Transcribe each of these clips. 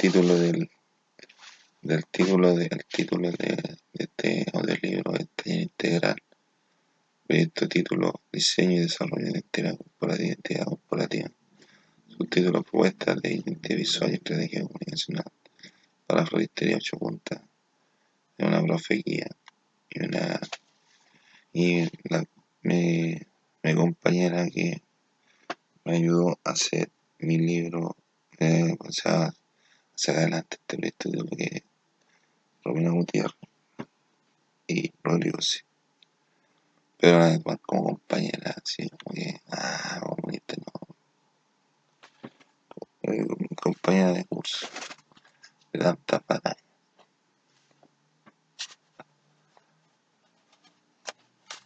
título del, del título del título de, este o del libro este integral. Proyecto título diseño y desarrollo de identidad corporativa identidad corporativa. Subtítulo propuesta de identidad visual y estrategia comunicacional para floristería 8 puntas. De una profe guía y una y la, mi, mi compañera que me ayudó a hacer mi libro eh, o sacar adelante este proyecto de lo que Romina Gutiérrez y Rodrigo sí. Pero además como compañera, así como que, ah, comunista no. Eh, compañera de curso, de tanta para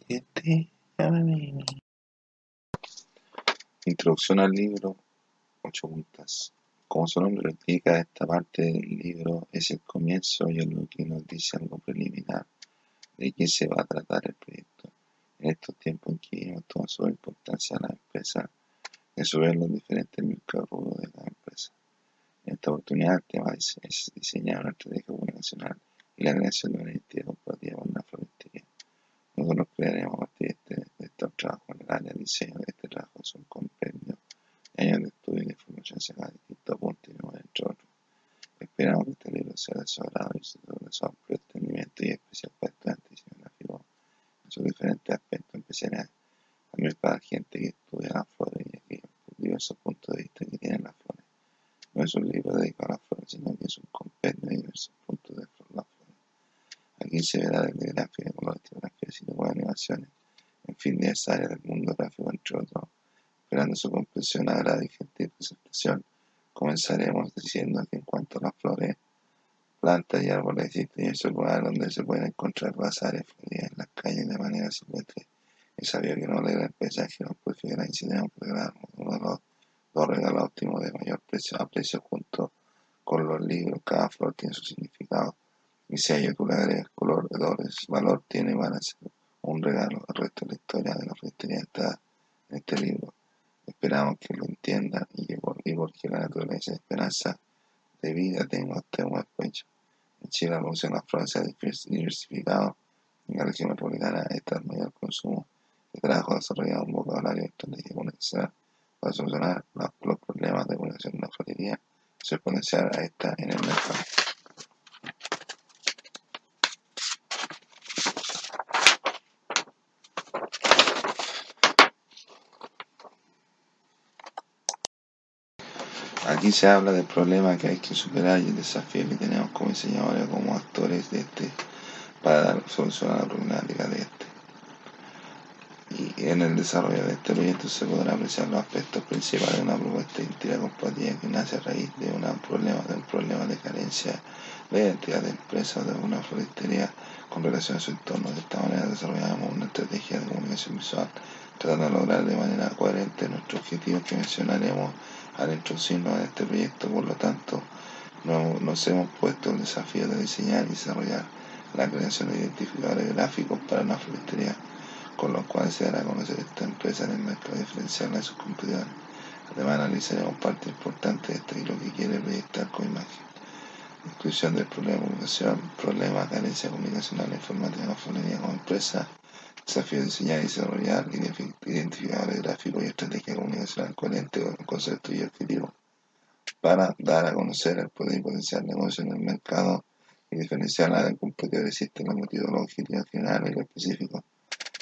Este, Introducción al libro, ocho puntas. Como su nombre lo explica, esta parte del libro es el comienzo y es lo que nos dice algo preliminar de qué se va a tratar el proyecto. En estos tiempos en que vivimos toma su importancia a la empresa de subir los diferentes mercados de la empresa. En esta oportunidad el tema es, diseñar una estrategia comunicacional y la creación de una identidad corporativa con una floristería. Nosotros crearemos a partir de, este, de estos trabajos en el área de diseño de este trabajo, es un compendio años de estudio y de información sacada de distintos puntos y entre otros. Esperamos que este libro sea de su agrado y de su amplio entendimiento y especial para estudiantes y cinematográficos en sus diferentes aspectos, especiales también para gente que estudia las flores y aquellos diversos puntos de vista que tienen las flores. No es un libro dedicado a las flores, sino que es un compendio de diversos puntos de las flores. Aquí se verá desde gráfica, color, tipografía, sitio de animaciones, en fin, de esa área del mundo gráfico, entre otros Esperando su comprensión, agrado y gentil presentación, comenzaremos diciendo que en cuanto a las flores, plantas y árboles existen el lugar donde se pueden encontrar las áreas en las calles de manera silvestre. Es sabio que no alegra el paisaje, no porque la incidente por uno de los dos regalos óptimos de mayor precio a precio junto con los libros. Cada flor tiene su significado. Y si a ello tú le color, valor, tiene van a ser un regalo. El resto de la historia de la floristería está en este libro. Esperamos que lo entiendan y, que por, porque la naturaleza de esperanza de vida tenga usted un pecho. En Chile la producción de la flores se ha diversificado. En la región metropolitana está el mayor consumo de trabajo desarrollado un vocabulario estratégico necesario para solucionar los, problemas de comunicación de la florería, se exponencial a esta en el mercado. Aquí se habla del problema que hay que superar y el desafío que tenemos como diseñadores, como actores de este, para a la problemática de este. Y en el desarrollo de este proyecto se podrán apreciar los aspectos principales de una propuesta de identidad compartida que nace a raíz de, una problema, de un problema de carencia de identidad de empresa de una floristería con relación a su entorno. De esta manera desarrollamos una estrategia de comunicación visual tratando de lograr de manera coherente nuestros objetivos que mencionaremos al introducirnos en este proyecto. Por lo tanto, nos hemos puesto el desafío de diseñar y desarrollar la creación de identificadores gráficos para una floristería, con los cuales se dará a conocer esta empresa en el mercado diferencial de sus competidores. Además, analizaremos parte importante de esto y lo que quiere proyectar con imagen. Inclusión del problema de comunicación, problema, carencia comunicacional e informática la floristería como empresa, Desafío de diseñar y desarrollar identificadores gráficos y estrategia comunicacional coherente con concepto y objetivo para dar a conocer el poder y potencial negocio en el mercado y diferenciar la competidores existen los motivos, los objetivos generales y los específicos.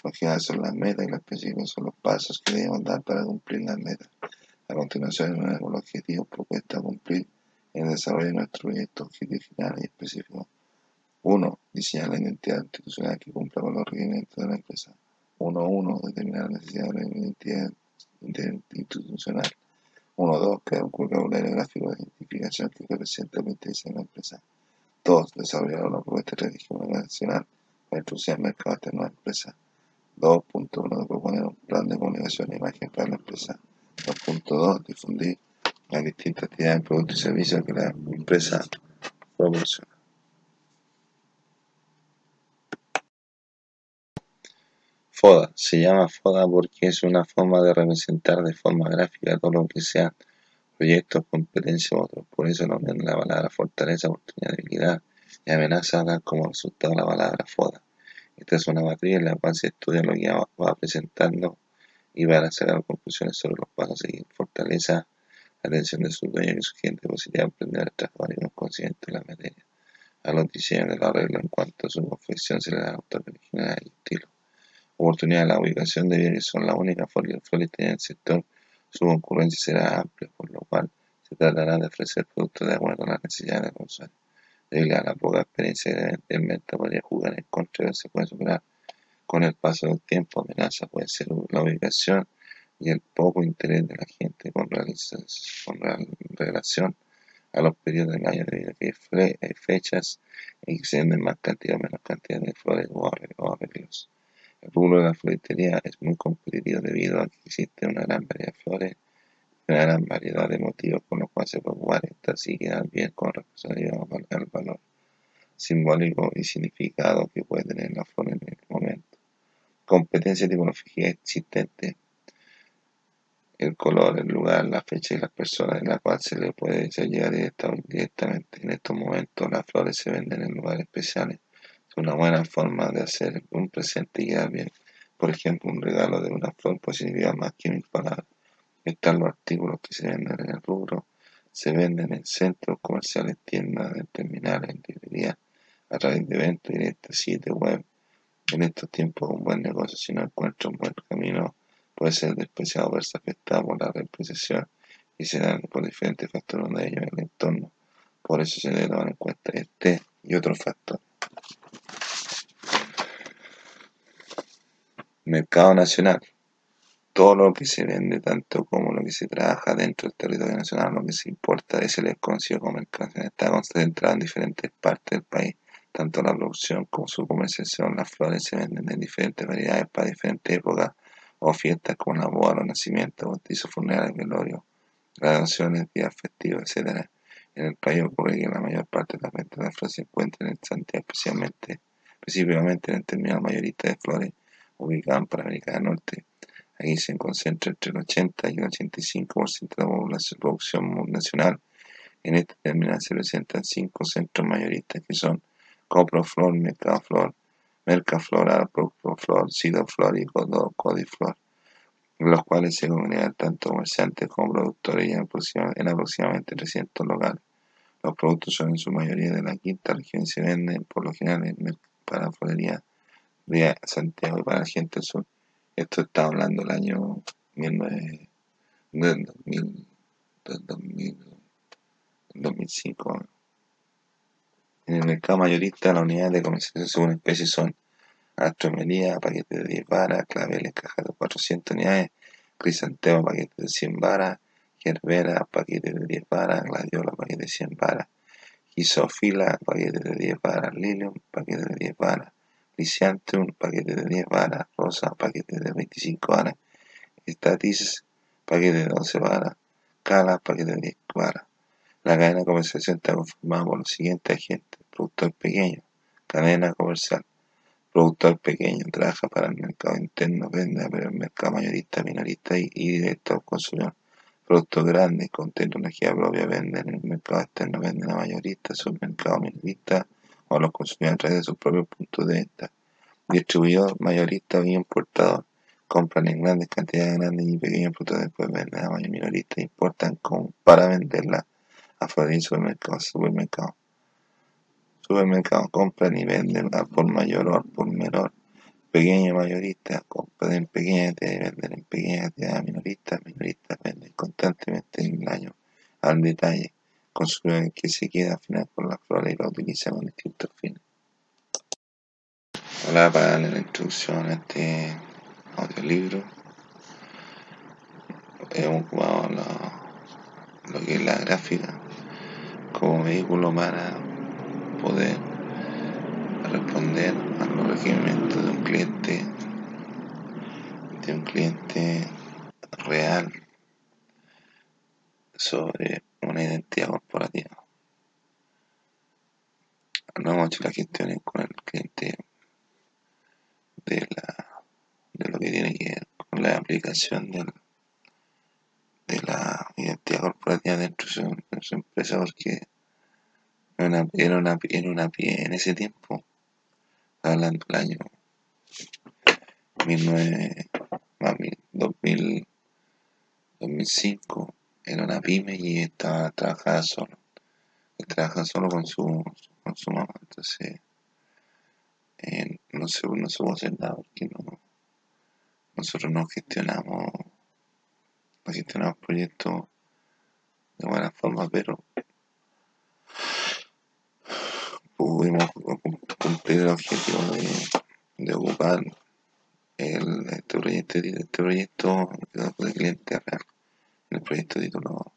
Los generales son las metas y los específicos son los pasos que debemos dar para cumplir las metas. A continuación, con los objetivos propuestos a cumplir en el desarrollo de nuestro proyecto, objetivos generales y específicos. 1. Diseñar la identidad institucional que cumpla con los requerimientos de la empresa. 1.1. Determinar la necesidad de la identidad institucional. 1.2. Crear un vocabulario gráfico de identificación que represente la de la empresa. 2. Desarrollar una propuesta estratégica nacional para introducir al mercado de la empresa. 2.1. Proponer un plan de comunicación e imagen para la empresa. 2.2. Difundir las distintas actividades, productos y servicios que la empresa proporciona. Foda. Se llama foda porque es una forma de representar de forma gráfica todo lo que sean proyectos, competencias u otros. Por eso la unión de la palabra fortaleza, oportunidad, debilidad y amenaza da como resultado la palabra foda. Esta es una matriz en la cual se estudia lo que va presentando y a sacar conclusiones sobre los pasos a seguir. Fortaleza la atención de su dueño y su gente positiva aprender a trabajar y consciente de la materia. A los diseños de la regla en cuanto a su confección se le da autor original y estilo. Oportunidad la ubicación de bienes son la única florista en el sector. Su concurrencia será amplia, por lo cual se tratará de ofrecer productos de acuerdo a las necesidades del usuario. Debido a la poca experiencia del mercado podría jugar en contra de se puede superar con el paso del tiempo, amenaza puede ser la ubicación y el poco interés de la gente con, relación a los periodos del año debido a que hay fechas que se más cantidad o menos cantidad de flores o arreglos. El rubro de la floritería es muy competitivo debido a que existe una gran variedad de flores y una gran variedad de motivos con los cuales se puede jugar estas y quedar bien con responsabilidad al valor simbólico y significado que puede tener la flor en el momento competencia de tipología existente, el color, el lugar, la fecha y las personas en la cual se le puede llegar directamente. En estos momentos las flores se venden en lugares especiales. Una buena forma de hacer un presente y quedar bien. Por ejemplo, un regalo de una flor puede más que mil palabras. Están los artículos que se venden en el rubro. Se venden en centros comerciales, tiendas, en terminales, en librerías, a través de eventos directos, sitios web, en estos tiempos, un buen negocio, si no encuentra un buen camino, puede ser despreciado verse afectado por la represión y se dan por diferentes factores de ellos el entorno. Por eso se debe tomar en cuenta este y otros factores. Mercado nacional. Todo lo que se vende, tanto como lo que se trabaja dentro del territorio nacional, lo que se importa, es el conocido como mercado. Está concentrado en diferentes partes del país tanto la producción como su comercialización, las flores se venden en diferentes variedades para diferentes épocas o fiestas como la boda, los nacimientos, bautizos, funerales, velorio, graduaciones, días festivos, etc. En el país ocurre que la mayor parte de las ventas de flores se encuentran en Santiago, especialmente, específicamente en el terminal mayorista de flores ubicado en Panamérica del Norte. Aquí se concentra entre el 80 y el 85% de la producción nacional. En este terminal se presentan cinco centros mayoristas que son Coproflor, Mercaflor, Mercaflora, Proctoflor, Sidoflor y Codiflor, los cuales se combinan tanto comerciantes como productores en, aproximadamente 300 locales. Los productos son en su mayoría de la quinta región y se venden por lo general en para florería de Santiago y para la gente del sur. Esto está hablando del año 19, 2005. En el mercado mayorista, las unidades de comercialización según especie son astromelía, paquete de 10 varas, claveles, cajas de 400 unidades, crisantemo, paquete de 100 varas, gerbera, paquete de 10 varas, gladiola, paquete de 100 varas, gisofila, paquete de 10 varas, lilium, paquete de 10 varas, lysianthum, paquete de 10 varas, rosa, paquete de 25 varas, estatis, paquete de 12 varas, cala, paquete de 10 varas. La cadena de comercialización está conformada por los siguientes agentes. Productor pequeño, cadena comercial. Productor pequeño, trabaja para el mercado interno, vende para el mercado mayorista, minorista y, directo al consumidor. Productor grande, con tecnología propia, vende en el mercado externo, vende a mayorista, submercado minorista o a los consumidores a través de sus propios puntos de venta. Distribuidor, mayorista o importador compran en grandes cantidades grandes y pequeños productos después venden a mayor minorista e importan para venderla afuera de supermercado, supermercado. Supermercado compran y venden por mayor o por menor. Pequeño mayorista compran en pequeña cantidad y venden en pequeña cantidad. Minoristas, minoristas venden constantemente en el año al detalle. Consumidores que se queda al final con la flora y la utiliza con distintos fines. Hola, para darle la introducción a este audiolibro. Hemos jugado lo que es la gráfica como vehículo para poder responder a los requerimientos de un cliente de un cliente real sobre una identidad corporativa. No hemos hecho las gestiones con el cliente de, la, de lo que tiene que ver con la aplicación del, de la identidad corporativa dentro de su, de su empresa porque era una, era una, era una pie en ese tiempo, hablando del año 19, más bien, 2000, 2005, era una pyme y estaba trabajaba solo. Trabajaba solo con su, con su mamá, entonces eh, no, se, no puede hacer nada porque no, nosotros no gestionamos, no gestionamos proyectos de buena forma, pero pudimos cumplir el objetivo de, de ocupar el, este proyecto, este proyecto de cliente real, el proyecto titulado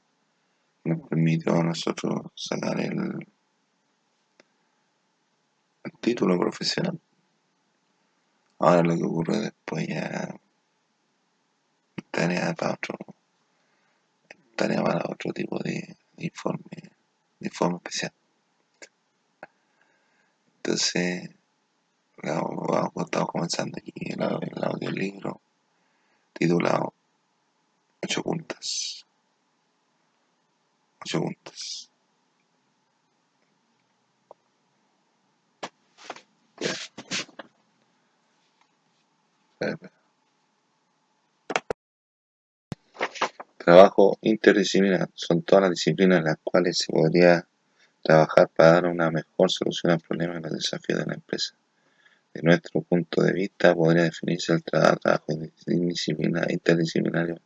nos permitió a nosotros sacar el, título profesional. Ahora lo que ocurre después ya tarea para otro tarea para otro tipo de, de informe de informe especial entonces la- estamos comenzando aquí el, el audiolibro titulado Ocho puntas Ocho puntas. Trabajo interdisciplinar. Son todas las disciplinas en las cuales se podría trabajar para dar una mejor solución al problema y los desafíos de la empresa. De nuestro punto de vista, podría definirse el tra- trabajo interdisciplinario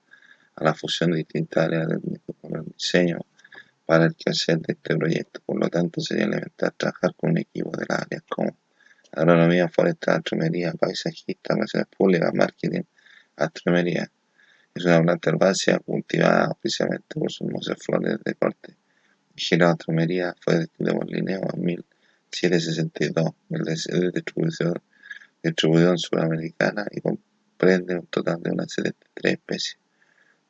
a la fusión de distintas áreas del diseño para el quehacer de este proyecto. Por lo tanto, sería elemental trabajar con un equipo de las áreas como agronomía, forestal, astromería, paisajista, relaciones públicas, marketing, astromería. Es una planta herbácea cultivada oficialmente por sus flores de corte. Gira astromería fue descrito por Linneo en 1762. El distribución, distribución sudamericana y comprende un total de unas 73 especies.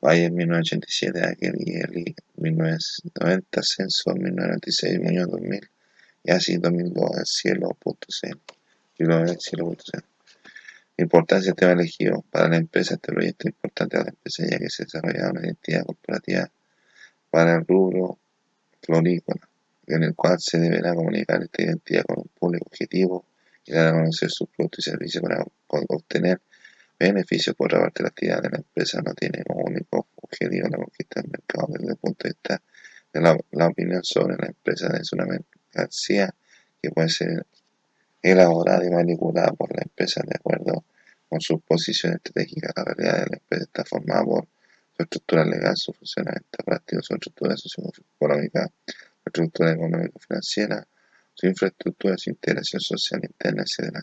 Valle 1987, Aquel y Eli 1990, Censo 1996, Muñoz 2000 y así 2002, el cielo.cl. Importancia del tema elegido para la empresa. Este proyecto es importante para la empresa ya que se desarrolla una identidad corporativa para el rubro en el cual se deberá comunicar esta identidad con un público objetivo y dar a conocer sus productos y servicios para obtener beneficios. Por otra parte, la actividad de la empresa no tiene como único objetivo la conquista del mercado desde el punto de vista de la, la opinión sobre la empresa es una mercancía que puede ser elaborada y manipulada por la empresa de acuerdo con su posición estratégica. La realidad de la empresa está formada por estructura legal, su funcionamiento práctico, su estructura socioeconómica, su estructura económico-financiera, su infraestructura, su integración social interna, etc.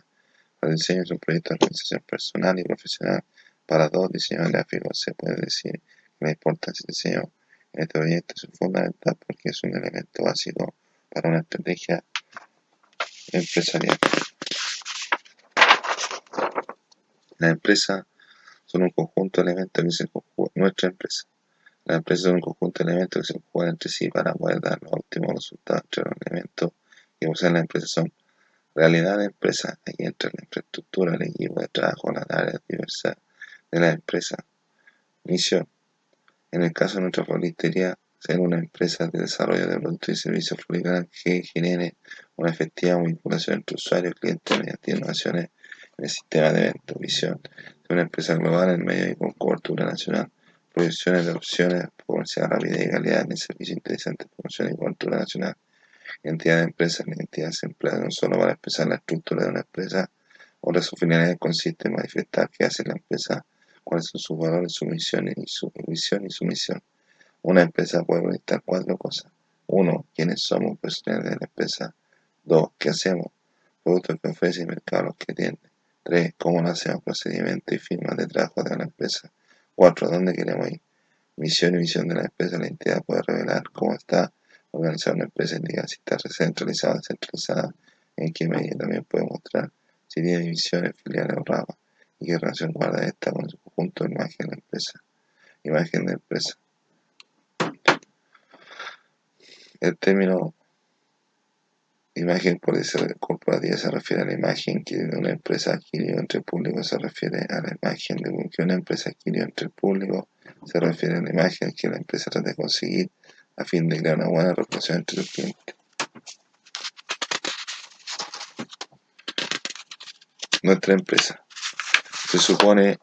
El diseño es un proyecto de organización personal y profesional para dos diseñadores gráficos. Se puede decir que la importancia del diseño en este proyecto es fundamental porque es un elemento básico para una estrategia empresarial. Las empresas son un conjunto de elementos que se conjugan. Nuestra empresa. Las empresas son un conjunto de elementos que se conjugan entre sí para poder dar los óptimos resultados. Entre los elementos que poseen las empresas son realidad de empresa. Aquí entra la infraestructura, el equipo de trabajo, las áreas diversas de la empresa. Misión. En el caso de nuestra floristería, ser una empresa de desarrollo de productos y servicios florales que genere una efectiva vinculación entre usuario y cliente mediante innovaciones en el sistema de eventos. Visión de una empresa global en medio y con cobertura nacional. Proyecciones de opciones, publicidad rápida y calidad en el servicio interesante, promoción y cobertura nacional. Identidad de empresas, la identidad se emplea no solo para expresar la estructura de una empresa, ahora su finalidad consiste en manifestar qué hace la empresa, cuáles son sus valores, su misión y su visión y su misión. Una empresa puede proyectar cuatro cosas. Uno, quiénes somos profesionales de la empresa. Dos, qué hacemos. Productos que ofrece y mercados que atiende. 3. Cómo lo hacemos, procedimiento y firmas de trabajo de la empresa. 4. Dónde queremos ir. Misión y visión de la empresa. La entidad puede revelar cómo está organizada una empresa, indicar si está centralizada, descentralizada, en qué medida. También puede mostrar si tiene divisiones, filiales o ramas y qué relación guarda esta con su conjunto de imagen de la empresa. Imagen de empresa. El término imagen corporativa se refiere a la imagen que una empresa adquirió entre el público, se refiere a la imagen de que una empresa adquirió entre el público se refiere a la imagen que la empresa trata de conseguir a fin de crear una buena relación entre los clientes. Nuestra empresa. Se supone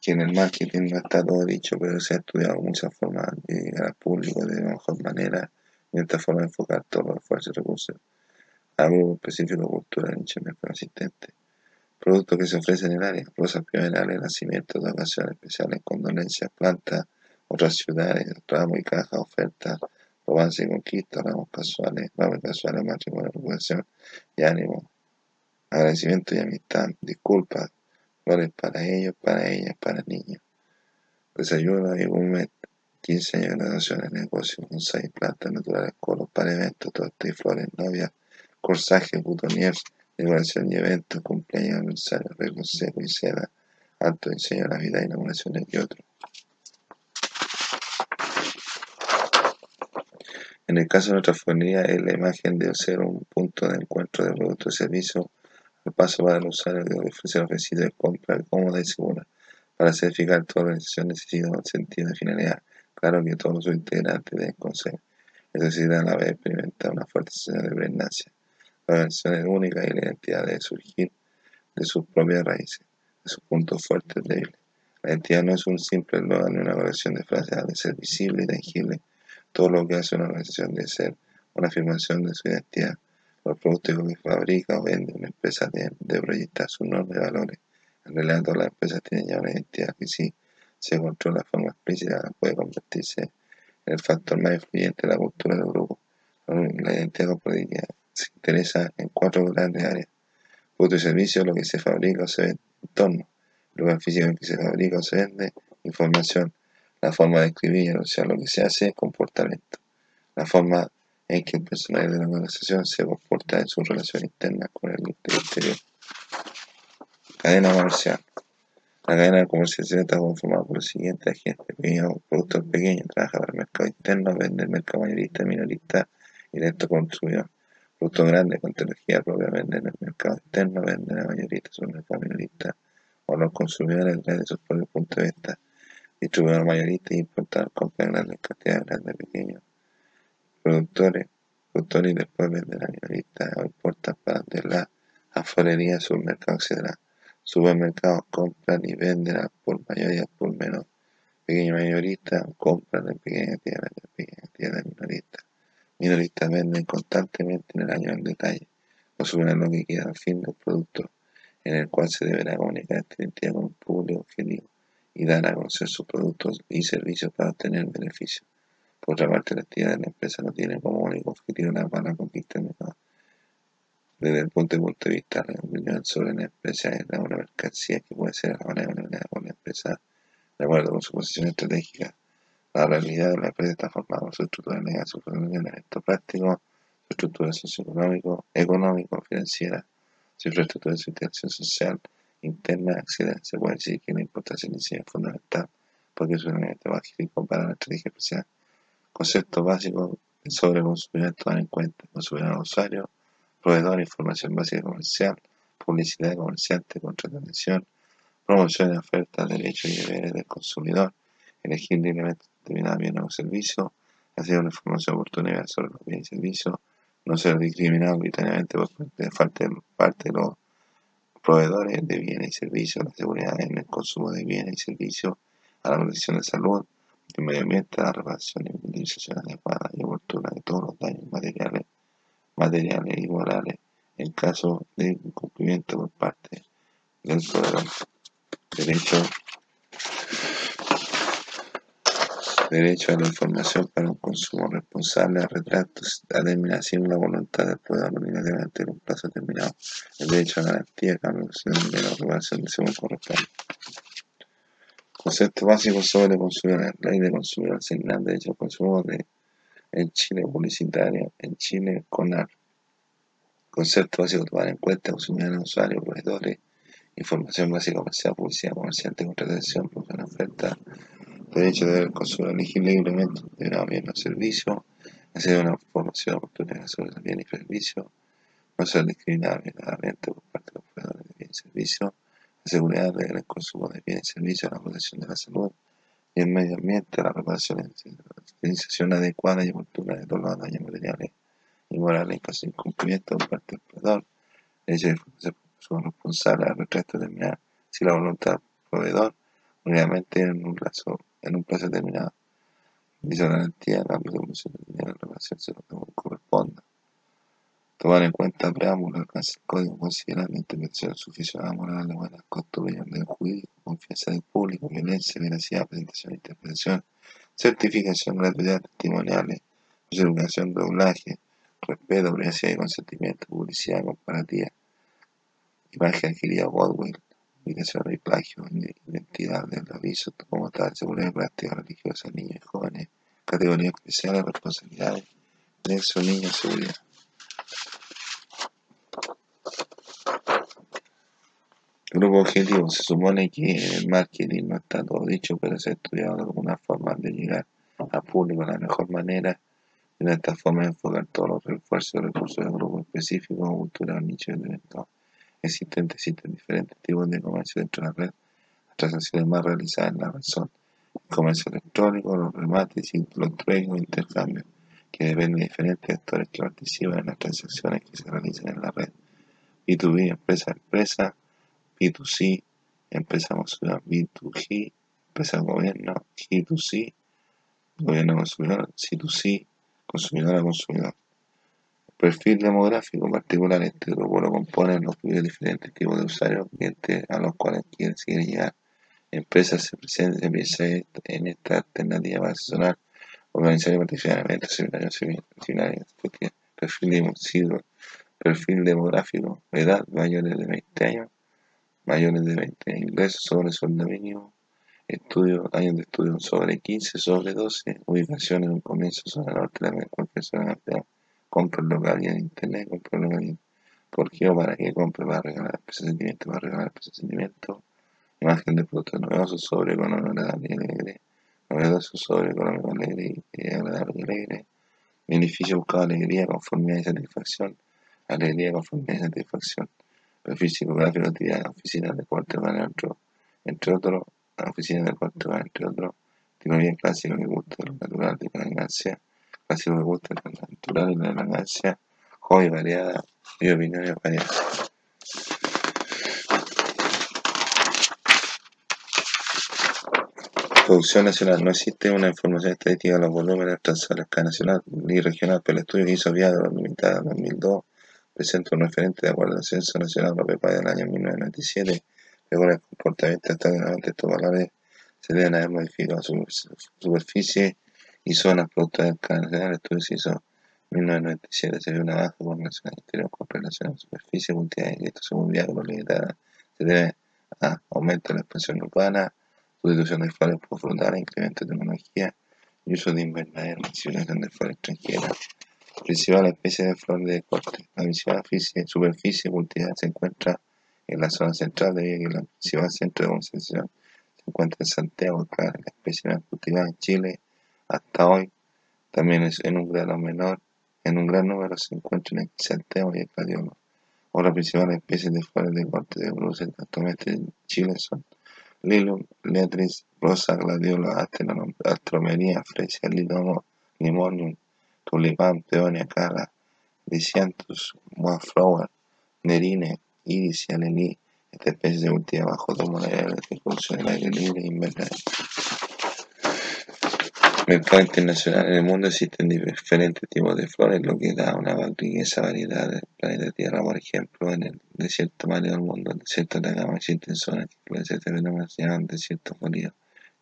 que en el marketing no está todo dicho, pero se ha estudiado muchas formas de llegar al público de mejor manera y esta forma de enfocar todos los esfuerzos y recursos grupo específico cultural nicho mercado asistente. Productos que se ofrecen en el área, rosas primaverales, nacimientos ocasiones especiales, condolencias, plantas, otras ciudades, ramos y cajas, ofertas, romance y conquista, ramos casuales, ramos casuales, matrimonio, recuperación y ánimo, agradecimiento y amistad, disculpas, flores para ellos, para ellas, para niños. Desayuno y gourmet, 15 años de graduación en negocio, seis plantas naturales, colos para eventos, tortas y flores, novias, corsaje, butoniers, decoración y eventos, cumpleaños, aniversario, arreglo seco y seda, alto diseño de Navidad, inauguraciones y otros. En el caso de nuestra fonía, la imagen debe ser un punto de encuentro de productos y servicios al paso para el usuario de ofrecer ofrecido de compra cómoda y segura. Para certificar toda organización necesita un sentido de finalidad. Claro que todos sus integrantes deben conocer. Necesitan a la vez experimentar una fuerte sensación de pregnancia. La organización es única y la identidad debe surgir de sus propias raíces, de sus puntos fuertes y débiles. La identidad no es un simple eslogan ni una colección de frases, ha de ser visible y tangible todo lo que hace una organización debe ser una afirmación de su identidad. Los productos que fabrica o vende una empresa de proyectar sus normas de valores. En realidad todas las empresas tienen ya una identidad que si se controla de forma explícita puede convertirse en el factor más influyente de la cultura del grupo. La identidad corporativa se interesa en cuatro grandes áreas. Producto y servicio, lo que se fabrica o se vende, entorno, lugar físico en que se fabrica o se vende, información, la forma de escribir y anunciar lo que se hace, comportamiento. La forma en que el personal de la organización se comporta en su relación interna con el exterior. Cadena comercial. La cadena de comercialización está conformada por los siguientes agentes. Pequeños productos pequeños, trabaja para el mercado interno, vende el mercado mayorista, minorista y directo consumidor. Productos grandes con tecnología propia venden en el mercado interno, venden la mayorista, el mercado minorista o los consumidores desde sus propios puntos de vista. Distribuidor mayorista y importador compran grandes cantidades grandes pequeños productores productores y después venden a minorista o importan para de la afuerería supermercado etc supermercados compran y venden a por mayoría por menos pequeños mayoristas compran en pequeñas tiendas en pequeñas tiendas minoristas minoristas venden constantemente en el año en detalle consumen lo que queda al fin del producto en el cual se deberá comunicar esta identidad con un público objetivo y dar a conocer sus productos y servicios para obtener beneficios. Por otra parte, la actividad de la empresa no tiene como único objetivo la para conquistar el mercado. Desde el punto de, vista de la opinión sobre la empresa es una mercancía que puede ser por la empresa de acuerdo con su posición estratégica. La realidad de la empresa está formada por su estructura legal, su funcionamiento práctico, su estructura socioeconómico, económico, financiera, su infraestructura de su interacción social, interna acceder, se puede decir que la importancia inicial es fundamental porque es un elemento básico para la estrategia especial. Conceptos básicos sobre consumidor tomar en cuenta. Consumidor usuario, proveedor, información básica comercial, publicidad de comerciante, contratación, promoción de ofertas, derechos y deberes del consumidor, elegir libremente determinado bien o servicio, hacer una información oportuna sobre los bienes y servicios, no ser discriminado arbitrariamente por de parte de los proveedores de bienes y servicios, la seguridad en el consumo de bienes y servicios, a la protección de salud, el medio ambiente, la reparación y utilización adecuada y oportuna de todos los daños materiales, materiales y morales en caso de incumplimiento por parte del proveedor. Derecho derecho a la información para un consumo responsable, a retratos, a determinación la voluntad del poder obligatoriamente en un plazo determinado, el derecho a garantía, a de la regulación de según corresponde. Concepto básico sobre consumidor, ley de consumidor, de derecho al consumo de, en Chile publicitario, en Chile CONAR. Concepto básico tomar en cuenta consumidores, usuarios, proveedores, información básica comercial, publicidad comerciante, contratación, producción, oferta, derecho de el consumidor elegir libremente un bien o servicio, hacer una formación oportunidad sobre los bienes y servicios, no ser discriminado violentamente por parte de los proveedores de bienes y servicios, la seguridad del consumo de bienes y servicios, la protección de la salud y el medio ambiente, la reparación y la utilización adecuada y oportuna de todos los daños materiales y morales de incumplimiento por parte del proveedor. Ellos son responsables al resto determinar si la voluntad del proveedor únicamente en un plazo, en un plazo determinado. Dice garantía a cambio de comisión de dinero en relación que corresponda. Tomar en cuenta preámbulo, alcance el código, considerando intervención suficiente moral, buenas costumbres del jurídico, confianza del público, violencia, veracidad, presentación, interpretación, certificación, gratuidad, testimoniales, educación, doblaje, respeto, privacidad y consentimiento, publicidad comparativa, imagen adquirida, Godwin, ubicación y plagio, identidad del aviso como tal, seguridad y práctica religiosa, niños y jóvenes, categorías especiales, responsabilidades, nexo, niños, seguridad. Grupo objetivo. Se supone que el marketing no está todo dicho, pero se ha estudiado de alguna forma de llegar al público de la mejor manera. Y de esta forma enfocar todos los refuerzos y recursos de grupo específico, cultural, nicho de eventos existentes. Existen diferentes tipos de comercio dentro de la red. Las transacciones más realizadas en la red son el comercio electrónico, los remates, los trueques o intercambios, que dependen de diferentes actores que participan en las transacciones que se realizan en la red. B2B, empresa a empresa, B2C, empresa consumidor, B2G, empresa gobierno, G2C, gobierno consumidor, C2C, consumidor a consumidor. Perfil demográfico particular, este grupo lo componen los diferentes tipos de usuarios, clientes a los cuales quieren, quieren llegar. Empresas se presentan en esta alternativa para asesorar, organizar y participar en eventos, seminarios, seminarios, perfil, perfil demográfico, edad mayores de 20 años, mayores de 20 ingresos sobre sueldo mínimo, estudio, años de estudio sobre 15, sobre 12, ubicación en un comienzo sobre la norte de cualquier zona de compra local y en internet, compra local ¿Por qué o para qué compra? Para regalar el presentimiento, para regalar el presentimiento, imagen de producto novedoso sobre económico agradable y alegre, novedoso sobre económico alegre y agradable y alegre, beneficio buscado alegría, conformidad y satisfacción, alegría, conformidad y satisfacción. Perfil psicográfico, actividad, oficina de cuarto otro, entre otros, oficina de cuarto entre otros, bien clásico que gusta de lo natural de la elegancia, clásico que gusta lo natural la elegancia, joven variada y opiniones variadas. Producción nacional. No existe una información estadística de los volúmenes tras la escala nacional ni regional, pero el estudio hizo viado limitada en 2002 presenta un referente de acuerdo al Censo Nacional Agropecuario del año 1997, según el comportamiento de estos valores se deben haber modificado su superficie canal nacional. El estudio se hizo en 1997, se vio una baja por nacional interior con relación a la superficie multiplicidad y esto según viáculo limitada se debe a aumento de la expansión urbana, sustitución de flores por frutales, incremento de tecnología y uso de invernadero, utilización de flores extranjeras. Principal especie de flor de corte. La principal superficie cultivada se encuentra en la zona central, debido a que el principal centro de concentración se encuentra en Santiago, La especie más cultivada en Chile hasta hoy también es en un grado menor, en un gran número se encuentra en Santiago y el gladiolo. Otras principales especies de flores de corte de Bruselas actualmente en Chile son Lilum, Letris, Rosa, Gladiolo, Astromería, Fresia, Linomo, Limonium, tulipán, peonia, cara, lisianthus, wallflower, nerine, iris y alelí. Esta especie se cultiva bajo dos de producción del aire libre e invernal. Mercado internacional. En el mundo existen diferentes tipos de flores, lo que da una riqueza variedad del planeta Tierra. Por ejemplo, en el desierto mario del mundo, el desierto de Atacama, existen zonas que pueden ser fenómenos se llaman desiertos fríos.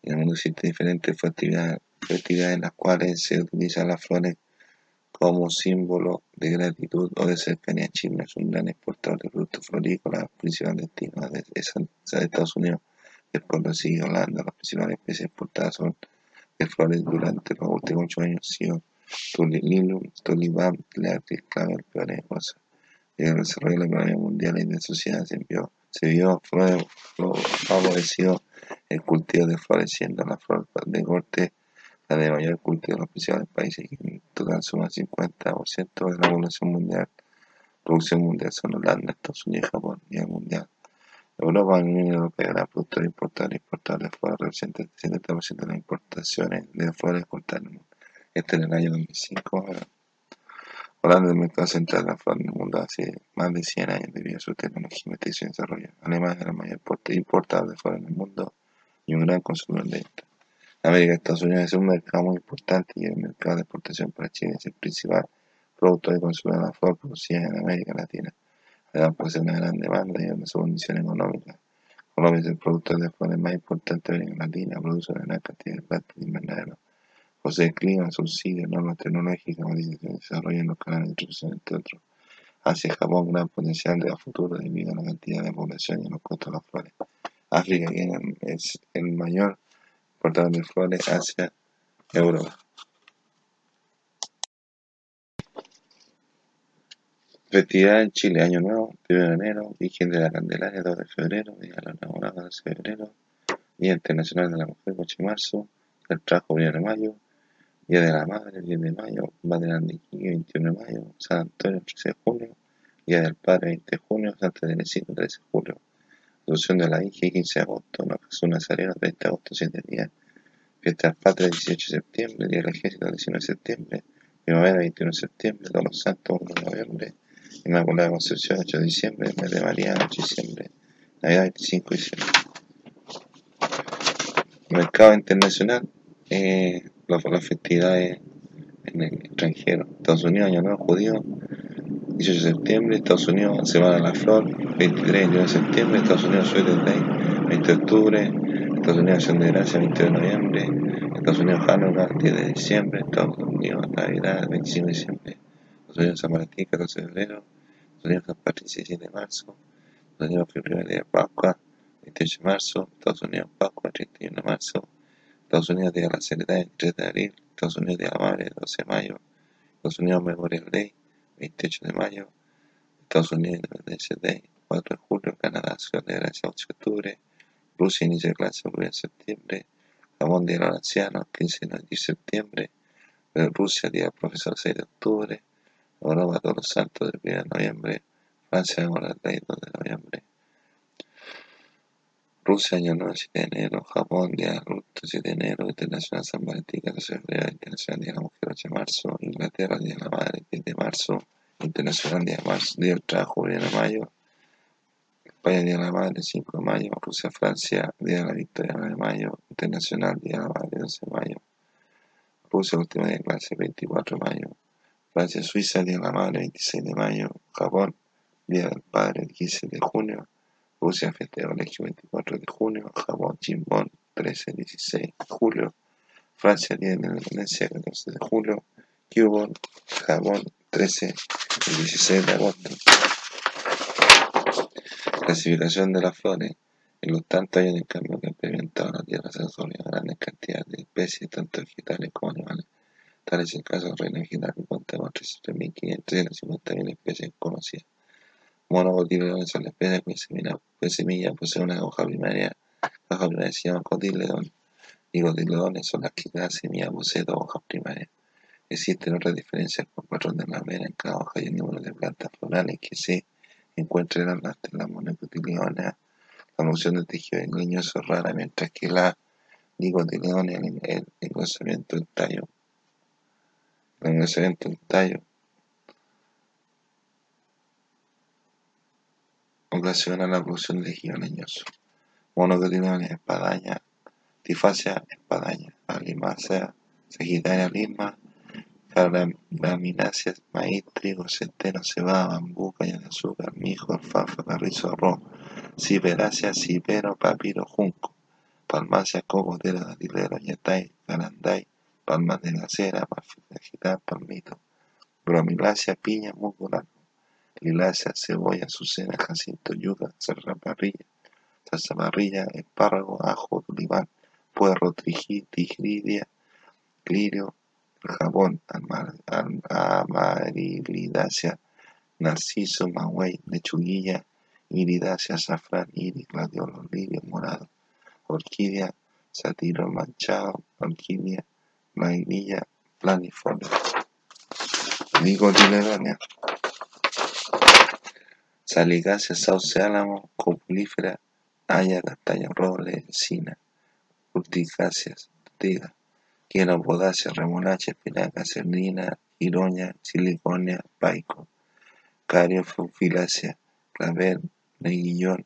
En el mundo existen diferentes actividades en las cuales se utilizan las flores como símbolo de gratitud o de cercanía. China es un gran exportador de productos florícolas, principal destino de, Estados Unidos. Después lo sigue Holanda. Las principales especies exportadas son de flores durante los últimos ocho años sido Tulililum, Tulibán, Leatis, Clavel, peores cosas. En el desarrollo de la economía mundial y de la sociedad se vio, se vio favorecido el cultivo de flores, siendo la flor de corte la de mayor cultivo de los principales países, que en total suma el 50% de la población mundial. producción mundial son Holanda, Estados Unidos, Japón y el mundial. Europa, la Unión Europea, gran productor e importador e importador de flores, representa el 70% de las importaciones de flores exportadas el mundo. Este en el año 2005. Holanda, el mercado central de la flor en el mundo hace más de 100 años debido a su tecnología, investigación y desarrollo. Alemania es el mayor importador de flores en el mundo y un gran consumidor de esta. América, Estados Unidos es un mercado muy importante y el mercado de exportación para Chile es el principal producto de consumo de la flor producida en América Latina dan posee una gran demanda y una condición económica. Colombia es el productor de flores más importante de América Latina, produce una gran cantidad de plantas de invernadero. Posee clima, subsidios, normas tecnológicas, modernización y desarrollo en los canales de distribución, entre otros. Asia y Japón, gran potencial de futuro debido a la cantidad de población y los costos de las flores. África, es el mayor importador de flores, Asia, Europa. Festividad en Chile, Año Nuevo, 1 de enero, Virgen de la Candelaria, 2 de febrero, Día de los Enamorados, 12 de febrero, Día Internacional de la Mujer, 8 de marzo, el trabajo 1 de mayo, Día de la Madre, 10 de mayo, Madre de 21 de mayo, San Antonio, 13 de junio, Día del Padre, 20 de junio, Santa Teresita, 13 de julio, Asunción de la hija, 15 de agosto, Jesús Nazareno, 30 de agosto, 7 días, Fiesta del Padre, 18 de septiembre, Día del Ejército, 19 de septiembre, Primavera, 21 de septiembre, Todos los Santos, 1 de noviembre, Inmaculada Concepción, 8 de diciembre, mes de María, 8 de diciembre, Navidad, 25 de diciembre. Mercado internacional, eh, las, festividades en el extranjero. Estados Unidos, Año Nuevo Judío, 18 de septiembre, Estados Unidos, Semana de la Flor, 23 de septiembre, Estados Unidos, Sweater Day, 20 de octubre, Estados Unidos, Acción de Gracia, 20 de noviembre, Estados Unidos, Hanukkah, 10 de diciembre, Estados Unidos, Navidad, 25 de diciembre, Unidos, San Martín, 14 de febrero, Unidos San Patricio 17 de marzo, Estados Unidos día de Pascua, 28 de marzo, Estados Unidos Pascua, 31 de marzo, Estados Unidos Día de la Seriedad, 3 de abril, Estados Unidos Día de la Madre, 12 de mayo, Estados Unidos Memorial Day, 28 de mayo, Estados Unidos Independencia Day, 4 de julio, Canadá Ciudad de Gracia, 8 de octubre, Rusia inicia clase 1 de septiembre, Jamón Día de los Ancianos, 15 de septiembre, Rusia Día del Profesor, 6 de octubre, Europa todos los santos del 1 de noviembre, Francia ahora el 2 de noviembre, Rusia año 9, 7 de enero, Japón día de 7 de enero, Internacional San Valentín 14 de febrero, Internacional Día de la Mujer 8 de marzo, Inglaterra Día de la Madre 10 de marzo, Internacional Día de marzo, Día del Trabajo 1 de mayo, España Día de la Madre 5 de mayo, Rusia Francia Día de la Victoria 9 de mayo, Internacional Día de la Madre 12 de mayo, Rusia última día de clase 24 de mayo, Francia, Suiza, Día de la Madre, 26 de mayo. Japón, Día del Padre, 15 de junio. Rusia, Fiesta de Colegio, 24 de junio. Japón, Chimbón, 13, 16 de julio. Francia, Día de la Independencia, 14 de julio. Cuba, Japón, 13 y 16 de agosto. Clasificación de las flores. En los tantos años de cambio que ha experimentado la Tierra se han grandes cantidades de especies, tanto vegetales como animales. Tal es el caso del reino vegetal que cuenta con 3.500 especies conocidas. Monocotiledones son las especies cuya semilla, posee una hoja primaria. La hoja primaria se llama cotiledón. Y cotiledones son las que cada semilla posee dos hojas primarias. Existen otras diferencias por patrón de la mera en cada hoja y el número de plantas florales que se encuentran en las, las monocotiledones. La función del tejido leñoso es rara, mientras que la dicotiledones, el, el engrosamiento del tallo en ese tallo ocasiona la producción de tejido leñoso. Espadaña, tifacia, espadaña, alimácea, sagitaria, lima, gramináceas, maíz, trigo, centeno, cebada, bambú, caña de azúcar, mijo, alfalfa, carrizo, arroz, ciperácea, cipero, papiro, junco, palmácea, cocotera, datilero, yatay, garanday, palmas de la cera, palmito, bromilácea, piña, musgo lilácea, cebolla, azucena, jacinto, yuca, parrilla, salsa parrilla, espárrago, ajo, oliván, puerro, tigridia, lirio, jabón, amarilidácea, narciso, maguey, lechuguilla, iridácea, azafrán, iris, gladiolo, lirio, morado, orquídea, satiro manchado, orquídea, vainilla planiforme, Saligácea, sauce álamo, copulífera, haya, castaño, roble, encina, urticáceas, tiga, podacia, remolacha, espinaca, cernina, iroña, siliconia, paico, cario, fufilácea, clavel, neguillón,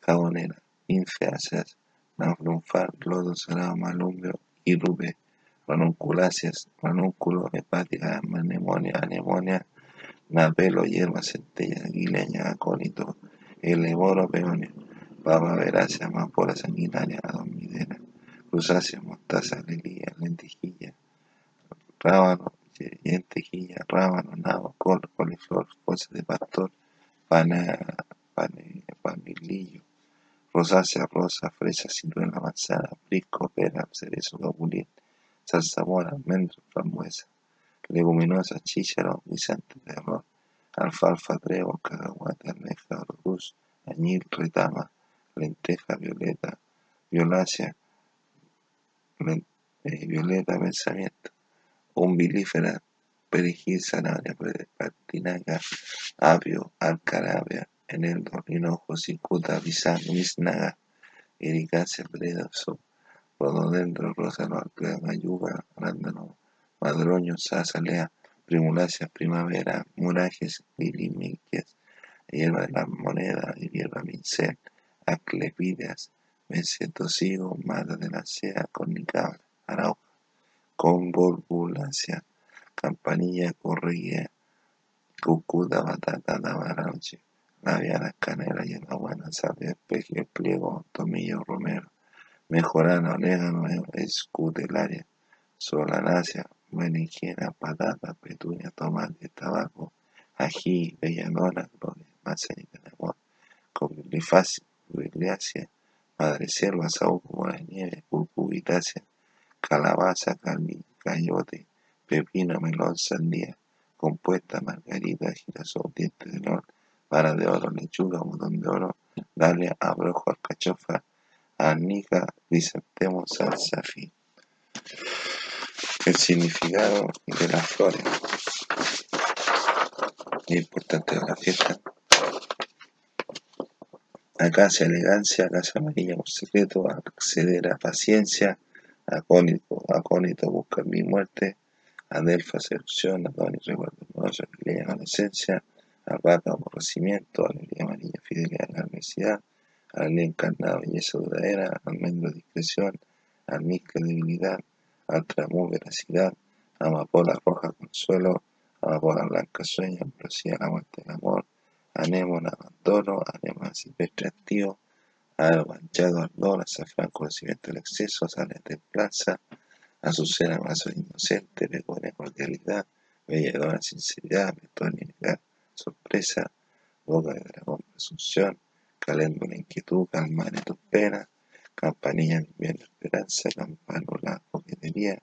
jabonera, ninfeáceas, naflunfar, lodo, salado, malumbio, irube, ranunculáceas, ranúnculo, hepática, anemonia, anemonia, napelo, hierba, centella, aguileña, acónito, eleboro, peonio, papa, verácea, amapola, sanguinaria, adomidera, cruzácea, mostaza, lelía, lentejilla, rábano, lentejilla, rábano, nabo, col, coliflor, cosas de pastor, pana, pane, panilillo, rosácea, rosa, fresa, ciruela, manzana, prisco, pera, cerezo, capulín, zarzamora, almendro, frambuesa, leguminosa, chícharo, guisante de arroz, alfalfa, trébol, cacahuate, almeja, arroz, añil, retama, lenteja, violeta, violácea, eh, violeta, pensamiento, umbilífera, perejil, zanahoria, patinaca, apio, alcarabia, eneldo, hinojo, cicuta, biznaga, ericácea, bredazo, rododendro, rosa, alpea, mayuga, arándano, madroño, lea, primulacia, primavera, murajes, lilimiquias, hierba de la moneda, hierba mincel, aclepidias, mesetosigo, mata de la sea, cornicabra, arauja, convolvulacia, campanilla, correguía, cucuda, batata, tabarauche, labiana, canela, buena sabia, espejo, pliego, tomillo, romero, mejorana, orégano, escutelaria, solanácea, berenjena, patata, petunia, tomate, tabaco, ají, belladona, manzanita de amor, madre madreselva, saúco, nieve, curcubitácea, calabaza, cayote, pepino, melón, sandía, compuesta, margarita, girasol, diente de león, vara de oro, lechuga, botón de oro, dalia, abrojo, alcachofa, arnica, crisantemo, salsa, fin. El significado de las flores. Es importante de la fiesta. Acacia, elegancia, acacia amarilla por secreto, acceder a paciencia, acónito, acónito buscar mi muerte, adelfa, seducción, adonis, recuerdo amoroso, alegría, adolescencia, albahaca, aborrecimiento, alegría amarilla, fidelidad, la adversidad, alegría encarnada, belleza duradera, almendro, discreción, almizcle, debilidad, Altramú, veracidad, amapola roja, consuelo, amapola blanca, sueño, ambrosía, la muerte del amor, anémona, abandono, anémona silvestre, activo, aro manchado, ardor, azafrán, conocimiento del exceso, sale templanza, azucena, vaso inocente, begonia, cordialidad, belladona, sinceridad, metónica, sorpresa, boca de dragón, presunción, caléndula, inquietud, calmar tus penas, campanilla, bien esperanza, campanula, coquetería,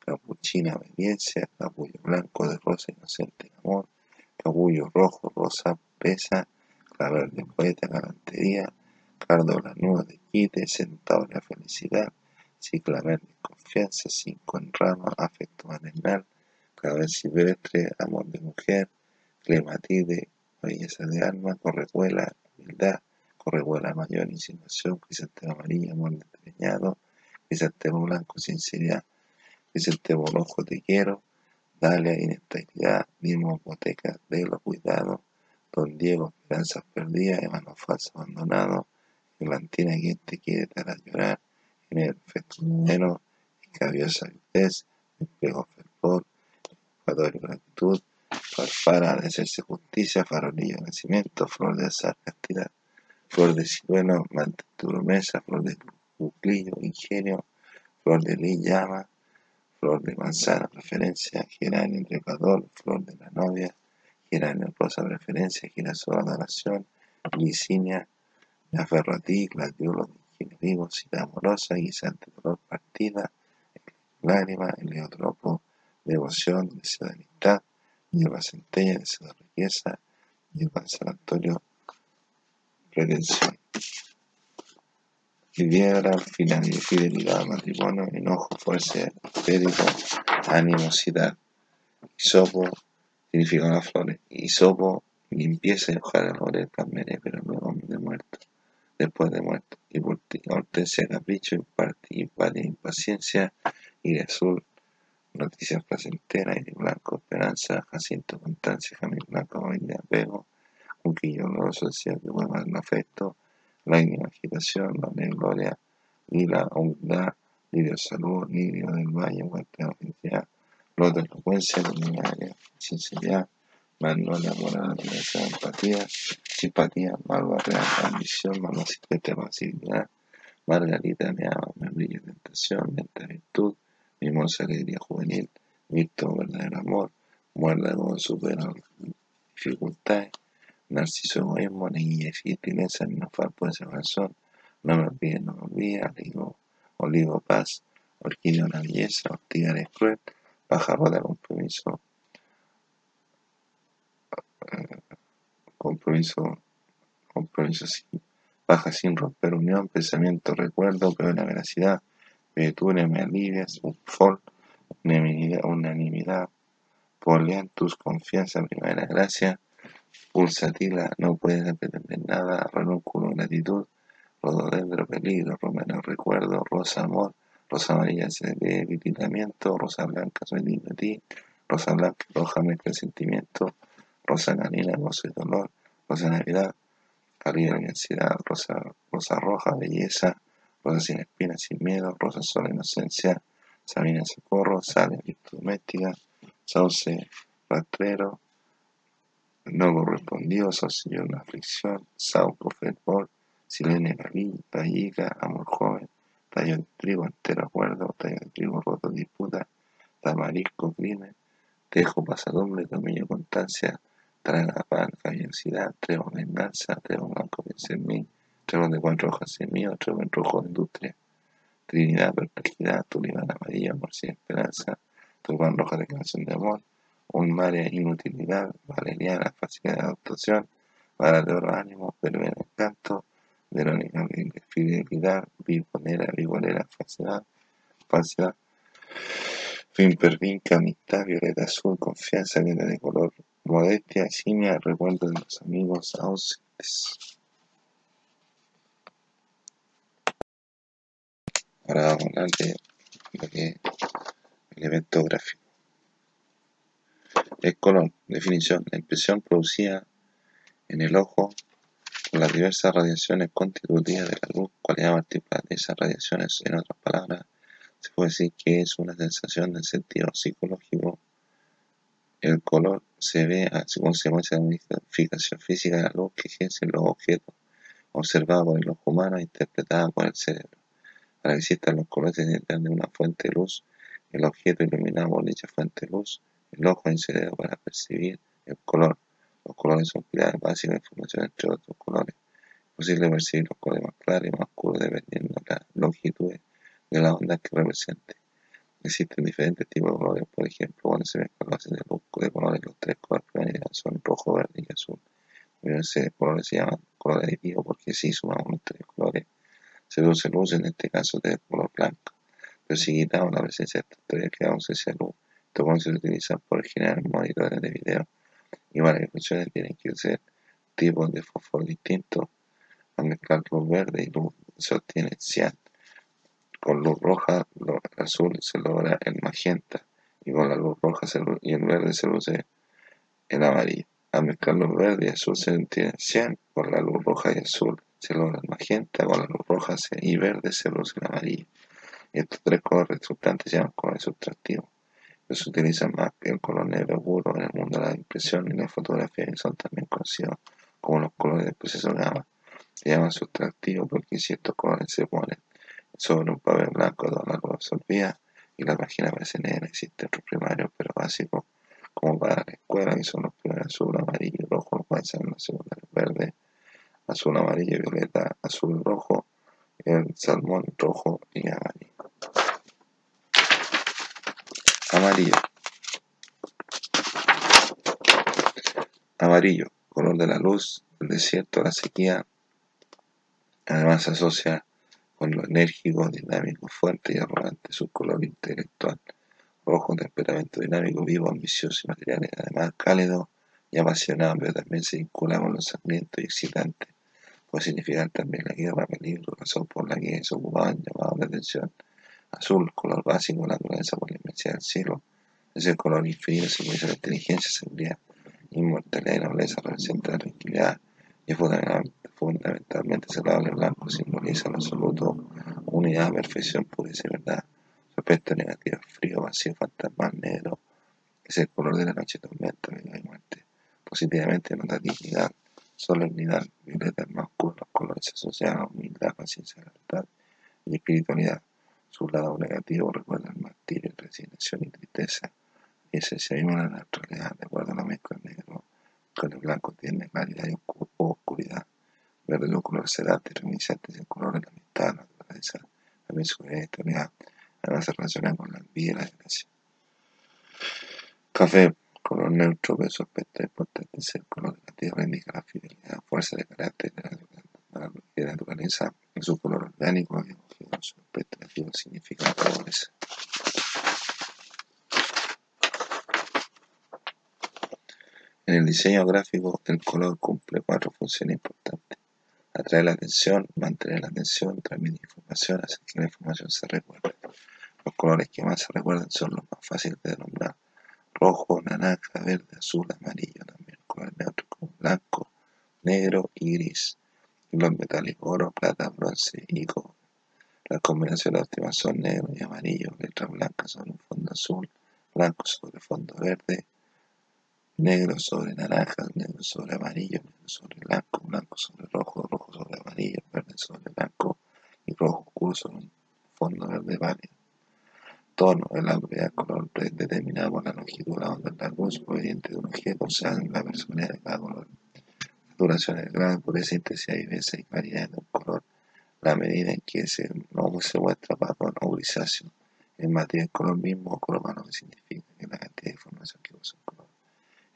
capuchina, obediencia, capullo blanco de rosa, inocente amor, capullo rojo, rosa, pesa, clavel de poeta, galantería, cardo lanudo de quite, sentado en la felicidad, ciclamen de confianza, cinco en rama, afecto maternal, clavel silvestre, amor de mujer, clematide, belleza de alma, correcuela, humildad, correcuela mayor, insinuación, crisantemo amarillo, amor despeñado, crisantemo blanco, sinceridad, crisantemo rojo, te quiero, Dalia, inestabilidad, mismo hipoteca, de los cuidados, Don Diego, esperanzas perdidas, hermano falso abandonado, Atlantina, quien te quiere dar a llorar, en el menos, escabiosa vitez, espejo fervor, ecuador gratitud, farfara de hacerse justicia, farolillo nacimiento, flor de azar, castidad, flor de ciruelo, promesa, flor de buclillo, ingenio, flor de llama, flor de manzana, preferencia, geranio, trepador, flor de la novia, geranio, rosa, preferencia, girasol, adoración, glicinia, me aferro a ti, gladiolo, vivo, cita amorosa, guisante, dolor, partida, lágrima, heliotropo, devoción, deseo de amistad, lleva centella, deseo de riqueza, Antonio, redención. Viviera, fidelidad, matrimonio, enojo, fuerza, espíritu, animosidad. Isopo significa las flores. Isopo, limpieza y ojalá laurel, palmera, pero luego de muerto. después de muerto, y hortensia, capricho, empatía, impaciencia, y de azul, noticias placenteras, y de blanco, esperanza, jacinto, constancia, jamín blanco, de apego, quillo oloroso, decía que mueva el afecto, lágrima, agitación, la gloria, lila, humildad, lirio salud, lirio del valle, muerte, felicidad, de elocuencia, luminaria, sinceridad, magnolia, morada, empatía, simpatía, malva, real, ambición, malva, pasividad, margarita, me ama, me brilla, tentación, lenta virtud, mimosa alegría juvenil, visto verdadero amor, muerde con supera dificultades, narciso egoísmo, neguilla y gentileza, no puede ser razón, no me olvide, no me olvide, olivo, paz, orquídea una belleza, ortiga es cruel, pájaro compromiso, compromiso, compromiso sin, baja sin romper unión, pensamiento, recuerdo, pero la veracidad, virtud, me alivias, un fol, unanimidad, unanimidad, poliantus, confianza, primera gracia, pulsatila, no puedes pretender nada, renúnculo, gratitud, rododendro, peligro, romero, recuerdo, rosa, amor, rosa amarilla, debilitamiento, rosa blanca, soy digno ti, rosa blanca, roja, mezcla sentimiento, rosa canina, gozo y dolor, rosa navidad, cálida ansiedad, rosa, rosa roja, belleza, rosa sin espinas, sin miedo, rosa sola, inocencia, sabina, socorro, sale, virtud doméstica, sauce, rastrero, no correspondido, señor la aflicción, sauco, fervor, silene, vallica, amor joven, tallo de trigo, entero acuerdo, tallo de trigo, roto, disputa, tamarisco, crimen, tejo, pasadumbre, dominio, constancia, traga pan, caballerosidad, trébol, venganza, trébol blanco, en mí, de cuatro hojas en mí, trébol en rojo, industria, trinidad, perplejidad, tulipán amarillo, amor sin esperanza, tulipán roja, declaración de amor, un mare inutilidad, valeriana, facilidad de adaptación, vara de oro ánimo, verbena encanto, verónica fidelidad, biponera, vigorera, falsedad, falsedad, fin pervinca, amistad, violeta azul, confianza, violeta de color Modestia, simia, recuerdo de los amigos ausentes. Ahora vamos a hablar de lo que es el evento gráfico. El color, definición, la impresión producida en el ojo por las diversas radiaciones constitutivas de la luz, cualidad particular de esas radiaciones, en otras palabras, se puede decir que es una sensación de sentido psicológico. El color se ve a consecuencia de la modificación física de la luz que ejercen los objetos observados por el ojo humano e interpretados por el cerebro. Para que existan los colores detrás de una fuente de luz, el objeto iluminado por dicha fuente de luz, el ojo cerebro para percibir el color. Los colores son pilares básicos de información entre otros colores. Es posible percibir los colores más claros y más oscuros dependiendo de la longitud de la onda que represente. Existen diferentes tipos de colores, por ejemplo, cuando se mezclan bases de luz de colores, los tres colores primarios son rojo, verde y azul. Ese colores se llaman color aditivo porque si sumamos los tres colores, se produce luz, en este caso de color blanco. Pero si quitamos la presencia de estos tres, quedamos esa luz. Colores se utilizan por generar monitores de video y para que funcione tienen que ser tipos de fósforo distintos. Al mezclar luz verde y luz se obtiene cian con luz roja, luz azul se logra el magenta y con la luz roja y el verde se luce el amarillo. Al mezclar luz verde y azul se obtiene cian, con la luz roja y azul se logra el magenta, con la luz roja y verde se luce el amarillo. Estos tres colores resultantes se llaman colores se utilizan más que el color negro puro en el mundo de la impresión y la fotografía y son también conocidos como los colores del proceso gamma. Se llaman sustractivos porque si estos colores se ponen sobre un papel blanco de una color y la página aparece negra. Existen otros primarios, pero básicos, como para la escuela, que son los primeros azul, amarillo rojo, los cuales son los secundarios verde, azul, amarillo, violeta, azul, rojo, el salmón rojo y amarillo. Amarillo. Amarillo, color de la luz, el desierto, la sequía. Además se asocia con lo enérgico, dinámico, fuerte y arrogante, su color intelectual. Rojo, temperamento dinámico, vivo, ambicioso y material, además cálido y apasionado, pero también se vincula con lo sangriento y excitante. puede significar también la guerra, peligro, razón por la que se ocupaban llamados de atención. Azul, color básico, naturaleza por la inmensidad del cielo. Es el color infinito, simboliza la inteligencia, seguridad, inmortalidad y nobleza, representa la tranquilidad y fundamentalmente el blanco, simboliza el absoluto, unidad, perfección, pureza y verdad. Su aspecto negativo, frío, vacío, fantasmal, negro, es el color de la noche, tormenta, vida y muerte. Positivamente nota dignidad, solemnidad, violeta más oscuro, los colores asociados a humildad, paciencia, libertad y espiritualidad. Su lado negativo recuerda el martirio, resignación y tristeza. Y ese se mismo la la mezcla negro con el blanco tiene claridad y oscuridad. Verde el color sedante, reminiscente el color de la amistad, la naturaleza, la mensualidad y eternidad. Además se relaciona con la envidia y la desgracia. Café, color neutro, su aspecto importante es el color de la tierra, indica la fidelidad, fuerza de carácter de la naturaleza, en su color orgánico, su aspecto negativo significa la pobreza. En el diseño gráfico, el color cumple cuatro funciones importantes. Atrae la atención, mantener la atención, transmitir información, hacer que la información se recuerde. Los colores que más se recuerdan son los más fáciles de nombrar. Rojo, naranja, verde, azul, amarillo también. Colores neutros como blanco, negro y gris. Los metálicos oro, plata, bronce y cobre. Las combinaciones óptimas son negro y amarillo, letras blancas sobre un fondo azul, blanco sobre fondo verde, negro sobre naranja, negro sobre amarillo, negro sobre blanco, blanco sobre rojo, rojo sobre amarillo, verde sobre blanco y rojo oscuro sobre un fondo verde pálido. Tono es la propiedad color determinada por la longitud de la onda de la luz proveniente de un objeto, o sea, la personalidad de cada color. Duración, el grado de pureza, intensidad y belleza y variedad de un color, la medida en que se, no se muestra para o grisáceo. En materia del color mismo o color que significa que la cantidad de información que usa un color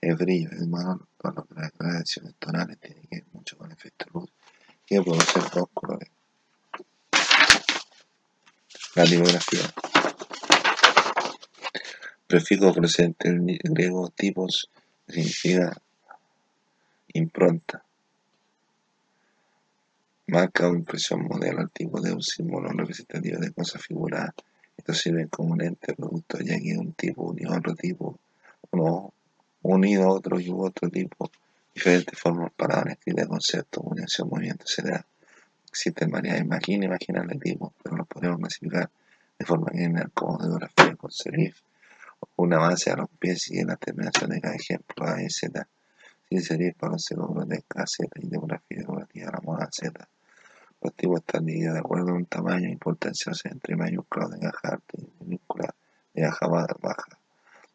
el brillo es malo cuando las gradaciones tonales tienen que ver mucho con el efecto luz, que ser dos colores. La tipografía. Prefijo presente en griego tipos significa impronta. Marca o impresión modelo al tipo de un símbolo representativo de cosas figuradas. Esto sirve como un ente producto, ya que un tipo unido a otro tipo, uno unido a otro y otro tipo, diferentes formas, palabras, escritas, conceptos, unión, movimiento, etc. Existen varias imágenes, imaginar el tipo, pero los podemos clasificar de forma general como geografía con serif, una base a los pies y en la terminación de cada ejemplo A Z, para los segundos de Z y demografía geográfica a la moda Z. Los tipos están divididos de acuerdo a un tamaño importancia, o sea, entre mayúsculas de caja alta y minúsculas de caja baja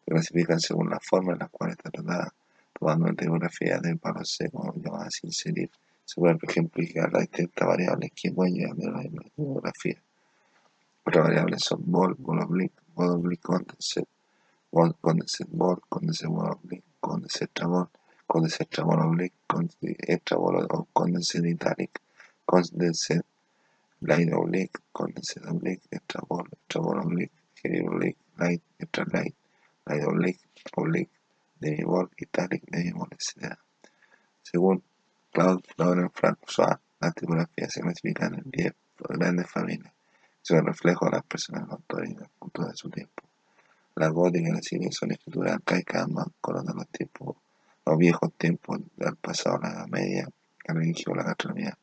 clasifican según la forma en la cual está tratada, tomando en tipografía del palo seco llamada sin serif. Se puede, por ejemplo, indicar las distintas variables que pueden llevar de la misma tipografía. Otras variables son bol, bol oblique, bol oblique condensate, bol condensate bol, condensate bol oblique, condensate trabol, condensate trabol oblique, extra bol o condensate italic, condensate light oblique, condensate oblique, extra bol, extra bol oblique, heavy oblique, light, extra light hay oblique, oblique, demibol, italic, demibol, etc. Según Claude Florent François, las tipografías se clasifican en 10 grandes familias, son el reflejo de las personas autores y del punto de su tiempo. La gótica y la civil son escrituras arcaicas, de los tiempos, los viejos tiempos del pasado, la Media, la religión, la gastronomía.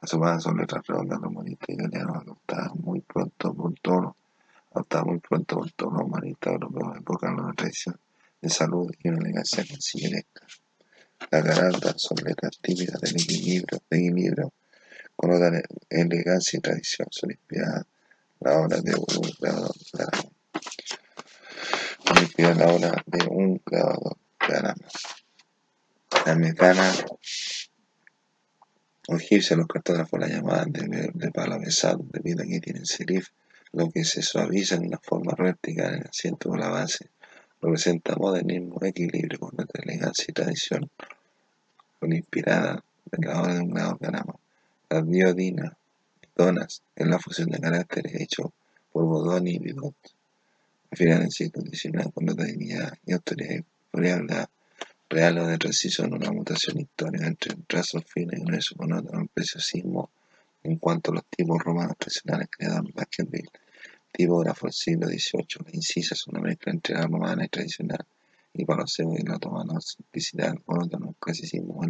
Las humanas son letras redondas, los monitos italianos adoptadas muy pronto por tono hasta muy pronto por tono humanista europeo evocan una tradición de salud y una elegancia sencillesca. Las garandas son letras típicas del equilibrio, de equilibrio con otra elegancia y tradición. Son inspiradas la obra de un grabador de Arama. La obra de un grabador de Arama. La mecana o egipcia, los cartógrafos la llamaban de, de palo debido a que tienen serif lo que se suaviza en una forma vertical en el asiento o la base, representa modernismo, equilibrio con nuestra elegancia y tradición, con inspirada en la obra de un grado ganamos. La diodina, donas, es la fusión de caracteres hecho por Bodoni y Bidot. A finales del siglo XIX, con la dignidad y autoridad real o de transición, una mutación histórica entre trazos finos y eso monótono, preciosismo en cuanto a los tipos romanos tradicionales creados en Baskerville. Tipógrafo del siglo XVIII, la incisa es una mezcla entre la romana y tradicional, y para los cebos y la otomana, simplicidad, monótono, clasicismo.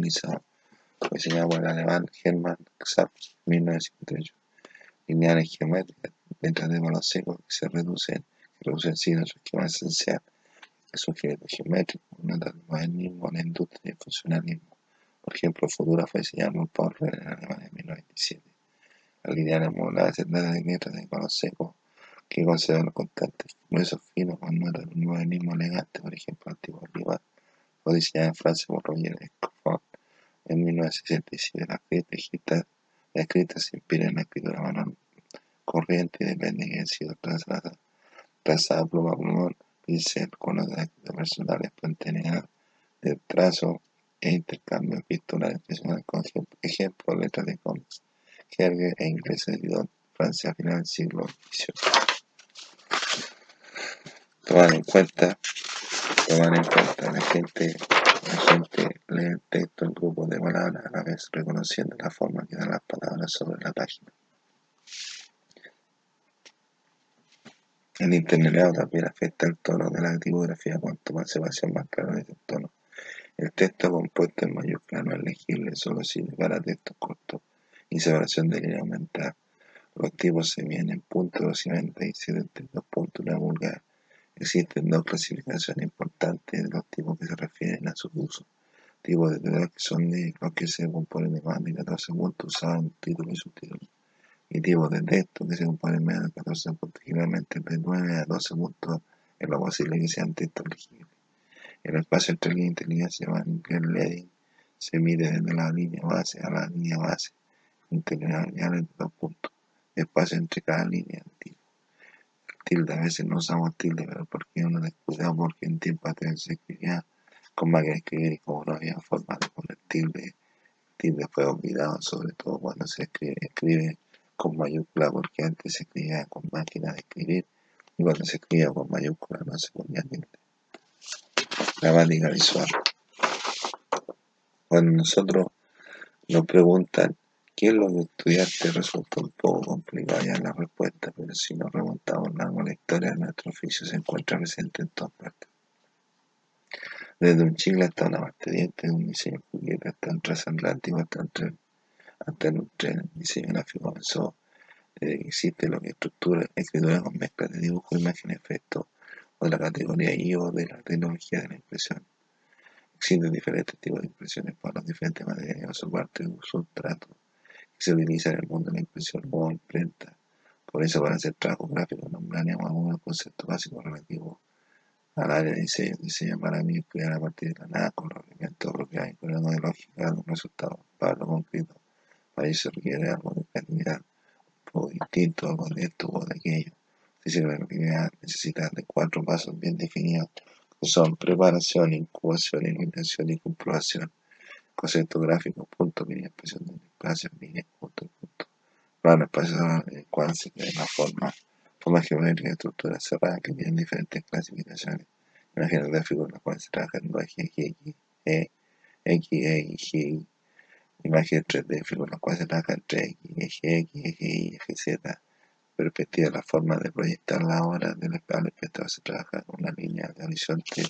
Fue diseñado por el alemán Hermann Xaps en 1958. Lineales geométricas, letras de seco que se reducen, que reducen sin su esquema esencial es un género geométrico, nota del modernismo, la industria y funcionalismo. Por ejemplo, Futura fue diseñado por Paul Rehler en Alemania en 1927. Las lineales moduladas se trata de letras de color seco que conservan constantes gruesos finos con notas del modernismo elegante, por ejemplo, tipo rival fue diseñado en Francia por Roger Escofford en 1967. La escrita, la se inspira en la escritura manual corriente y depende de que haya sido trazada, trazada pluma a plumón pincel con los actos personales tener de trazo e intercambio pistolar expresional con ejemplo letras de cómics, Herger e inglés de Francia final del siglo XVIII. Tomar en cuenta, tomar en cuenta la gente, la gente lee el texto en grupos de palabras a la vez reconociendo la forma que dan las palabras sobre la página. El internet también afecta el tono de la tipografía, cuanto más separación más claro es el tono. El texto compuesto en mayúscula no es legible, solo sirve para textos cortos y separación de línea aumentada. Los tipos se miden en puntos y dos puntos una vulgar. Existen dos clasificaciones importantes de los tipos que se refieren a su uso. Tipos de texto que son de los que se componen de más de 14 puntos usados en títulos y subtítulos y tipos de texto que se componen menos de 14 puntos, generalmente de 9 a 12 puntos es lo posible que sean textos legibles. El espacio entre línea y línea se llama leading, se mide desde la línea base a la línea base, interlineales de dos puntos, espacio entre cada línea. Tilde. tilde, a veces no usamos tilde, pero porque uno descuidado porque en tiempo antes se escribía con máquina escribir y como no había forma de poner tilde, tilde fue olvidado, sobre todo cuando se escribe, escribe con mayúscula porque antes se escribía con máquina de escribir y cuando se escribía con mayúscula no se ponía tilde. Gramática visual. Cuando nosotros nos preguntan qué es lo que estudiaste resulta un poco complicado ya la respuesta, pero si nos remontamos la historia, nuestro oficio se encuentra presente en todas partes. Desde un chile hasta una parte de un diseño juguete hasta un transatlántico, hasta un tren hasta un tren, diseño gráfico desde que existe lo que es estructura, escritura con mezcla de dibujo, imagen, efecto o de la categoría I o de la tecnología de la impresión. Existen diferentes tipos de impresiones para los diferentes materiales o su parte o sustrato que se utiliza en el mundo de la impresión o imprenta. Por eso, para hacer trabajo gráfico, nombraremos algunos conceptos básicos relativos al área de diseño. Diseño para mí es crear a partir de la nada con los elementos propios con de lógica de un resultado para lo concreto para eso requiere algo de creatividad, un poco distinto, algo de esto o de aquello. Si la creatividad necesita de cuatro pasos bien definidos, que son preparación, incubación, iluminación y comprobación. Concepto gráfico, punto, línea, expresión de espacio, línea, punto, punto. Plano espacial en el cual se la forma, forma geométrica, estructura cerrada que tienen diferentes clasificaciones. Imagen gráfico en la cual se trabaja en ejes X, E, X, E G, Imagen 3D, figura cual se trabaja entre X, X, Y. Perspectiva, la forma de proyectar la obra del espectador se trabaja con una línea de horizonte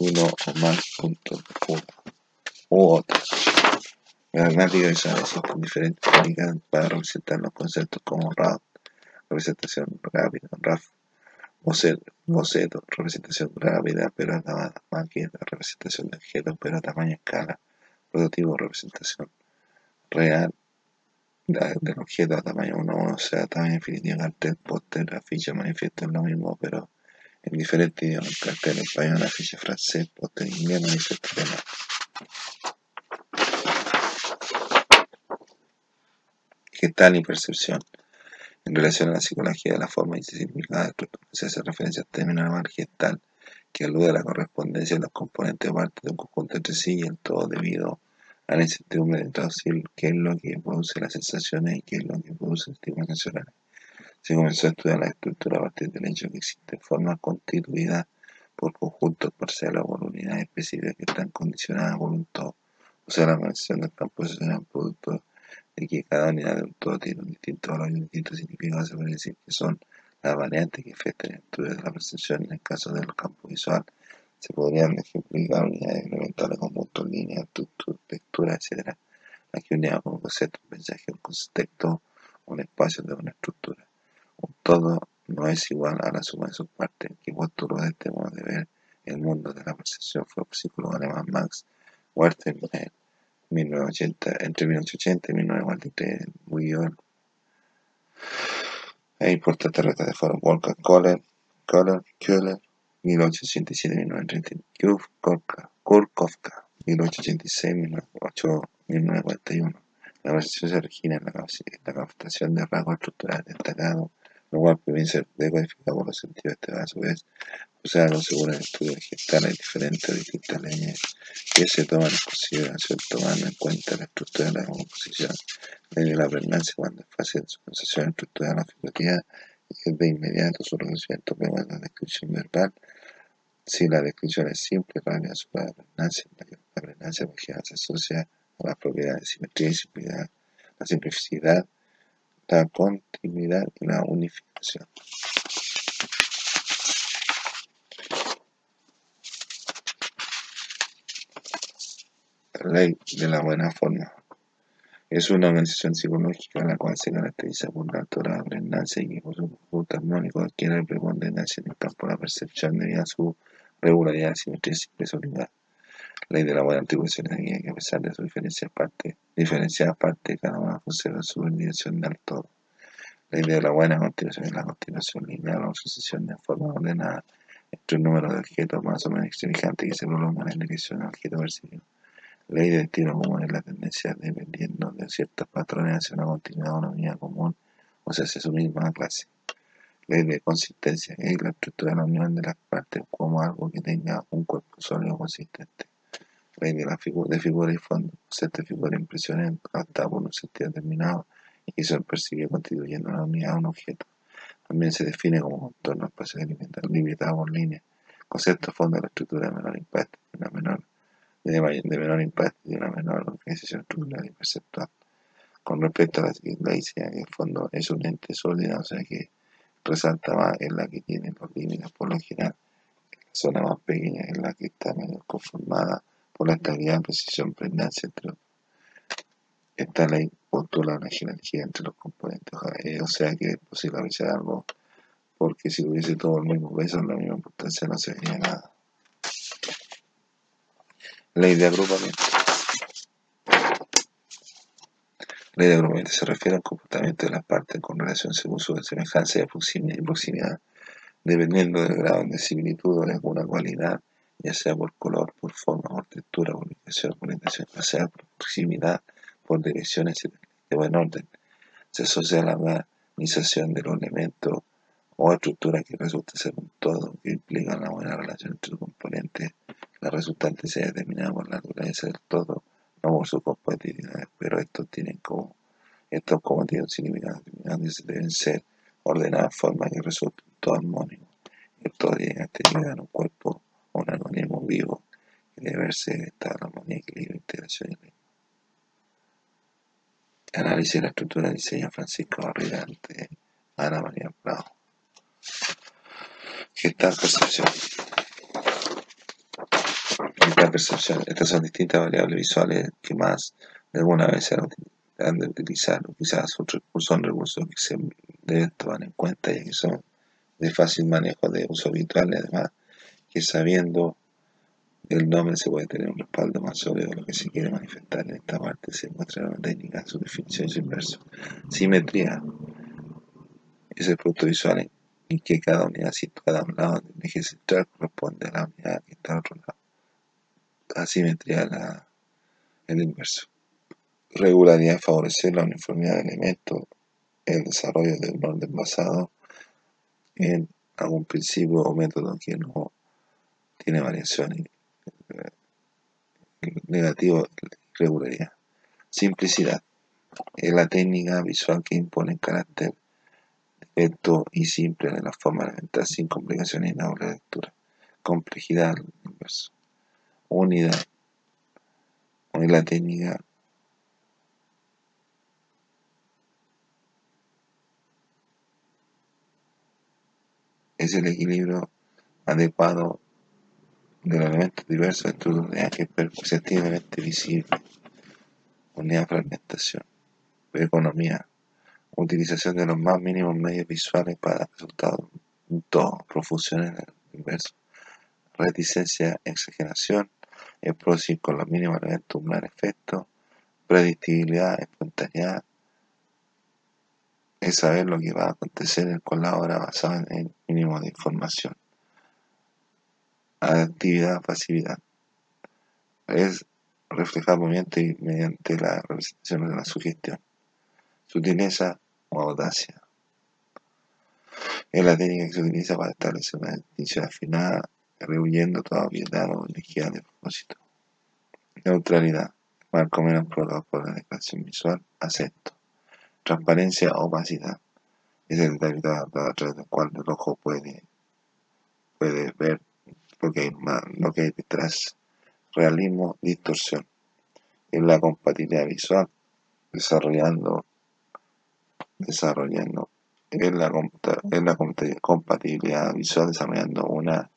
uno o más puntos de fuga u otra. Gramática visual existen diferentes técnicas para representar los conceptos como RAW, representación rápida, RAF, boceto, representación rápida pero acabada, maqueta, representación de objetos pero a tamaño escala, prototipo, representación real del objeto a tamaño 1, o sea, tamaño definitivo, cartel, póster, afiche, manifiesto es lo mismo, pero en diferentes idiomas, cartel español, afiche francés, póster inglés, manifiesto alemán. Gestal y percepción. En relación a la psicología de la forma y significado se hace referencia al término alemán gestal, que alude a la correspondencia de los componentes de parte de un conjunto entre sí y el todo debido a la incertidumbre de traducir qué es lo que produce las sensaciones y qué es lo que produce el estímulo sensorial. Se comenzó a estudiar la estructura a partir del hecho que existen formas constituidas por conjuntos parciales o por unidades específicas que están condicionadas por un todo. O sea, la manifestación del campo es un producto de que cada unidad de un todo tiene un distinto valor y un distinto significado. Se puede decir que son las variantes que afectan el estudio de la percepción en el caso del campo visual. Se podrían ejemplificar unidades elementales como puntos, líneas, texturas, etc. Aquí unidad como concepto, un mensaje, un contexto, un espacio de una estructura. Un todo no es igual a la suma de sus partes, que postuló este modo de ver el mundo de la percepción fue el psicólogo alemán Max Werther entre 1980 y 1943 en New York. Es importante de fueron Wolfgang Kohler, Kohler, Köhler, 1867-1931, Kurkovka, 1886-1941. La percepción se origina en la, captación de rasgos estructurales destacados lo cual puede ser decodificado por los sentidos. Este a su vez usarlo según el estudio gestal hay diferentes distintas leyes que se toman en consideración tomando en cuenta la estructura de la composición. De la pregnancia cuando es fácil su concepción estructural la figurativa y es de inmediato su reconocimiento de la descripción verbal. Si la descripción es simple, rápida, sobre la pregnancia, la pregnancia porque se asocia a las propiedades de simetría y simplicidad. La simplicidad la continuidad y la unificación. La ley de la buena forma es una organización psicológica la cual se caracteriza por la altura de y por su conjunto armónico adquiere preponderancia en el campo de la percepción debido a su regularidad, simetría y simplicidad. Ley de la buena atribución es que a pesar de su diferencia parte, diferenciada parte, cada una conserva su dirección del todo. Ley de la buena continuación es la continuación lineal o sucesión de forma ordenada entre un número de objetos más o menos semejantes que se prolongan en dirección al objeto percibido. Ley de destino común es la tendencia dependiendo de ciertos patrones hacia una continuidad o una unidad común, o sea, hacia su misma clase. Ley de consistencia es la estructura de la unión de las partes como algo que tenga un cuerpo sólido consistente de, la figura, de figura y fondo. Concepto de figura impresiones hasta por un sentido determinado y que se percibe constituyendo una unidad o un objeto. También se define como contorno espacio limitado por líneas. Concepto fondo de la estructura de menor impacto y una menor de, menor impacto y una menor organización estructural y perceptual. Con respecto a la ley, que el fondo es un ente sólido, o sea que resalta más en la que tiene los límites por lo general. La zona más pequeña es la que está menos conformada por la estabilidad, precisión, pregnancia, entre Esta ley postula una jerarquía entre los componentes, o sea que es posible avisar algo, porque si hubiese todo el mismo peso, la misma importancia no sería nada. Ley de agrupamiento. Ley se refiere al comportamiento de las partes con relación según su semejanza y proximidad, dependiendo del grado de similitud o de alguna cualidad ya sea por color, por forma, por textura, por ubicación, por orientación, ya sea por proximidad, por dirección, etc. De buen orden. Se asocia a la organización de los elementos o estructuras que resulta ser un todo, que implica una buena relación entre sus componentes. La resultante se determinada por la naturaleza del todo, no por su compatibilidad, pero estos tienen como estos como tienen un significado y deben ser ordenadas de forma que resulte un todo armónico. El todo tiene actividad en un cuerpo un anónimo vivo que debe verse en estado de armonía, equilibrio, integración y Análisis de la estructura de diseño Francisco Barrigante, Ana María Prado. tal percepción. tal percepción. Estas son distintas variables visuales que más alguna vez se han de utilizar, quizás son recursos que se deben tomar en cuenta y que son de fácil manejo de uso habitual además que sabiendo el nombre se puede tener un respaldo más sólido de lo que se quiere manifestar en esta parte se muestra la técnica, su definición y su inverso. Simetría es el producto visual en que cada unidad situada a un lado del eje central corresponde a la unidad que está al otro lado. Asimetría la, el inverso. Regularidad favorecer la uniformidad de elementos, el desarrollo de un orden basado en algún principio o método que no tiene variaciones. Negativo, regularidad. Simplicidad. Es la técnica visual que impone carácter directo y simple de la forma elemental sin complicaciones y la lectura. complejidad universo, unidad, y la técnica es el equilibrio adecuado de los elementos diversos dentro de unidad que es perceptiblemente visible. Unidad fragmentación. Economía. Utilización de los más mínimos medios visuales para dar resultados. Todo. Profusión en el universo. Reticencia, exageración. El con los mínimos elementos, un gran efecto. Predictibilidad, espontaneidad, es saber lo que va a acontecer con la obra basada en el mínimo de información. Actividad, pasividad. Es reflejar movimiento mediante la representación de la sugestión. Sutileza o audacia. Es la técnica que se utiliza para establecer una distinción afinada, rehuyendo toda obviedad o energía de propósito. Neutralidad. Marco menos por la declaración visual. Acepto transparencia opacidad. Es el detalle a través del cual el ojo puede, puede ver lo que, hay lo que hay detrás. Realismo, distorsión. Es la compatibilidad visual, desarrollando, desarrollando, es la, es la compatibilidad visual desarrollando una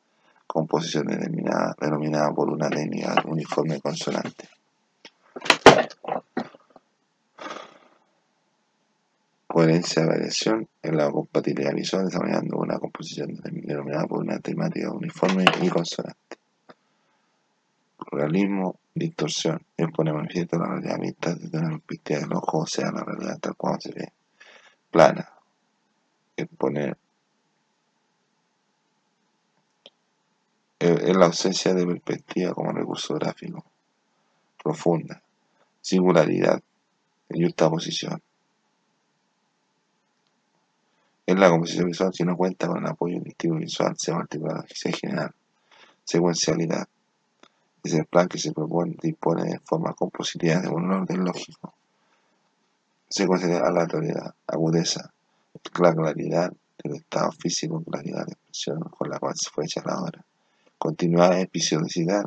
composición denominada, denominada por una técnica uniforme consonante. Coherencia variación en la compatibilidad visual desarrollando una composición denominada por una temática uniforme y consonante. Realismo, distorsión, el pone manifiesto la realidad vista desde una perspectiva del ojo, o sea, la realidad tal cual se ve. Plana, el poner es la ausencia de perspectiva como recurso gráfico. Profunda, singularidad, posición en la composición visual, si no cuenta con el apoyo indicativo visual, se multiplica la general. Secuencialidad. Es el plan que se propone dispone de forma compositiva de un orden lógico. Secuencialidad, aleatoriedad, agudeza, la claridad del estado físico, claridad de expresión con la cual se fue hecha la obra. Continuidad, episodicidad,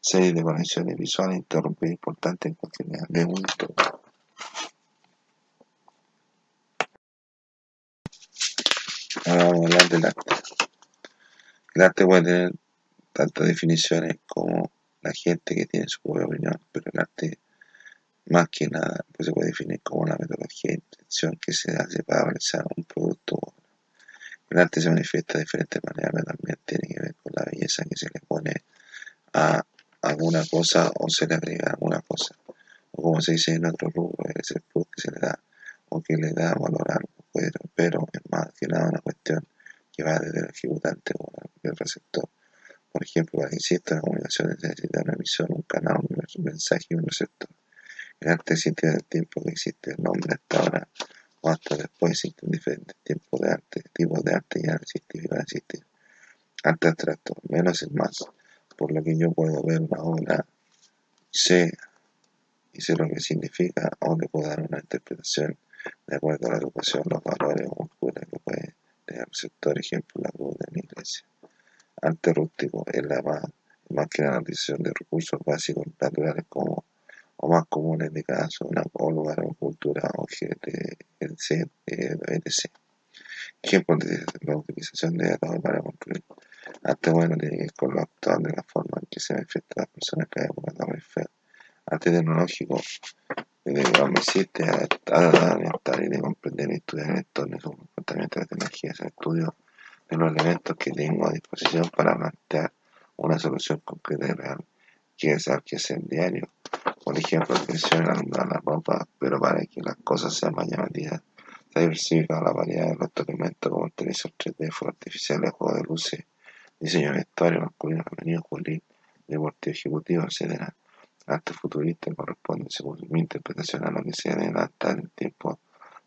serie de conexiones visuales interrumpidas importantes en de un. Ahora vamos a hablar del arte. El arte puede tener tantas definiciones como la gente que tiene su propia opinión, pero el arte, más que nada, pues se puede definir como la metodología de intención que se hace para realizar un producto. El arte se manifiesta de diferentes maneras, pero también tiene que ver con la belleza que se le pone a alguna cosa o se le agrega alguna cosa. O como se dice en otro rubro, es el plus que se le da o que le da valor a algo pero, es más que nada una cuestión que va desde el ejecutante o el receptor. Por ejemplo, para que exista la comunicación necesita una emisión, un canal, un mensaje y un receptor. El arte existe desde el tiempo que existe el nombre hasta ahora o hasta después existen diferentes tipos de arte, tipos de arte ya no existen y van a existir. Arte abstracto, menos es más, por lo que yo puedo ver una obra, sé y sé lo que significa, o le puedo dar una interpretación de acuerdo a la educación, los valores o cultura que puede tener el sector, ejemplo, la cruz de la iglesia. Arte rústico es la más, más que la utilización de recursos básicos naturales como o más comunes de cada zona o lugar o cultura o etc. Ejemplo de la utilización de datos para construir. Arte bueno tiene que ver con lo actual de la forma en que se manifiesta las personas que hay por Arte tecnológico de existe a, a, y de comprender y estudiar el entorno y su comportamiento de tecnología es el estudio de los elementos que tengo a disposición para plantear una solución concreta y real que es que es el diario. Por ejemplo, al alumbrar la ropa, pero para que las cosas sean más llamativas, se ha diversificado la variedad de los elementos como el televisor 3D, fuegos artificiales, juegos de luces, diseño de vestuario masculino, femenino, juvenil, deportivo ejecutivo, etc arte futurista corresponde, según mi interpretación, a lo que se adelanta en el tiempo,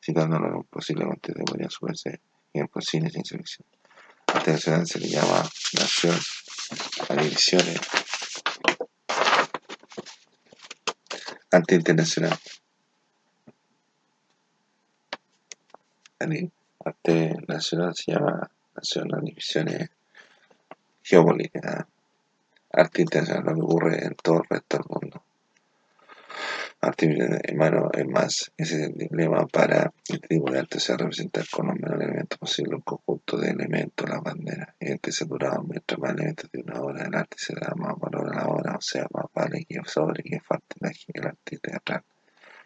citándolo en un posible contemporáneo subirse en cine ciencia ficción. Arte nacional se le llama nación a divisiones. Arte internacional. Arte nacional se llama nación a divisiones geopolítica, arte lo que ocurre en todo el resto del mundo. Arte hermano, es más, ese es el dilema para este tipo de arte sea representar con los menores elementos posible un conjunto de elementos, la bandera. Y este saturado, mientras más elementos de una obra, el arte se da más valor a la obra, o sea, más vale que sobre que falta el arte teatral.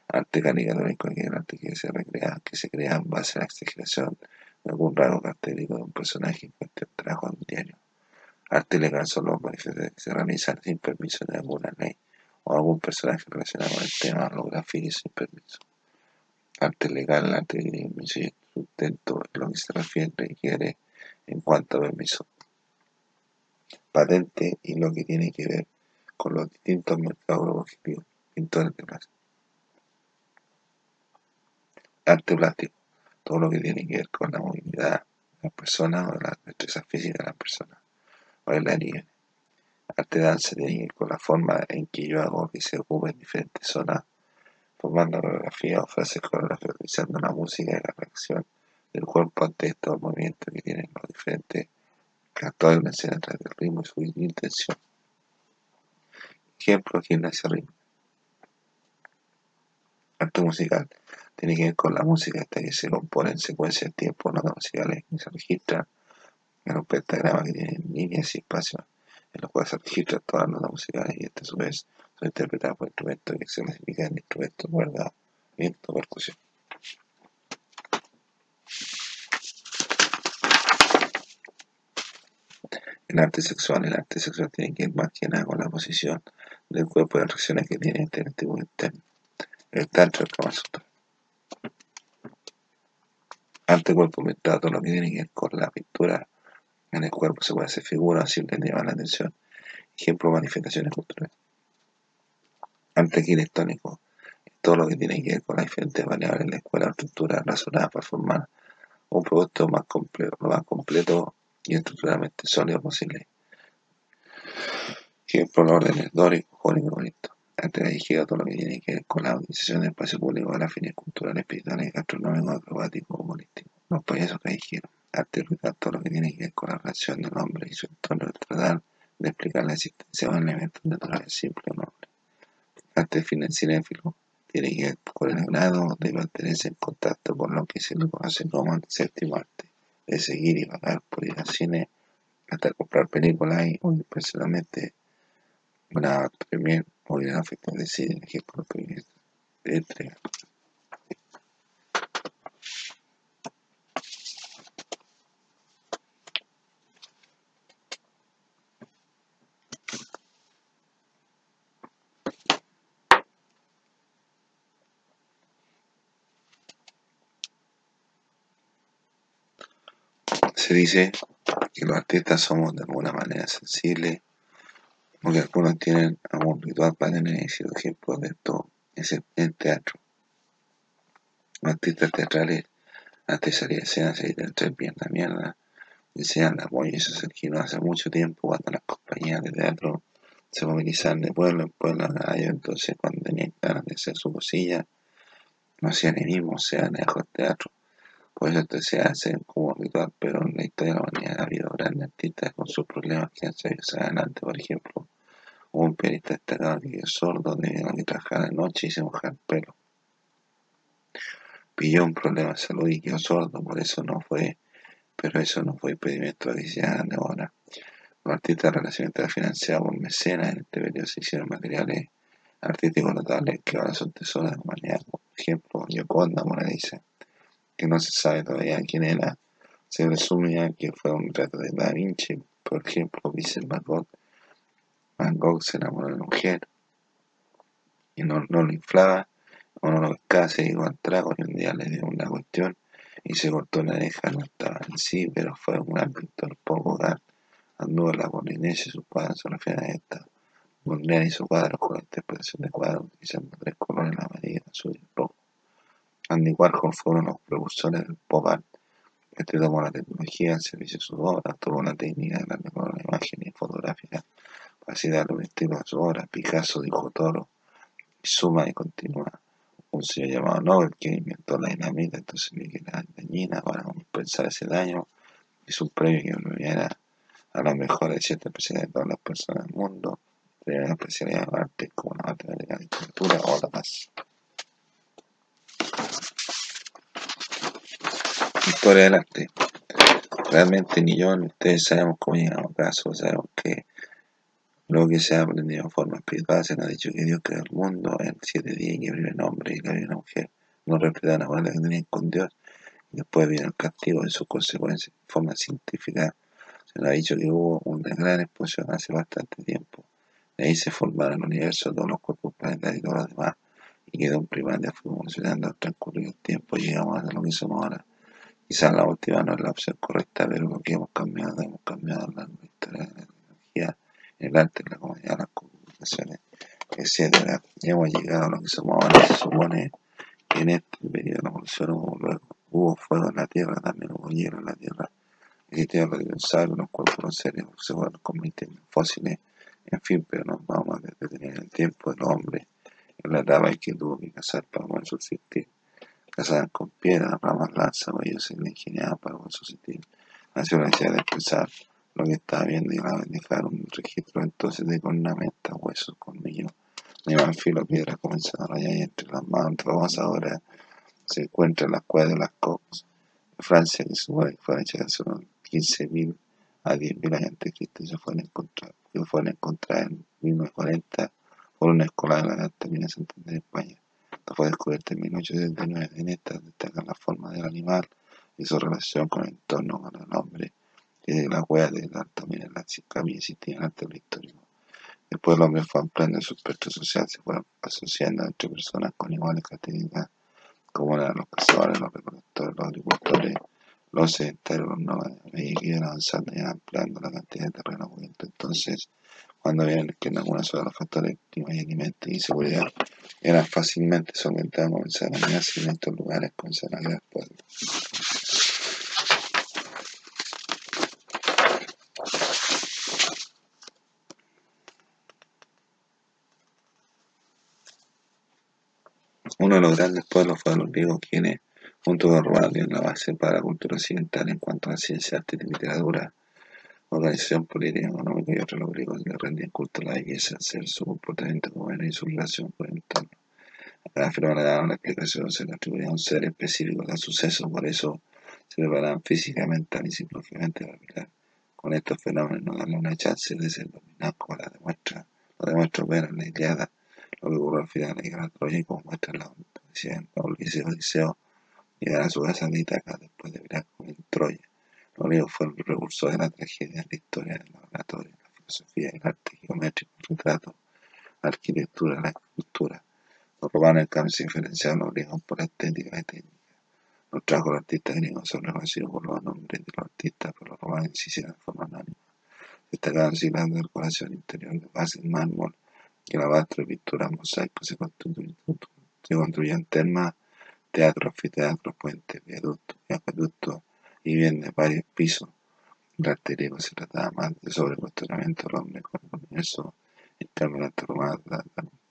Arte caricaturesco que el arte que se recrea, que se crea en base a la exageración de algún rasgo característico de un personaje en cuestión trabajo un diario. Arte legal son los que se realizan sin permiso de alguna ley o algún personaje relacionado con el tema lo grafique sin permiso. Arte legal, arte de sustento, lo que se refiere requiere en cuanto a permiso patente y lo que tiene que ver con los distintos mercados objetivos, pintores de plástico. Arte plástico, todo lo que tiene que ver con la movilidad de las personas o la destreza física de las personas, bailarines, arte danza tiene con la forma en que yo hago que se ocupe en diferentes zonas, formando coreografía o frases coreográficas, utilizando la música y la reacción del cuerpo ante estos movimientos que tienen los diferentes actores de una escena a través del ritmo y su intención. Ejemplo, gimnasia ritmo. Arte musical tiene que ver con la música hasta que se compone en secuencia de tiempo, notas musicales que se registran en un pentagrama que tiene líneas y espacios en los cuales se registran todas las notas musicales y estas a su vez son interpretadas por instrumentos que se clasifican en instrumentos, cuerda, viento, percusión. El arte sexual, el arte sexual tiene que ver más que nada con la posición del cuerpo y las reacciones que tiene este tipo interno. El tantra, el Kama. Arte cuerpo mental, todo lo que tiene que ver con la pintura en el cuerpo se puede hacer figuras si le llaman la atención. Ejemplo, manifestaciones culturales. Arte arquitectónico, todo lo que tiene que ver con las diferentes variables en la escuela estructura razonada para formar un producto más completo, lo más completo y estructuralmente sólido posible. Ejemplo, los órdenes dórico, jónico, bonito. Arte callejero, todo lo que tiene que ver con la utilización del espacio público de las fines culturales, espirituales, gastronómicos, acrobáticos, humorísticos. Los payasos callejeros arte rural, todo lo que tiene que ver con la relación del hombre y su entorno, tratar de explicar la existencia de un elemento natural simple o noble. Arte financiero tiene que ver con el grado de mantenerse en contacto con lo que se le conoce como el séptimo arte, de seguir y pagar por ir al cine hasta comprar películas y personalmente una premier o ir a de cine, ejemplo, de entrega. Se dice que los artistas somos de alguna manera sensibles, porque algunos tienen algún ritual para tener éxito. Ejemplo de esto es el, teatro. Los artistas teatrales, antes de salir a escena, se dicen tres bien la mierda, desean apoyo y se no hace mucho tiempo cuando las compañías de teatro se movilizaban de pueblo en pueblo a entonces cuando tenían ganas de hacer su cosilla, no hacían ni mismo, sean lejos teatro por eso se hace como ritual, pero en la historia de la humanidad ha habido grandes artistas con sus problemas que han salido adelante. Por ejemplo, un pianista destacado que es sordo debido que trabajaba de noche y se mojaba el pelo. Pilló un problema de salud y quedó sordo, por eso no fue, pero eso no fue impedimento de de ahora. Los artistas relacionados financiados por mecenas en este periodo se hicieron materiales artísticos notables que ahora son tesoros de la humanidad. Por ejemplo, Yoconda Mona Lisa que no se sabe todavía quién era, se resumía que fue un retrato de Da Vinci, por ejemplo, Vincent Van Gogh. Van Gogh se enamoró de una mujer y no, lo inflaba, o no lo pescaba, se al trago y un día le dio una cuestión y se cortó la oreja, no estaba en sí, pero fue un gran pintor poco dar. Anduvo en la Polinesia sus se refieren a esta. Mondrian hizo cuadros con la interpretación de cuadros utilizando tres colores, la amarilla, azul y rojo. Andy Warhol fue uno de los precursores del pop art. Este tomó la tecnología al servicio de su obra, tomó la técnica de la, la imagen y fotográfica así darle un estilo a su obra. Picasso dijo toro y suma y continúa. Un señor llamado Nobel que inventó la dinamita, entonces vi que era dañina para compensar ese daño. Hizo un premio que premiara a los mejores de ciertas especialidades de todas las personas del mundo, de la especialidad de arte como la matemática, la literatura o la más. Historia del arte. Realmente ni yo ni ustedes sabemos cómo llegamos acá, solo sabemos que lo que se ha aprendido en forma espiritual se nos ha dicho que Dios creó el mundo en siete días y que el hombre y que había una mujer. No respetaban la palabra que tenían con Dios y después vino el castigo de sus consecuencias en forma científica. Se nos ha dicho que hubo una gran explosión hace bastante tiempo. De ahí se formaron el universo, todos los cuerpos planetarios y todos los demás. Y quedó un primaria, fue evolucionando al transcurrir el tiempo llegamos a lo que somos ahora. Quizás la última no es la opción correcta, pero lo que hemos cambiado, hemos cambiado la historia de la tecnología, el arte, la comunidad, las comunicaciones, etc. Y hemos llegado a lo que somos ahora. Se supone que en este periodo de evolución hubo, fuego en la Tierra, también hubo hielo en la Tierra. Existieron los dinosaurios, los cuerpos, los seres se fueron convirtiendo en fósiles, en fin, pero nos vamos a detener en el tiempo del hombre, la etapa en que tuvo que cazar para poder subsistir cazaban con piedras, ramas, lanzas, ellos se ingeniaban para poder subsistir. Nació la necesidad de expresar lo que estaba viendo y dejar un registro entonces de cornamentas, huesos, colmillos, de filo, piedras comenzaron a rayar entre las manos, todas ahora se encuentran las cuevas de las Cox de Francia, que supone que fueron hechas hace unos 15.000 a 10.000 años antes de Cristo y se fueron encontrar, encontradas en 1940 por una escuela de la Edad Media Santander en España. Esto fue descubierto en 1879. En esta destacan la forma del animal y su relación con el entorno con el hombre y de la huella de la, también en la camilla existía antes del histórico. Después el hombre fue ampliando su espectro social, se fueron asociando entre personas con iguales características como eran los cazadores, los recolectores, los agricultores, los sedentarios, los nómadas, y iban avanzando y ampliando la cantidad de terreno cubierto. Entonces, cuando vieron que en algunas de los factores clima y alimento y seguridad eran fácilmente solventados, comenzaron a mirarse en estos lugares, comenzaron a pueblos. Uno de los grandes pueblos fue los griegos, quienes, junto con Roma, dieron la base para la cultura occidental en cuanto a ciencia, arte y literatura, organización política, económica y otros los griegos le rendían culto a la belleza, el ser, su comportamiento era y su relación con el entorno. A cada fenómeno le daban la explicación, se le atribuía a un ser específico de suceso, por eso se preparaban físicamente y psicológicamente para mirar con estos fenómenos, no darle una chance de ser dominados como la demuestra, lo demuestra en la Iliada, lo que ocurrió al final de la guerra Troya como muestra la en Odiseo, Odiseo llegar a su casa de Itaca después de mirar con el Troya. Los griegos fueron el precursor de la tragedia la historia del laboratorio, la filosofía, el arte geométrico, el retrato, la arquitectura, la escultura. Los romanos, en cambio, se diferenciaban los griegos por la estética y técnica. Los trabajos de los artistas griegos son reconocidos por los nombres de los artistas, pero los romanos insistían de forma anónima. Destacaban así la decoración interior de base en mármol alabastro de pinturas, mosaicos, se construían, se construían termas, teatros, anfiteatros, puentes, viaductos y acueductos de varios pisos. El arte griego se trataba más de sobrecuestionamiento del hombre con el universo. El arte romano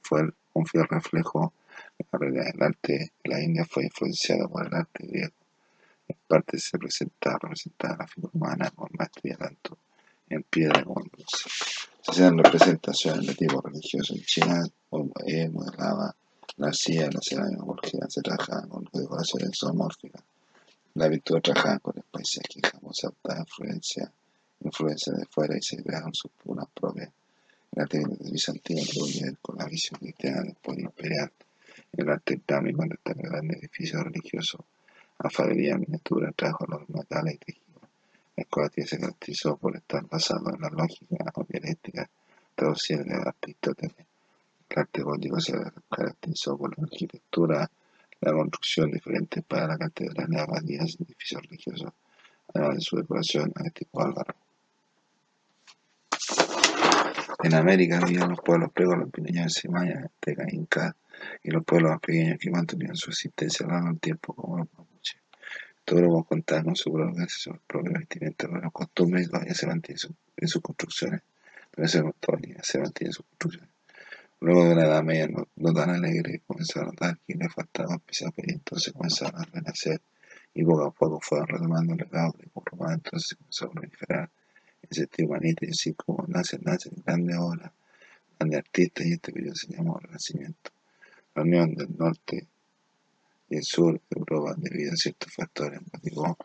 fue un fiel reflejo de la del arte de la India fue influenciado por el arte griego. En parte se presentaba, representaba la figura humana con maestría tanto en piedra como en bronce. Se hacían representaciones de tipo religioso en China, eh, modelaba la silla, la cerámica, se trabajaban con decoraciones zoomórficas. La pintura trabajaba con el paisaje, adaptaba influencia, influencia de fuera y se crearon sus puras propias. El arte bizantino tuvo que ver con la visión cristiana del poder imperial. El arte islámico destaca grandes edificios religiosos, alfarería, miniatura, trabajo los metales y tejidos. La escuela se caracterizó por estar basado en la lógica o dialéctica traducida del Aristóteles. El arte gótico se caracterizó por la arquitectura, la construcción de diferentes para la catedral de abadías y edificios religiosos, además de su decoración artístico. En América vivían los pueblos los pineños y mayas, aztecas, incas y los pueblos más pequeños que mantuvieron su existencia a lo largo del tiempo como los mapuches. Todos grupos contaban con su propia su propio vestimenta, pero costumbres y todavía se mantienen en sus construcciones. Todavía se mantienen sus construcciones. Luego de una edad media no, tan alegre, comenzaron a notar que le faltaba especial y entonces comenzaron a renacer y poco a poco fueron retomando el legado de romano, entonces comenzó a proliferar ese tipo manita y así como nacen, nacen grandes obras, grandes artistas y este periodo se llamó Renacimiento. La unión del norte y el sur de Europa debido a ciertos factores motivó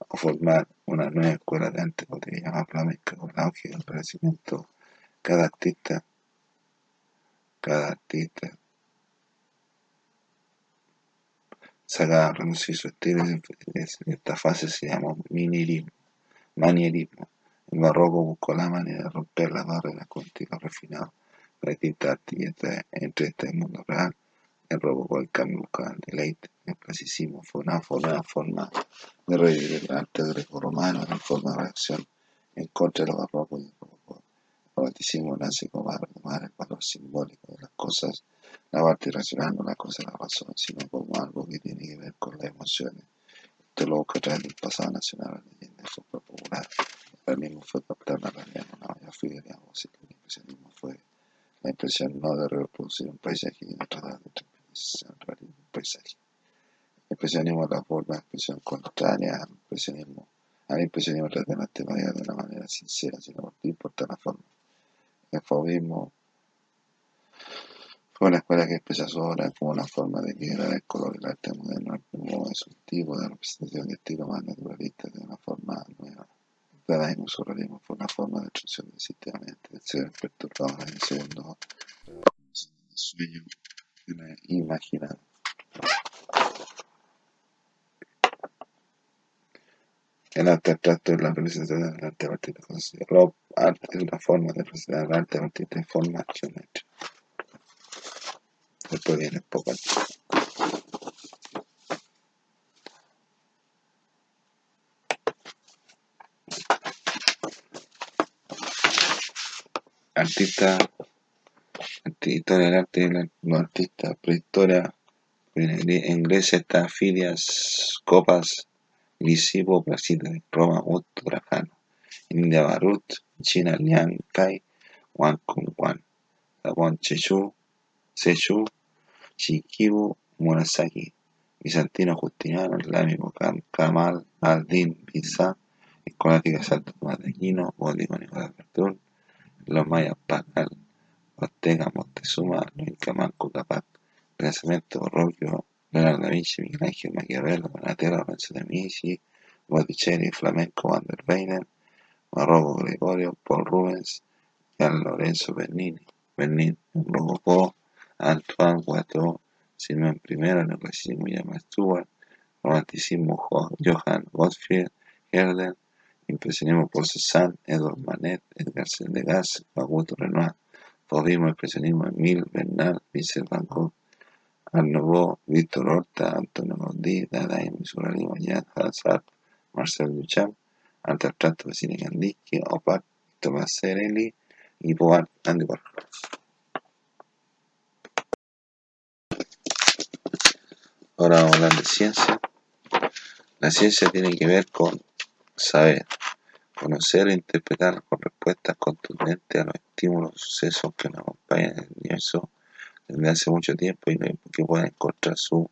a formar una nueva escuela de arte podría llamar flamenca con el auge del Renacimiento. Cada artista, cada artista sacaba a reducir su estilo esta fase se minierismo, manierismo. El barroco buscó la manera de romper las barreras con estilo refinado la distintas artistas entre este mundo real. El rococó el cambio buscaba el deleite. El clasicismo fue una forma, forma de revivir el arte greco-romano en forma de reacción en contra de los barrocos y el. El romanticismo nace como retomar el valor simbólico de las cosas, la parte irracional no la cosa la razón, sino como algo que tiene que ver con las emociones. Esto lo busca a través del pasado nacional, la leyenda popular. El mismo fue captar la realidad en una mayor fidelidad, o sea, el impresionismo fue la impresión no de reproducir un paisaje, sino tratar de transmitir un paisaje. El impresionismo es la forma de expresión contraria al impresionismo. Al impresionismo trata la temática de una manera sincera, sin importar la forma. El fauvismo fue una escuela que expresa su como una forma de equilibrar el color y el arte moderno, como es un tipo de representación de estilo más naturalista de una forma nueva. El dadaísmo surrealismo fue una forma de destrucción del sistema del ser perturbado en el segundo sueño de la imaginada. El arte abstracto es la representación del arte de cosas. El arte es una forma de representar el arte a partir de. Después viene poco Artista, historia del arte, los artistas, prehistoria, en Grecia está Filias, Copas, Lisipo, Placida, Roma, Augusto, Trajano, India, Barut, China, Liang, Kai, Wan, Kung, Wan, Japón, Chechu, Sechu, Shikibu Murasaki, Bizantino Justiniano, Islámico Kamal al-Din Pisa, Escolática Santo Tomás de Aquino, Gótico Nicolás Bertún, los mayas Pacal, Azteca Moctezuma, los incas Manco Capac, Pensamiento Borroquio, Leonardo da Vinci, Michelangelo Maquiavelo, Donatello, Lorenzo de Medici, Botticelli, Flamenco, Van der Marrocco Gregorio, Paul Rubens, Gian Lorenzo Bernini, Bernin, Rococó, Antoine Watteau, Simón I, Neoclasicismo Llama Stuart, Romanticismo Johann Gottfried Herder, Impresionismo Paul Cézanne, Edward Manet, Edgar Degas, Augusto Renoir, Fauvismo, Impresionismo Emile Bernal, Vincent Van Gogh, Art Víctor Horta, Antonio Gaudí, Dadaísmo, Surrealismo, Jean Hazard, Marcel Duchamp, Arte Abstracto, Cine Kandinsky, Tomás Serelli y Boat Andy Warhol. Ahora vamos a hablar de ciencia. La ciencia tiene que ver con saber, conocer e interpretar con respuestas contundentes a los estímulos sucesos que nos acompañan en el universo desde hace mucho tiempo y que pueden encontrar su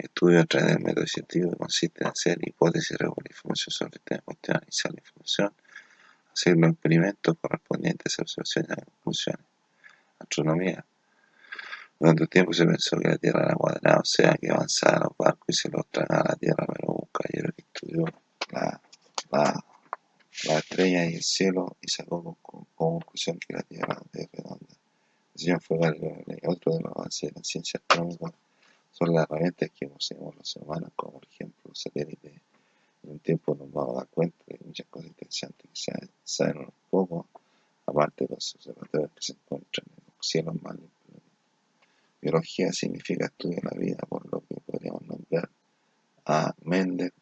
estudio a través del método científico consiste en hacer hipótesis, reunir información sobre el tema cuestión, analizar la información, hacer los experimentos correspondientes a observaciones y conclusiones. Astronomía durante un tiempo se pensó que la Tierra era cuadrada, o sea, que avanzaba los barcos y se los tragaba la Tierra, pero un caballero que estudió la, la, la estrella y el cielo y sacó conclusión que la Tierra es redonda. El señor fue otro de los avances de la ciencia astronómica son las herramientas que poseemos los humanos, como por ejemplo los satélites. En un tiempo nos vamos a dar cuenta de muchas cosas interesantes que se saben un poco, aparte de los observatorios que se encuentran en los cielos más limpios Biología significa estudio de la vida, por lo que podríamos nombrar a Mendel,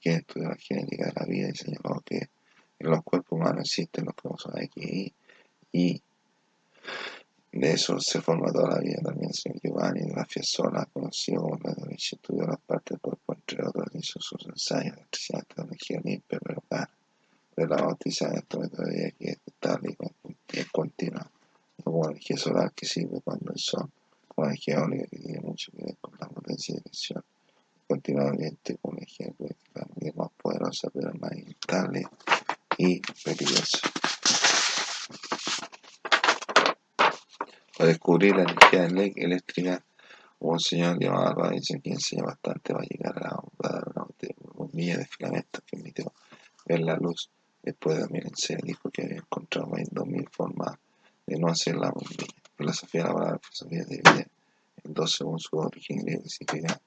quien estudió la genética de la vida y señaló que en los cuerpos humanos existen los cromosomas X y Y. De eso se forma toda la vida. También el señor Giovanni de la Fiessola, conocido como la de estudió las partes del cuerpo, entre otros, hizo sus ensayos de electricidad, tecnología limpia, pero cara. De la bautiza en esta metodología que es estable y es continua, como la energía solar que sirve cuando el sol con energía eólica que tiene mucho que ver con la potencia de dirección continuamente con energía eléctrica que es más poderosa pero más inestable y peligroso. Para descubrir la energía eléctrica, hubo un señor llamado Alba quien enseñó bastante va a llegar a dar una bombilla de filamentos que permitió ver la luz. Después de 2006 dijo que había encontrado 22.000 formas de no hacer la bombilla. Filosofía laboral, filosofía de vida, en dos según su origen griego, que significa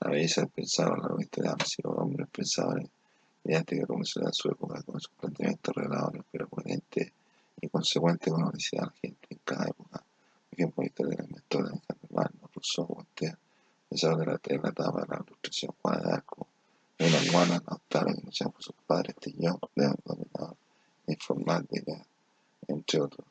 la belleza del pensado, la honestidad, si los hombres pensaban mediante que revolucionar su época con sus planteamientos reveladores, pero coherente y consecuente con la honestidad de la gente en cada época ejemplo, historia de la mentor de Alejandro Magno, Rousseau, Voltaire, pensador de la, de la etapa de la de Arco, una hermana, Lautaro, que luchaba por sus padres, Tillón, León, Dominador, Informática, entre otros.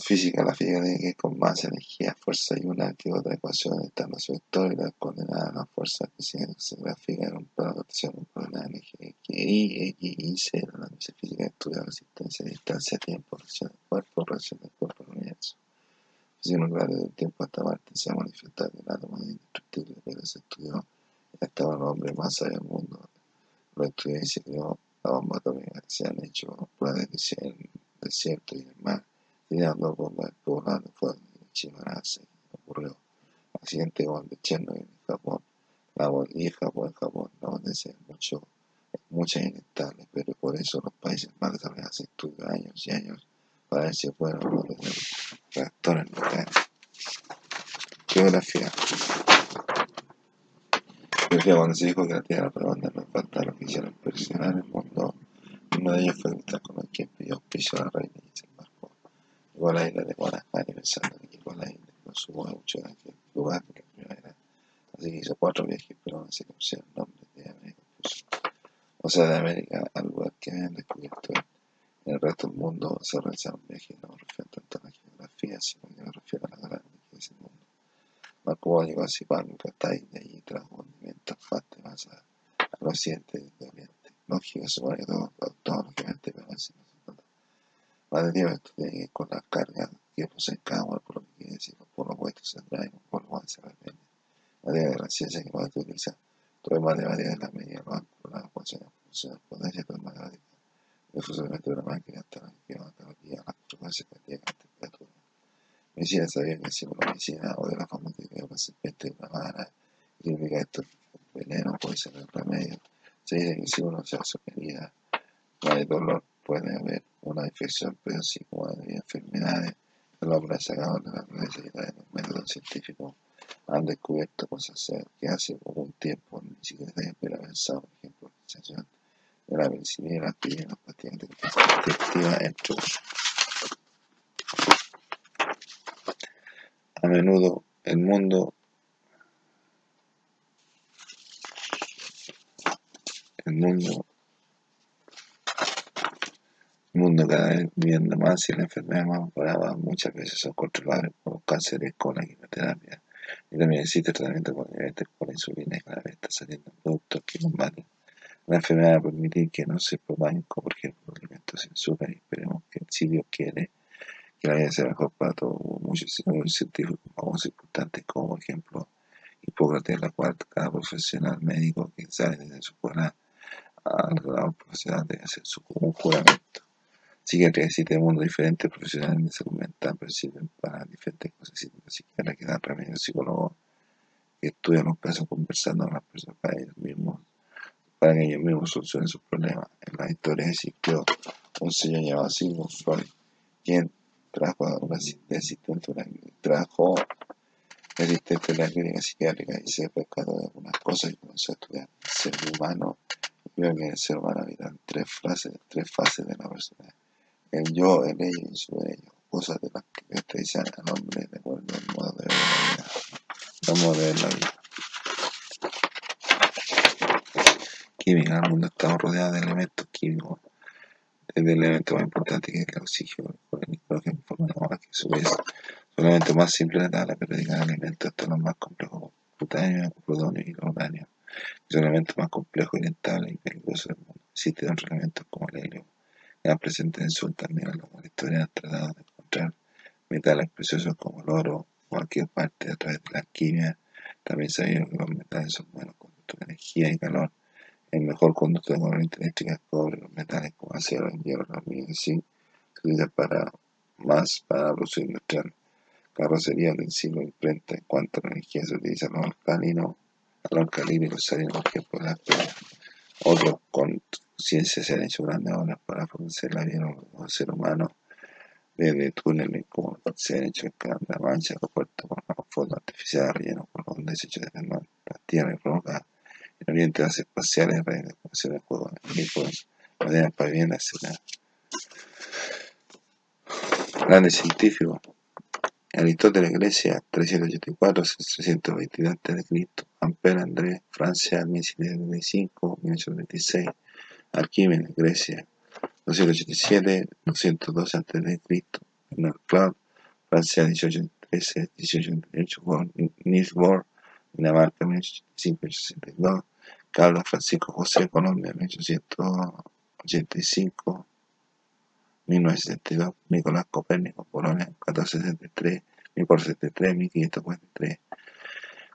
Física, la física tiene que con más energía, fuerza y una que otra ecuación están los vectores y las coordenadas, la fuerza que se grafica en un plano de rotación, un coordenada energía, y, X, Y, Z, la física estudia resistencia, distancia, tiempo, relación del cuerpo, relación del cuerpo al universo. Física nuclear desde el tiempo hasta parte se ha manifestado que el átomo es indestructible, pero se estudió y hasta los hombres más sabios del mundo. Lo estudió y se creó la bomba atómica, se han hecho pruebas en el desierto y en el mar tirando bombas exploradas de fuego de Chimarase, ocurrió accidente igual de Chernobyl en Japón, la y Japón, en Japón, la potencia es mucho, muchas inestables, pero por eso los países más desarrollados estudian años y años si pueden tener reactores nucleares. Geografía. Geografía cuando se dijo que la Tierra redonda no falta lo que hicieron presionar el mundo, uno de ellos fue Cristóbal Colón quien pidió auspicio a la reina y se embarcó Llegó a la isla de Guanajani pensando que llegó a la isla, no supo mucho de aquel lugar porque primera Así que hizo cuatro viajes, pero no se conocía el nombre de América. o sea, de América al lugar que habían descubierto En el resto del mundo se realizaron viajes no me refiero tanto a la geografía, sino que me refiero a la grande que es el mundo. Marco llegó a Zipán, Catay, de allí trajo alimentos fácil más al occidente y de oriente. Lógico, supone que todo, todo, lógicamente, pero así no más de 10 esto tiene que ir con la carga que posee cada por lo que quiere decir los polos opuestos se atraen, los polos más se repelen. La idea de la ciencia que puede utilizar todo el matemática de la medida, los ángulos, las ecuaciones, funciones, potencia, todo el matemática, el funcionamiento de la máquina, hasta la geomatología, las frecuencias la temperatura. Medicina sabía que si una medicina o de la forma de que una serpiente de una vara, significa esto veneno, puede ser el remedio. Se dice que si uno se hace herida, no hay dolor, puede haber una infección, pero sí como hay enfermedades. El hombre ha sacado de la naturaleza y de los métodos científicos han descubierto cosas que hace un tiempo ni siquiera se hubiera pensado, por ejemplo, la sensación de la penicilina, la aspirina, las pastillas intestiva, entre otros. A menudo el mundo el mundo el mundo cada vez viviendo más y la enfermedad más brava muchas veces son controlables por cánceres con la quimioterapia. Y también existe tratamiento con diabetes por insulina y cada vez está saliendo productos que combaten la enfermedad a permitir que no se propaguen como por ejemplo alimentos sin azúcar y esperemos que si Dios quiere que la vida sea mejor para todos. Muchos científicos famosos importantes como por ejemplo Hipócrates, la cual cada profesional médico que sale desde su escuela a la profesional debe hacer su juramento Psiquiatría existe mundos diferentes profesionales de salud mental, pero sirven para diferentes cosas. Los psiquiatras que dan remedios, psicólogos que estudian los casos conversando con las personas para ellos mismos, para que ellos mismos solucionen sus problemas. En la historia existió un señor llamado Sigmund Freud, quien trajo una asistente, una, trajo asistente de la clínica psiquiátrica y se percató de algunas cosas y comenzó a estudiar el ser humano. Y vio que el ser humano habita tres, fases, tres fases de la personalidad el yo, el ello y su ello, cosas de las que caracterizan al hombre de acuerdo al modo de ver la vida, el modo de ver la vida. Química, el mundo estamos rodeados de elementos químicos, desde el elemento más importante que es el oxígeno, el nitrógeno, forma de que a su vez son elementos más simples de la periódica de elementos hasta los más complejos, como plutonio, y que son elementos más complejos, inestables y peligrosos del mundo. Existen otros elementos como el helio, ya presente en su también en la historia han tratado de encontrar metales preciosos como el oro, cualquier parte a través de la química. También sabieron que los metales son buenos conductores de energía y calor. el mejor conducto de corriente eléctrica es cobre, los metales como acero, hierro, aluminio y zinc se utilizan para, más para producción industrial. Carrocería del siglo imprenta en cuanto a la energía se utiliza los alcalinos, al alcalino y los salinos, por ejemplo, las Otros con ciencia se han hecho grandes obras para fornecer la vida al ser humano, desde túneles como se han hecho en la Mancha, puertos con fondos artificiales rellenos con desechos de las tierras y rocas en Oriente las espaciales, redes de juegos agrícolas, maderas para vivienda, etc. Grandes científicos. Aristóteles, Grecia, 384-322 a.C. Ampère, André, Francia, 1795-1826. Arquímedes, Grecia, 287-212 a.C. Bernard Cloud, Francia, 1813-1828. Niels Bohr, Dinamarca, 1885-1862. Carlos Francisco José, Colombia, 1885. 1972, Nicolás Copérnico, Polonia, 1473, 1473, 1543.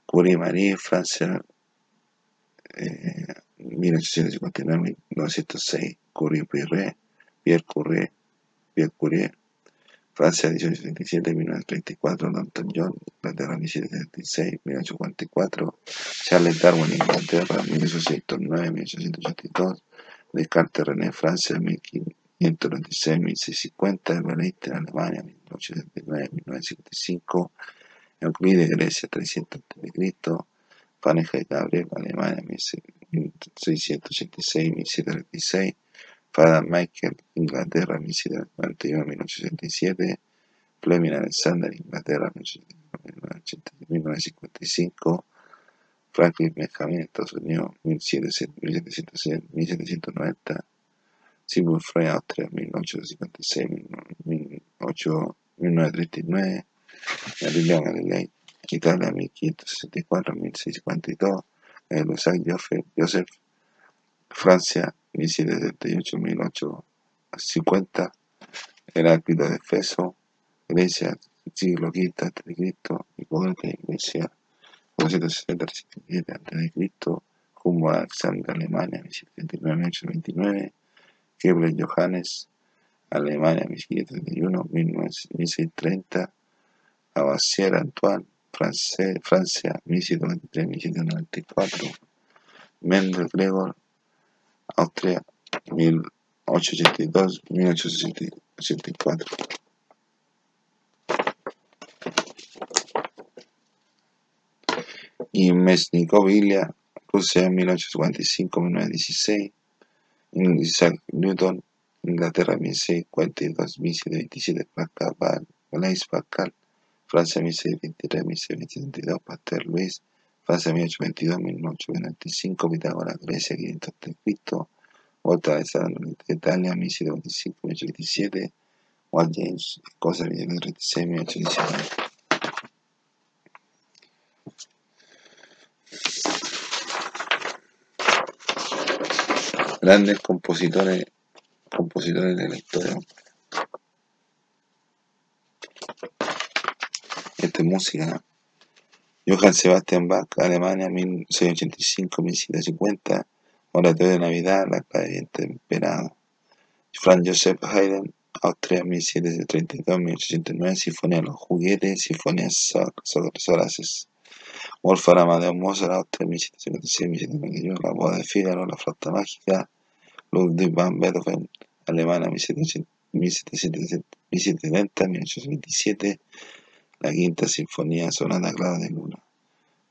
Curie Marie, Francia, eh, 1859, 1906. Curie Pierre, Pierre Curie, Pierre Curie, Francia 1877, 1934, Danton John, Inglaterra 1776, 1844, Charles Darwin, Inglaterra 1809, 1882, Descartes René, Francia 1596, 1650, Albert en Alemania 1879, 1955, Euclides Grecia 300 a.C., Fahrenheit Gabriel Alemania 1686, 1736, Fada Michael, Inglaterra, 1741-1867, Fleming Alexander, Inglaterra, 1955, Franklin Benjamin, Estados Unidos, 1790, Sigmund Freud, Austria, 1856-1939, Galileo Galilei, Italia, 1564-1652, Lussac Joseph, Francia, 1778-1850, Heráclito de Feso, Grecia, siglo V a.C., Hipócrates, Grecia, 460-307 a.C., Humboldt Alexander, Alemania, 1779-1829, Kepler Johannes, Alemania, 1531, 1630, Lavoisier Antoine, Francia, 1793-1794, Mendel Gregor, Austria, 1882-1884. Y Mesnikov Ilya, Rusia, 1845-1916. Isaac Newton, Inglaterra, 1642-1727. Pascal, Blaise Pascal, Francia, 1623-1772. Pasteur Luis, Francia 1822-1825, Pitágoras, Grecia 500 a.C., Volta Alessandro, Italia 1725-1827, Walt James, Escocia 1836-1819. Grandes compositores, compositores de la historia. Esta es música Johann Sebastian Bach, Alemania, 1685-1750, Oratorio de Navidad, La clave temperado. Franz Joseph Haydn, Austria, 1732-1809, Sinfonía Los Juguetes, Sinfonía Solaces. Wolfgang Amadeus Mozart, Austria, 1756-1791, La Boda de Fígaro, La Flauta Mágica, Ludwig van Beethoven, Alemania, 1770-1827, la Quinta Sinfonía Sonata Clara de Luna.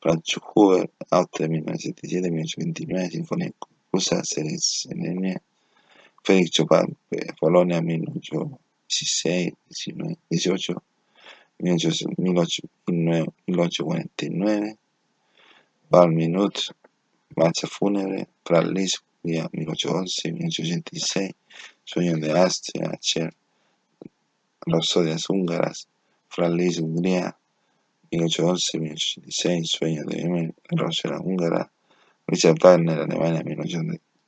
Franz Schubert, Austria 1977-1829, Sinfonía Conclusa, Serenia. Félix Chopin, Polonia 1816, 18, 1849. Val Minut, Marcha Fúnebre, Franz Liszt, 1811-1886, Sueños de Austria, Cher, Rapsodias húngaras, Franz Liszt, Hungría, 1811-1886, Sueños de Yemen, Rosera húngara, Richard Wagner, Alemania,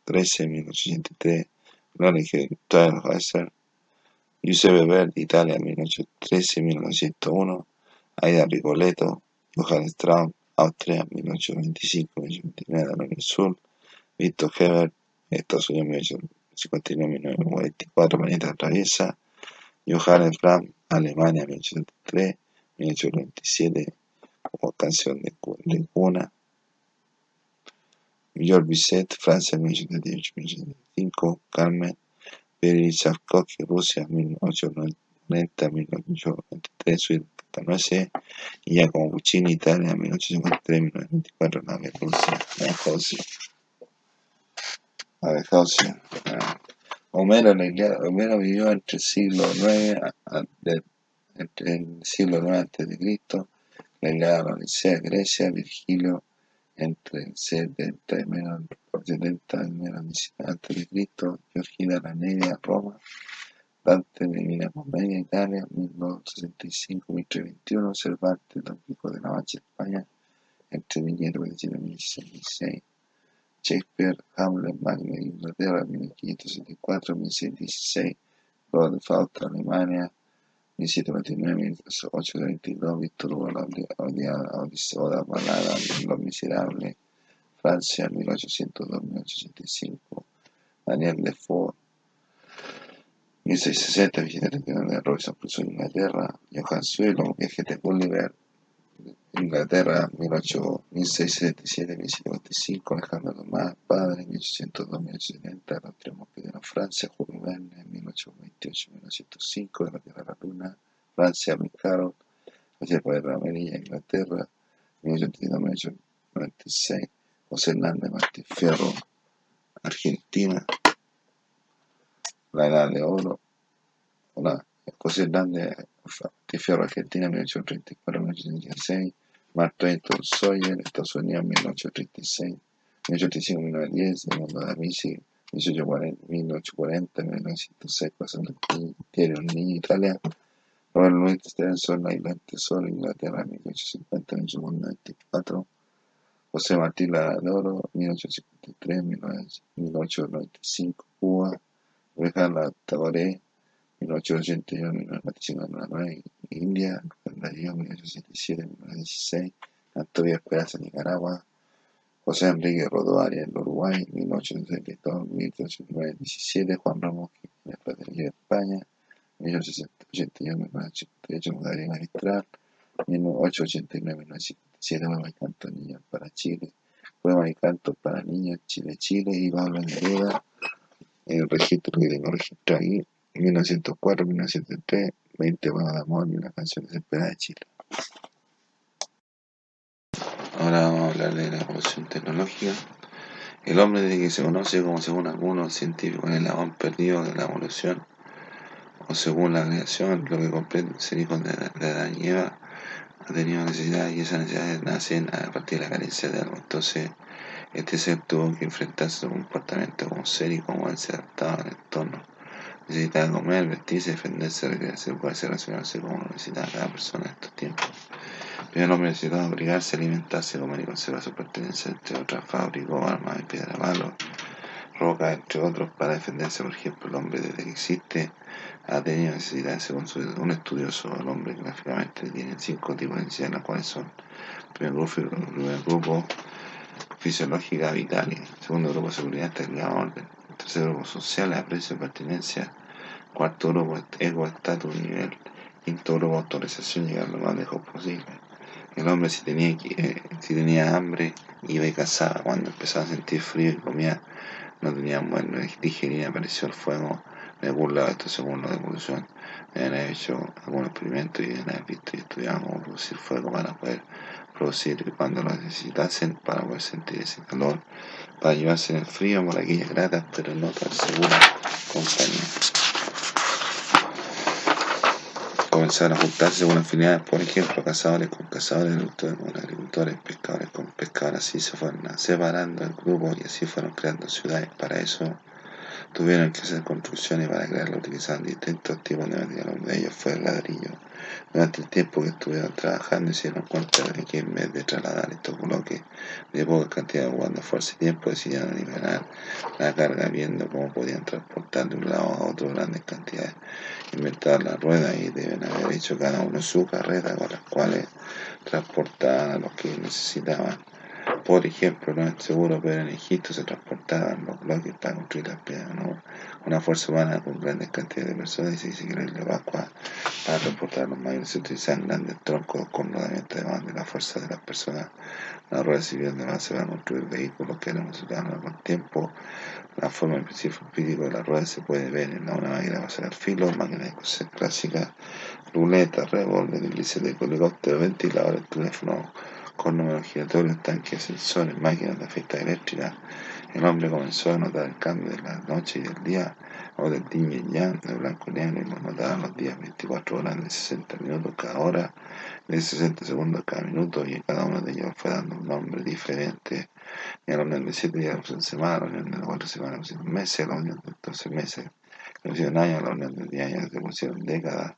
1813-1883, Ulrich Thalheiser, Giuseppe Verdi, Italia, 1813-1901, Aida Rigoletto, Johann Strauss, Austria, 1825-1829, del Sur, Víctor Hebert, Estados Unidos 1859-1924, Manita Traviesa, Johannes Brahms, Alemania 1873, 1897, como canción de, de cuna, Georges Bizet, Francia 1818-1875, Carmen, Valery Tchaikovsky, Rusia 1890-1993, Suiza y Giacomo Puccini, Italia 1853-1924, Nave Rusia, José. A ver, José. Homero, Homero vivió entre el siglo IX entre el siglo IX antes de Cristo, la Odisea, Grecia, Virgilio entre terminal occidentale nella vicinanza di Cristo, Giochina Ranelli a Roma, Dante Divina Commedia Italia 1865-1321 Cervantes Don Pico della Maggia Spagna entre 1512 e 1606, Shakespeare Hamlet Magna Inglaterra 1574-1616, Lord Fault Alemania 1729, 832, Víctor Hugo, Balada, Los Miserables, Francia, 1802-1885, Daniel Defoe, 1660, 1739, Robinson Crusoe, Inglaterra, Johan Suelo, Viaje de Gulliver, Inglaterra, 1677-1755, Alejandro Tomás, Padre, 1802-1870, Los Tres Mosqueteros, Francia, Julio Verne, 1828-1905, De la Tierra a la Luna, Francia, Micaro, José Pedro Amarilla, Inglaterra, 1832-1896, José Hernández Martín Fierro, Argentina, La Edad de Oro, Hola, José Hernández de Fierro Argentina 1834-1936, Mark Twain Sawyer, Estados Unidos 1836, 1885-1910, El Mundo de la 1840-1906, pasando Thierry O'Neill, Italia, Robert Louis Stevenson, Island Tesoro, Inglaterra 1850-1894, José Martí Ladoro 1853-1895, Cuba, Reja Tagore 1881, 1999, India, Rubén Darío, 1877, 1916, Antonio Esperanza, Nicaragua, José Enrique Rodó Arias, en Uruguay, 1862, 1897, Juan Ramos, en Estrategia de España, 1881, 1988, Darío Magistral, 1889, 1957, Poema y Canto Niños para Chile, Poema y Canto para Niños, Chile, Chile, y Pablo Neruda, en el registro que tengo registrado aquí, ahí, 1904-1903, 20 poemas de amor y una canción desesperada de Chile. Ahora vamos a hablar de la evolución tecnológica. El hombre desde que se conoce como según algunos científicos el eslabón perdido de la evolución, o según la creación, lo que comprende ser hijo de, de Adán Eva, ha tenido necesidades y esas necesidades nacen a partir de la carencia de algo. Entonces, este ser tuvo que enfrentarse a su comportamiento como ser y como él se adaptaba al entorno necesitaba comer, vestirse, defenderse, recrearse, poderse relacionarse como lo necesitaba cada persona en estos tiempos. Pero el hombre necesitaba abrigarse, alimentarse, comer y conservar su pertenencia, entre otras, fabricó armas de piedra, palo, roca, entre otros, para defenderse. Por ejemplo, el hombre desde que existe ha tenido necesidad, según un estudioso, el hombre gráficamente tiene cinco tipos de necesidades, las cuales son, primer grupo, primer grupo fisiológica vital, segundo grupo seguridad, estabilidad, orden, tercer grupo social, aprecio, pertenencia, Cuarto grupo, ego, estatus, nivel. Quinto grupo, autorización, llegar lo más lejos posible. El hombre si tenía, eh, si tenía hambre, iba y cazaba. Cuando empezaba a sentir frío y comía, no tenía bueno digerir, apareció el fuego de algún lado, esto según la evolución. Han hecho algún experimento y han visto y estudiado cómo producir fuego para poder producir cuando lo necesitasen, para poder sentir ese calor, para llevarse en el frío por aquellas gratas, pero no tan seguras compañía. Comenzaron a juntarse según afinidades, por ejemplo, cazadores con cazadores, agricultores con agricultores, pescadores con pescadores, así se fueron separando el grupo y así fueron creando ciudades. Para eso tuvieron que hacer construcciones para crearlo utilizando distintos tipos de material. Uno de ellos fue el ladrillo. Durante el tiempo que estuvieron trabajando, se dieron cuenta de que en vez de trasladar estos bloques de poca cantidad de fuerza y tiempo, decidieron liberar la carga viendo cómo podían transportar de un lado a otro grandes cantidades. Inventar las ruedas y deben haber hecho cada uno su carreta con las cuales transportaban a los que necesitaban Por ejemplo, no es seguro, pero en Egipto se transportaban los bloques para construir las piedras. ¿no? Una fuerza humana con grandes cantidades de personas y se dice que la para transportar los mayores se utilizan grandes troncos con rodamiento además de la fuerza de las personas. La rueda civil de base va a construir vehículos que eran resultados con tiempo. La forma en principio de la rueda se puede ver en una máquina de pasar al filo, máquina de coser clásica, ruleta, revólver, hélice de helicóptero, ventilador, teléfono números giratorios, tanques, sensores, máquinas de fiesta eléctrica. El hombre comenzó a notar el cambio de la noche y del día, o del día y yang, de blanco y negro, y lo notaban los días 24 horas de 60 minutos cada hora, de 60 segundos cada minuto, y cada uno de ellos fue dando un nombre diferente. Y a la unión de 7 días en semana, a la unión de 4 semanas en meses, a la unión de 12 meses, a la unión de años, a la unión de 10 años se pusieron décadas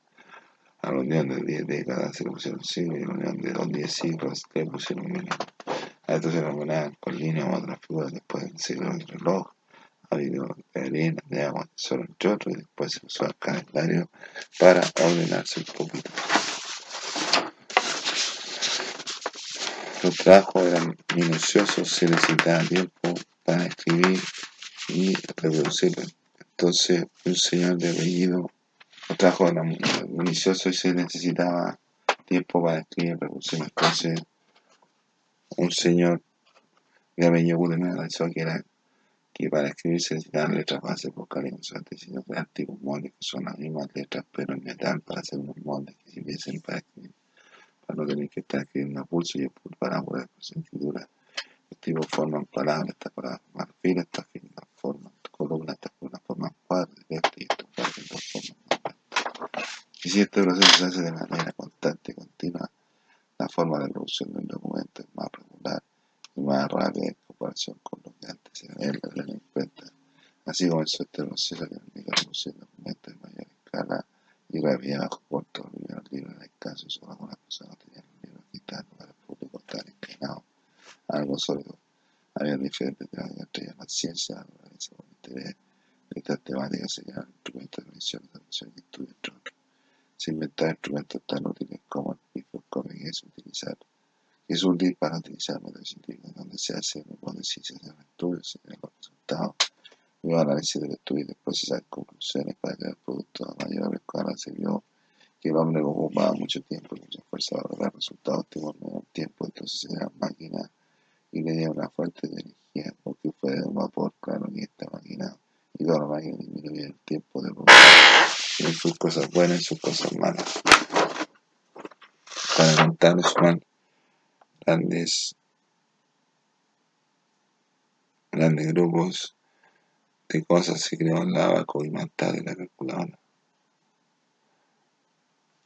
a la unión de 10 décadas se le pusieron siglos y a la unión de los 10 siglos le pusieron milenio. A esto se le líneas u otras figuras después del siglo del reloj. Ha habido de de agua, de sol, entre y después se usó el calendario para ordenarse un poquito. Los trabajos eran minuciosos, se necesitaba tiempo para escribir y reproducirlo. Entonces, un señor de apellido los trabajos eran minuciosos y se necesitaba tiempo para escribir. Entonces, un señor de apellido me analizó que era que para escribir se necesitaban letras base vocales antes sino de antiguos moldes que son las mismas letras pero en metal para hacer unos moldes que sirviesen para escribir. Para no tener que estar escribiendo a pulso y para poder por escritura los tipos forman palabras estas palabras forman filas estas filas forman columnas estas columnas forman cuadros y estos cuadros y si este proceso se hace de manera constante y continua la forma de producción de un documento es más regular y más rápida en comparación con lo que antes él tener en cuenta. Así comenzó este proceso que permite de documentos en mayor escala y rapidez bajo costo. Los libros en el caso solo algunas personas tenían los libros digitales para el público estaban inclinados a algo sólido. Había diferentes temas entre ellas la ciencia, la naturaleza, el interés. Estas temáticas se llaman instrumentos de medición, de y estudio, entre otros se inventar instrumentos tan útiles como el microscopio que es utilizar es útil para utilizar métodos científicos donde se hace hipótesis, se hacen estudios, se ven los resultados, luego análisis del estudio y después se sacan conclusiones para crear productos a mayor escala. Se vio que el hombre ocupaba mucho tiempo y mucha fuerza para dar resultados óptimos en menor tiempo, entonces se crean máquinas y le dio una fuente de energía porque fue de un vapor, claro que esta máquina y la máquina disminuye el tiempo de producción tiene sus cosas buenas y sus cosas malas. Para contar los grandes, grandes grupos de cosas se creó la abaco y más tarde la calculadora.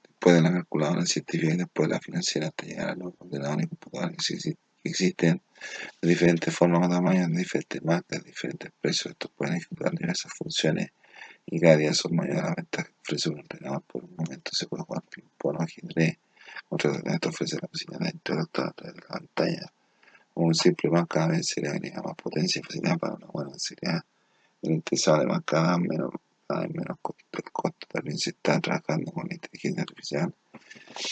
Después de la calculadora científica y después de la financiera hasta llegar a los ordenadores y computadores que de diferentes formas o tamaños, de diferentes marcas, de diferentes precios. Estos pueden ejecutar diversas funciones y cada día son mayores las ventajas que ofrece un ordenador. Por un momento se puede jugar ping-pong o ajedrez. Otro ordenador ofrece la posibilidad de interactuar a través de la pantalla. Un simple más cada vez se le agrega más potencia y facilidad para una buena facilidad. El interesado además cada menos, cada menos. El costo también se está trabajando con la inteligencia artificial.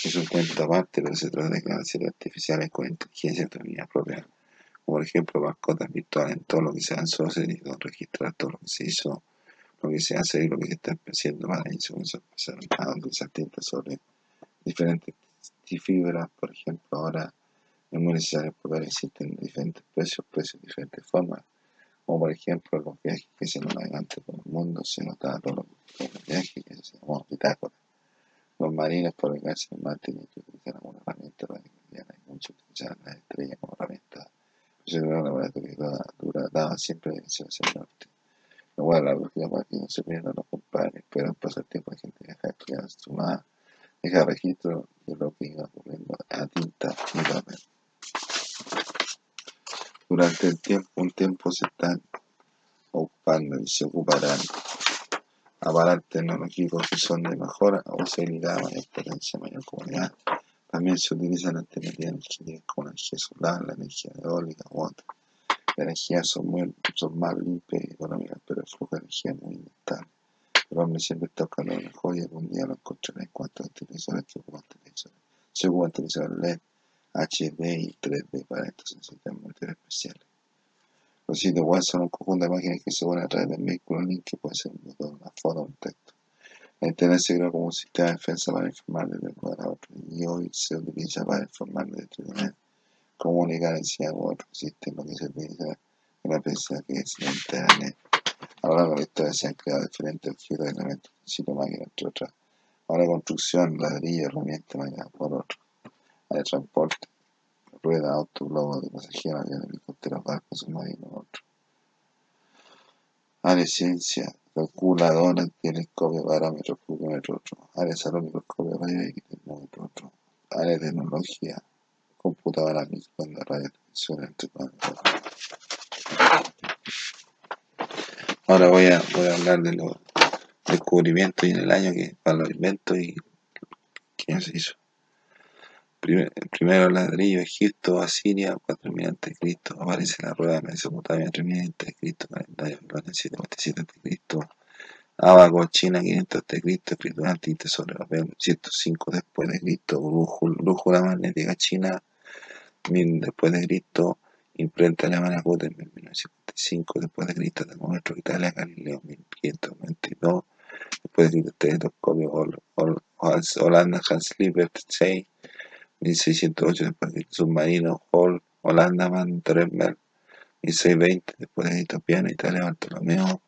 Es un cuento aparte, pero se trata de crear series artificiales con inteligencia y autonomía propia. Como por ejemplo mascotas virtuales en todo lo que se solo se necesita registrar todo lo que se hizo lo que se hace y lo que se está haciendo para empezaron a utilizar tintas sobre diferentes fibras, por ejemplo, ahora es muy necesario poder existen diferentes precios, precios de diferentes formas, como por ejemplo los viajes que se navegantes por el mundo, se notaba todos los, viajes que se llamó bitácora. Los marines por el en mar tienen que utilizar alguna herramienta para que mucho utilizar las estrellas como herramienta. Entonces, la laboratorio dura, daba siempre dirección hacia el norte Igual la velocidad para que no se pierdan los compadres, pero pasar tiempo la gente deja estudiar sumada, deja registro de lo que iba ocurriendo a tinta y papel. Durante el tiempo, un tiempo se están ocupando y se ocuparán aparatos tecnológicos que son de mejor posibilidad, mayor potencia, mayor comunidad. También se utilizan alternativas energéticas como la energía solar, la energía eólica u otras las energías son, muy, son más limpias y económicas, pero el flujo de energía es muy inestable. El hombre siempre está buscando lo mejor y algún día lo encontrará en cuanto a televisores que ocupan televisores. Se ocupan televisores LED, HD y 3D para estos sistemas especiales. Los sitios web son un conjunto de imágenes que se unen a través del vehículo link que puede ser un botón, una foto o un texto. La Internet se creó como un sistema de defensa para informar de un lugar a otro y hoy se utiliza para informar de entretener, comunicar, enseñar con otros sistemas que se utiliza en la prensa que es la Internet. A lo largo de la historia se han creado diferentes objetos, elementos, sitio máquinas, entre otras. Para construcción, ladrillo, herramientas, máquinas, por otro. Hay transporte, rueda, auto, globo de pasajeros, aviones, helicópteros, barcos, submarinos, otro. Área ciencia, calculadora, telescopio, parámetro, flujómetro, otro. Área salud, microscopio, radio X, termómetro, otro. Área tecnología, computadora, microondas, radio, televisión, entre Ahora voy a, voy a hablar de los descubrimientos y en el año que, para los inventos y quién se hizo primero ladrillo, Egipto, Asiria, 4000 a.C. Aparece la rueda de Mesopotamia, 3000 a.C. Calendario Babilonia, 747 a.C. Abaco, China, 500 a.C. Escritura antigua sobre papel, 105 después de Cristo. Brújula magnética china, 1000 después de Cristo. Imprenta alemana Gutenberg, 1955 después de Cristo. Termómetro Italia, Galileo, 1592 después de Cristo. Telescopio Holanda, Hans Liebert, 6 1608 después de submarino Hall, Holanda, Van Dremel, 1620 después de Itopiana, Italia, Bartolomeo,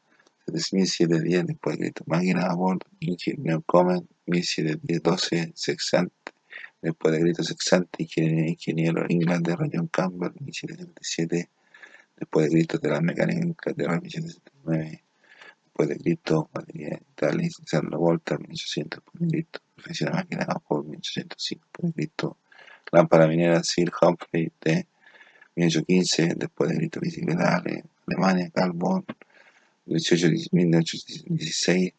1710 después de Cristo, máquina a bordo, ingeniero Comen, 1710, 12 Sexante, después de Cristo Sexante, ingeniero, ingeniero Inglaterra, John Campbell, 1777 después de Cristo de la mecánica Inglaterra, 1779 después de Cristo, batería Italia, Alexander Volta, 1800 después de Cristo, profesión de máquina a bordo, 1805 después de Cristo, lámpara minera Sir Humphrey de 1815, después de grito bicicleta Alemania, Carl 1816,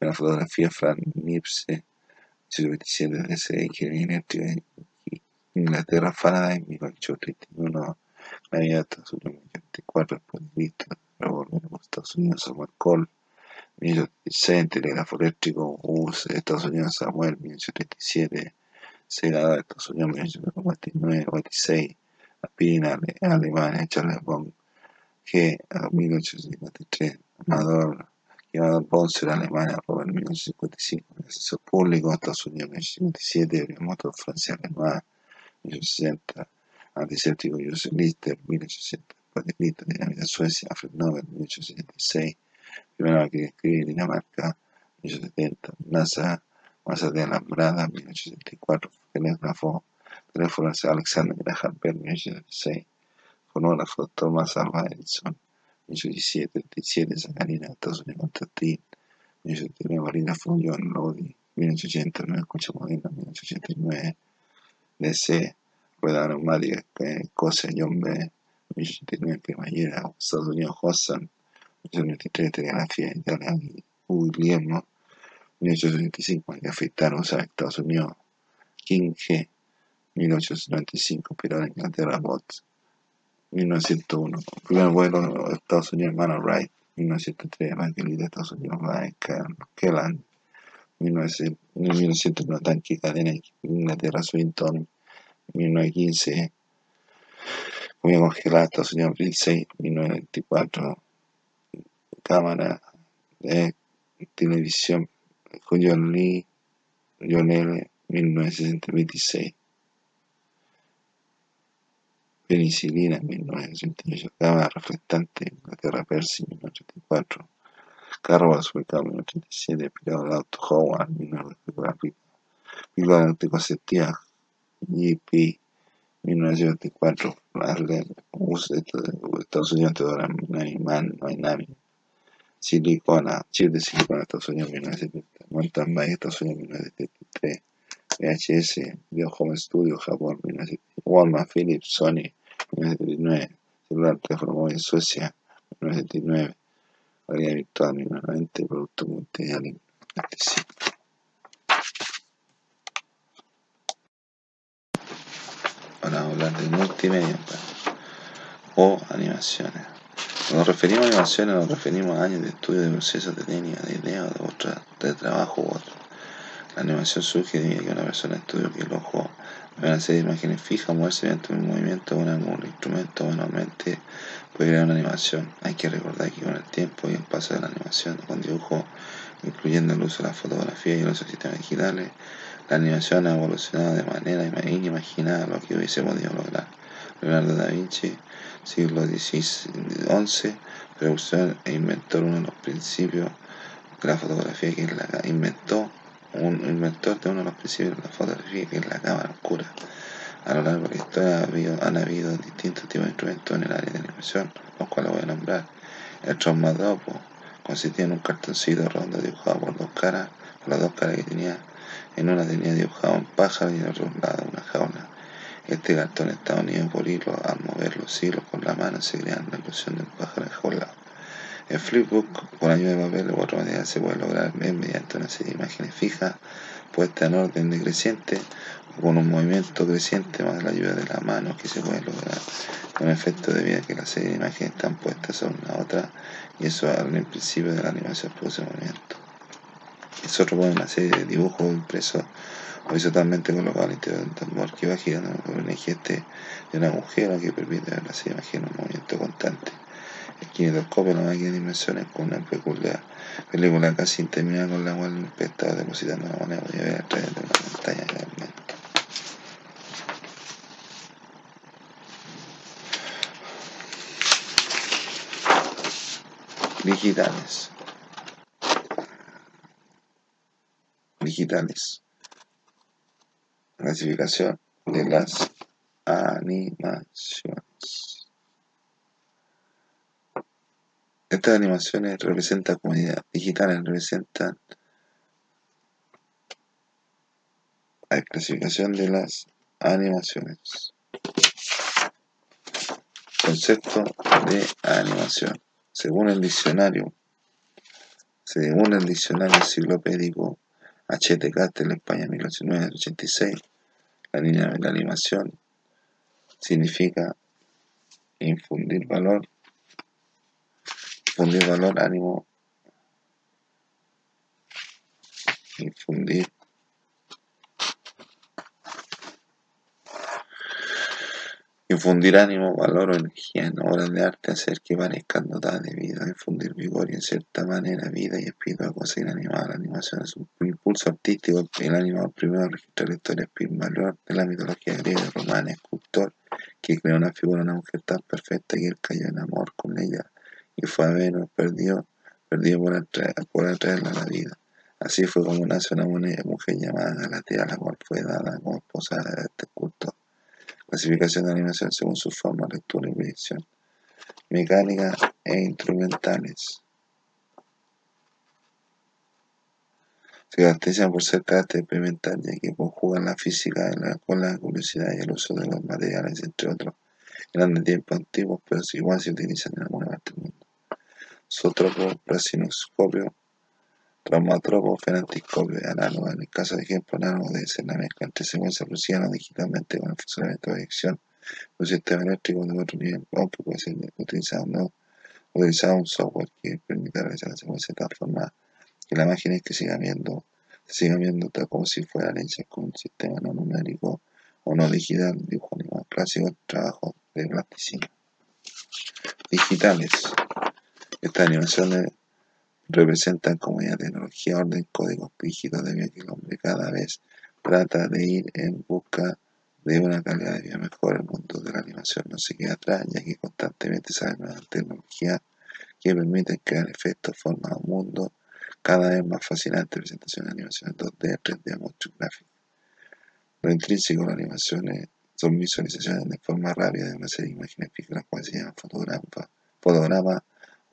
la fotografía Frank Nipse, 1827, DC, Ingeniería Inglaterra, Faraday, 1831, Navidad, Estados Unidos, 1824, después de Cristo, Revolver, Estados Unidos, Samuel Cole, 1836, telégrafo eléctrico, US, Estados Unidos, Samuel, 1837, Senada de Estados Unidos, 1949, 46, Aspirina, Alemania, Charles Bon, G, 1853, Amador, Amador Ponce, Alemania, Robert, 1955, Asesor Público, Estados Unidos, 1957, Motor Francia, Renoir, 1860, Antiséptico, Joseph Lister, 1860, después de Cristo, Dinamita Suecia, Alfred Nobel, 1876, Primera que Dinamarca, 1870, NASA, Masa de Alambrada, 1874, telégrafo, teléfono Alexander Graham Bell, 1876, fonógrafo Thomas Alva Edison, 1817, 37, Sacarina, Estados Unidos, Constantin, 1879, bolígrafo John Lodi, 1889, Coche Moderna, 1889, DC, Rueda Neumática, Escocia, John B., 1889, Cremallera, Estados Unidos, Hossan, 1893, Telegrafía, Italia, Guglielmo, 1875, que afectaron a Estados Unidos, King G, 1895, Pirata Inglaterra, Bots, 1901, primer vuelo Estados Unidos, Hermano Wright, 1903, Evangelista de Estados Unidos, Mike Kellan, 1901, Tanque Cadena, Inglaterra, Swinton, 1915, Comida congelada, Estados Unidos, abril 6, 1924, Cámara de Televisión, John Lee, John L., 1926. Penicilina, 1968. Cámara reflectante, Inglaterra, Percy, 1984. Carro supermercado, 1937. Pirado del auto, Howard, 1994. Píldora anticonceptiva, GP, 1974. Marley, Estados Unidos, Teodora Miami. Silicona, chip de silicona, Estados Unidos, 1970. Mountain Bike, Estados Unidos, 1973. VHS, Video Home Studio, Japón, 1970. Walmart, Philips, Sony, 1979. Celular, teléfono móvil, Suecia, 1979. Realidad virtual, 1990. Producto multimedial, 1995. Ahora vamos a hablar de multimedia o animaciones. Cuando nos referimos a animaciones, nos referimos a años de estudio de procesos de técnica, de idea, de, otra, de trabajo u otro. La animación surge de que una persona estudió que el ojo ve una serie de imágenes fijas moverse mediante un movimiento con algún instrumento manualmente puede crear una animación. Hay que recordar que con el tiempo y el paso de la animación con dibujo, incluyendo el uso de la fotografía y los sistemas digitales, la animación ha evolucionado de manera inimaginable lo que hubiese podido lograr. Leonardo da Vinci, siglo XI, precursor e inventor uno de los principios de la fotografía, que es la inventó un inventor de uno de los principios de la fotografía, que es la cámara oscura. A lo largo de la historia han habido distintos tipos de instrumentos en el área de animación, los cuales voy a nombrar. El traumadopo consistía en un cartoncito redondo dibujado por dos caras, por las dos caras que tenía en una tenía dibujado un pájaro y en otro lado una jaula. Este cartón estaba unido por hilo. Al mover los hilos con la mano se crea la ilusión del pájaro enjaulado. El flipbook, con ayuda de papel u otro material, se puede lograr mediante una serie de imágenes fijas puestas en orden decreciente o con un movimiento creciente más la ayuda de la mano que se puede lograr un efecto debido a que la serie de imágenes están puestas sobre una otra y eso al principio de la animación produce movimiento. Una serie de dibujos impresos horizontalmente colocados al interior de un tambor que va girando con un eje de un agujero que permite ver las imágenes en un movimiento constante. El kinetoscopio la máquina de dimensiones con una peculiar película casi interminada con la cual el espectador depositando la moneda podía ver a través de una pantalla realmente. Digitales. Digitales. Clasificación de las animaciones. Estas animaciones representan comunidad digitales, representan la clasificación de las animaciones. Concepto de animación. Según el diccionario, según el diccionario enciclopédico H.T. Castle, España, 1986. La línea de la animación significa infundir valor, infundir valor, ánimo, infundir Infundir ánimo, valor o energía en obras de arte, hacer que parezcan dotadas de vida, infundir vigor y en cierta manera vida y espíritu a cosas inanimadas. La animación es un impulso artístico. El animador primero registra la historia Pygmalion de la mitología griega y romana, escultor que creó una figura una mujer tan perfecta que él cayó en amor con ella y fue a Venus, perdió, perdió por, atraerla a la vida. Así fue como nace una mujer llamada Galatea, la cual fue dada como esposa de este escultor. Clasificación de animación según su forma, lectura y proyección. Mecánica e instrumentales. Se caracterizan por ser carácter experimental, ya que conjugan la física con la curiosidad y el uso de los materiales, entre otros. Eran de tiempos antiguos, pero igual se utilizan en alguna parte del mundo. Sotropo, prasinoscopio, Traumatropo fenantiscopio análogo. En el caso de ejemplo análogo debe ser la mezcla entre secuencia prusiana digitalmente con el funcionamiento de dirección un sistema eléctrico de otro nivel, aunque puede ser utilizado, no, utilizado un software que permita realizar la secuencia de tal forma que la máquina que siga viendo, se siga viendo tal como si fuera hecha con un sistema no numérico o no digital, dibujo animal clásico, trabajo de plasticina. Digitales. Estas animaciones representan como una tecnología, orden, códigos rígidos de que el hombre cada vez trata de ir en busca de una calidad de vida mejor. El mundo de la animación no se queda atrás, ya que constantemente sale nueva tecnología que permiten crear efectos, formas un mundo cada vez más fascinante, presentación de animación 2D, 3D, motion gráfico. Lo intrínseco de las animaciones son visualizaciones de forma rápida de una serie de imágenes fijas, las cuales se llaman fotogramas, fotograma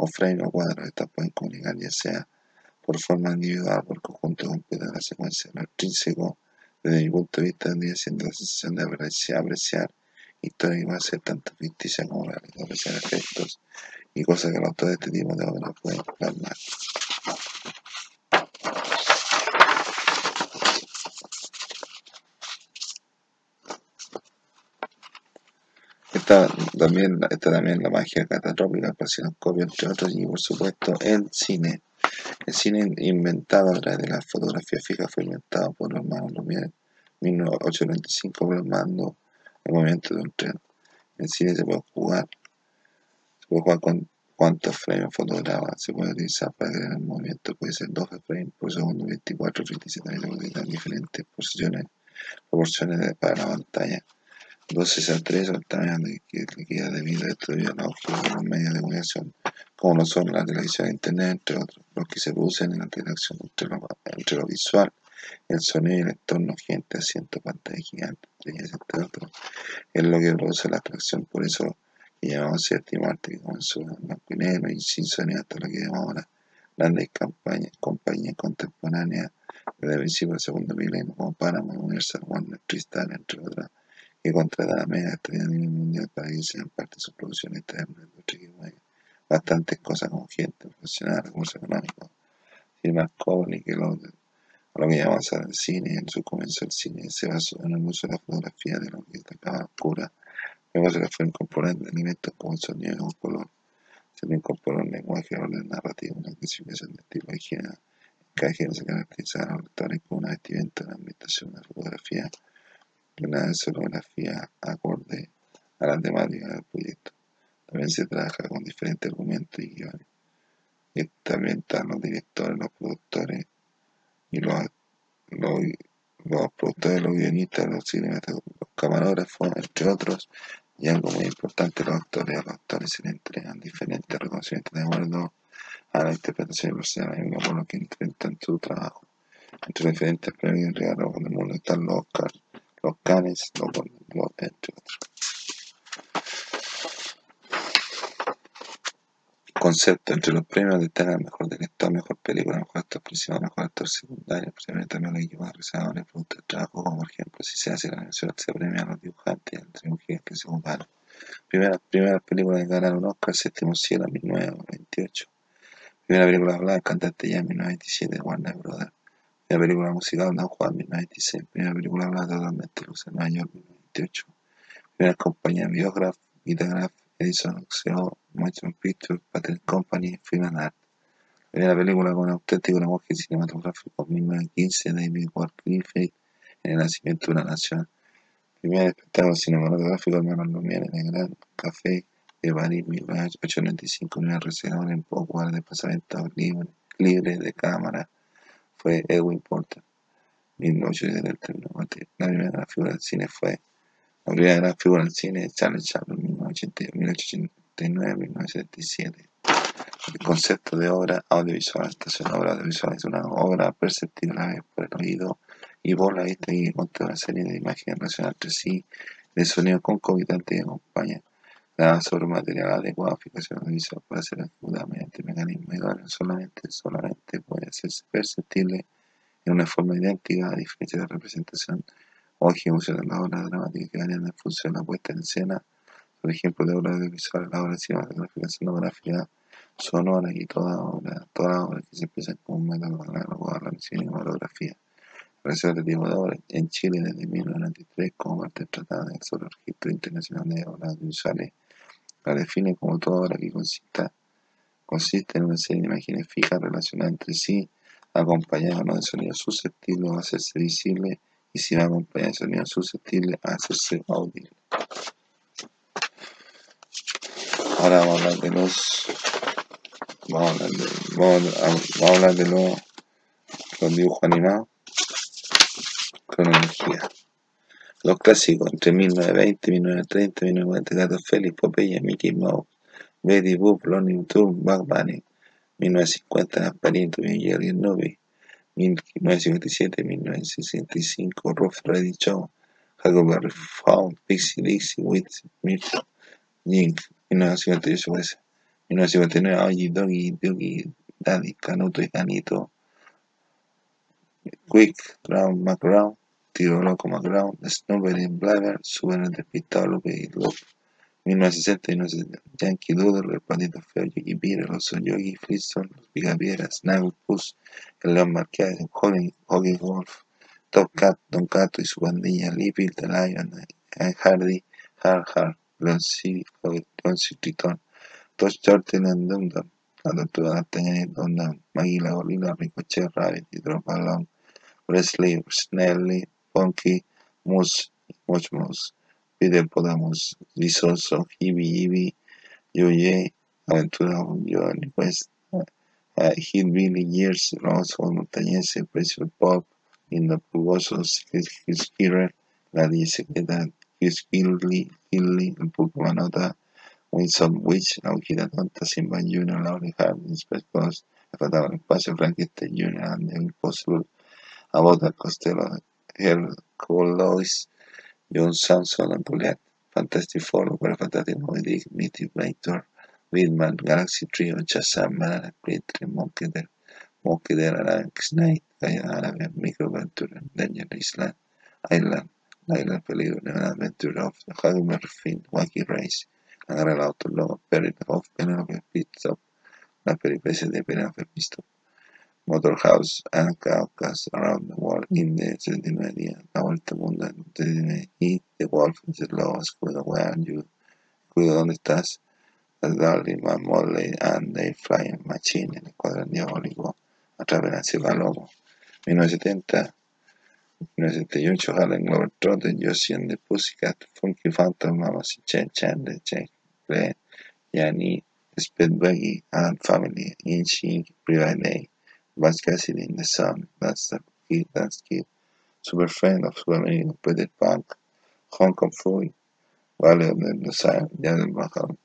o frame o cuadros. Estas pueden comunicar ya sea por forma individual por conjunto completo de la secuencia. Lo intrínseco, desde mi punto de vista, tendría siendo la sensación de apreciar, apreciar historias que pueden ser tanto ficticias como reales, apreciar efectos y cosas que los autores de este tipo de obras pueden plasmar. Esta también, esta también la magia catastrófica, el pasinoscopio, entre otros, y por supuesto el cine. El cine inventado a través de la fotografía fija fue inventado por los hermanos Lumière en 1895 plasmando el movimiento de un tren. En cine se puede jugar, se puede jugar con cuántos frames fotograma se puede utilizar para crear el movimiento. Puede ser 12 frames por segundo, 24, 37, se puede diferentes posiciones, proporciones para la pantalla. 12 a 3 o el tamaño que le queda debido a estudio biológico de los medios de comunicación, como lo son la televisión internet, entre otros, los que se producen en la interacción entre lo, entre lo visual, el sonido y el entorno, gente, asiento, pantalla gigante, entre otros, es lo que produce la atracción, por eso que llamamos séptimo arte, que comenzó en blanco y negro y sin sonido hasta lo que llamamos ahora. Grandes campañas, compañías contemporáneas desde el principio del segundo milenio, como Paramount, Universal, Warner, Tristan, entre otras que contrataba mega estrellas a nivel mundial para que sean parte su producción externa, bastantes cosas como gente profesional, recursos económicos, firmas Coveney, que lo, lo que llamamos el cine, en su comienzo el cine se basó en el uso de la fotografía de lo que destacaba oscura, luego se le fue incorporando elementos como el sonido y el color, se le incorporó un lenguaje o la narrativa, una clasificación de estilo de género, cada género se caracteriza a los lectores con una vestimenta, una ambientación, una fotografía, una escenografía acorde a la temática del proyecto. También se trabaja con diferentes argumentos y guiones. Y también están los directores, los productores y los, los, productores, los guionistas, los cinematográficos, los camarógrafos, entre otros. Y algo muy importante, los actores, a los actores se les entregan diferentes reconocimientos de acuerdo a la interpretación personal por lo que intentan su trabajo. Entre diferentes premios y regalos del mundo están los Oscars los canes, los, entre otros. Concepto entre los premios destacan el mejor director, mejor película, mejor actor principal, mejor actor secundario, posiblemente también los equipos realizadores, producto de trabajo, como por ejemplo si se hace la mención se premia a los dibujantes y las trilogías que se ocuparon. Primera, primera película que ganaron un Oscar, Séptimo Cielo, 1928. Primera película hablada, Cantante ya, 1927, de Warner Brothers. Primera película musical, Don Juan, 1996. Primera película hablada totalmente luce en Nueva York, 1928. Primera compañía Biograph, Vitagraph, Edison CO, Motion Pictures, Patent Company, Film and Art. Primera película con auténtico lenguaje cinematográfico, 1915, David Ward Griffith, en el nacimiento de una nación. Primer espectáculo cinematográfico, Hermanos Lumière, en el Gran Café de París, 1895. Primera reserva en poco de pasamiento libre, libre de cámara fue Edwin Porter, 1879. La primera gran figura del cine fue la primera gran figura del cine Charles Chaplin, 1889-1977. El concepto de obra audiovisual. Esta una obra audiovisual es una obra perceptible por el oído y por la vista y contra una serie de imágenes relacionadas entre sí, de sonido concomitante que acompaña la sobre material adecuado, fijación audiovisual para ser ejecutada mediante mecanismos idóneos solamente, solamente puede hacerse perceptible en una forma idéntica a diferencia de representación o ejecución de la obra dramática que varían en función de la puesta en escena, por ejemplo, de obra audiovisual, la obra cinematográfica, escenografía, sonora y toda obra, toda obra que se empieza como un análogo a la cinematografía. Realizó este tipo de obra en Chile desde 1993 como parte del Tratado sobre el Registro Internacional de Obras Audiovisuales la define como toda obra que consista, consiste en una serie de imágenes fijas relacionadas entre sí, acompañadas no de sonidos susceptibles a hacerse visible y si va acompañada de sonidos susceptibles a hacerse audible. Ahora vamos a hablar de los vamos a hablar de, vamos vamos a hablar de los, los dibujos animados cronología. Los clásicos entre 1920, 1930, 1944, Félix, Popeye, Mickey Mouse, Betty Boop, Looney Tunes, Bugs Bunny, 1950, Gasparito, Jerry Nubby, 1957, 1965, Ruff Ready Show, Huckleberry Found, Pixie, Dixie, Witz, Mitch, Jink, 1958, 1959, Oggy, Doggy, Doggy, Daddy, Canuto y Canito, Quick, Round, McGraw, Tiro Loco McGraw, Snowberry Blabber, suben el despistado Lupe y Loop. 1960 Yankee Doodle, el patito feo, Yogi Pira, el oso Yogi, Flintstone, los Picapieras, Snaggle Puss, el León Marqués, Hockey Wolf, Top Cat, Don Cato y su bandilla, Lippy, The Lion, Hardy, Hard Hard, Leon City, Leon Triton, Tosh Turtle and Dum Dum, La Tortuga D'Artagnan, Donna, Maguila, Gorila, Ricochet, Rabbit, Hidroballon, Presley, Snelly, funky mouse mouse video podamos results of Hibby Hibby and to uh, of your request uh, hillbilly years los montañeses precio pop in the pulgosos his killer la disecreta his killy killy el pulcomanota Winsome Witch, la tonta, Simba Jr., Laurie Harvey, Space Ghost, espacio, Frankenstein Jr., and the Impossible, About the Costello, have Colois, John Samson, and Goliath, Fantastic Four, Fantastic Moby Dick, Vector, Vidman, Galaxy Trio, Shazam, Man, Creed, Monkey Dead, Monkey Dead, Arabic Snake, Gaia Árabe, Microventure, Danger Island, Island, Island Peligro, Neon Adventure of the Hagmer Finn, Wacky Race, Agarra el auto, luego Perry of Penelope Pitstop, la peripecia de Penelope Pitstop. Motorhouse and Caucus Around the World in the 79 días, La Vuelta al Mundo en 79 y The Wolf is the Escudo, Where you? Escudo, ¿dónde estás? The Darling Man, Molly and the Flying Machine, El Escuadrón Diabólico, Atrapen al Cielo Lobo, 1970 1978 Harlem Globetrotter, Josie and the Pussycat, Funky Phantom, Mama Chen Chandler, Jack Clay, Yanni, Speed Buggy, and Family, Inchi, Private Cassidy in the Sun, That's the Kid, That's Kid, Super Friend of American, Peter Punk, Hong Kong Valley of the Desire, Janet Baham,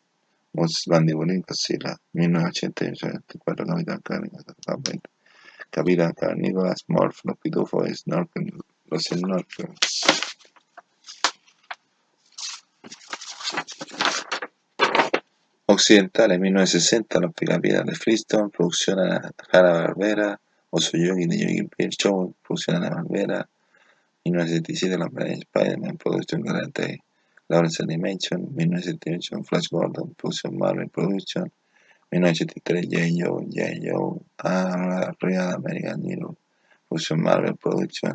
Moses Bandibulín, 1988, 24 Capitán Cárnica, Capitán Carnícolas, Morph, Los Pitufos, Snorkel, Los Snorkels. Occidentales, 1960, Los Picapiedras de Flintstone, producción a Hanna-Barbera, Oso Yogi de Yogi Bear Show, producción a Hanna-Barbera, 1977, Los Planes Spider-Man, producción Galante, Lawrence Animation, 1978, Flash Gordon, producción Marvel Production, 1983, J. Joe, J. Joe, ah, Real American Hero, producción Marvel Production,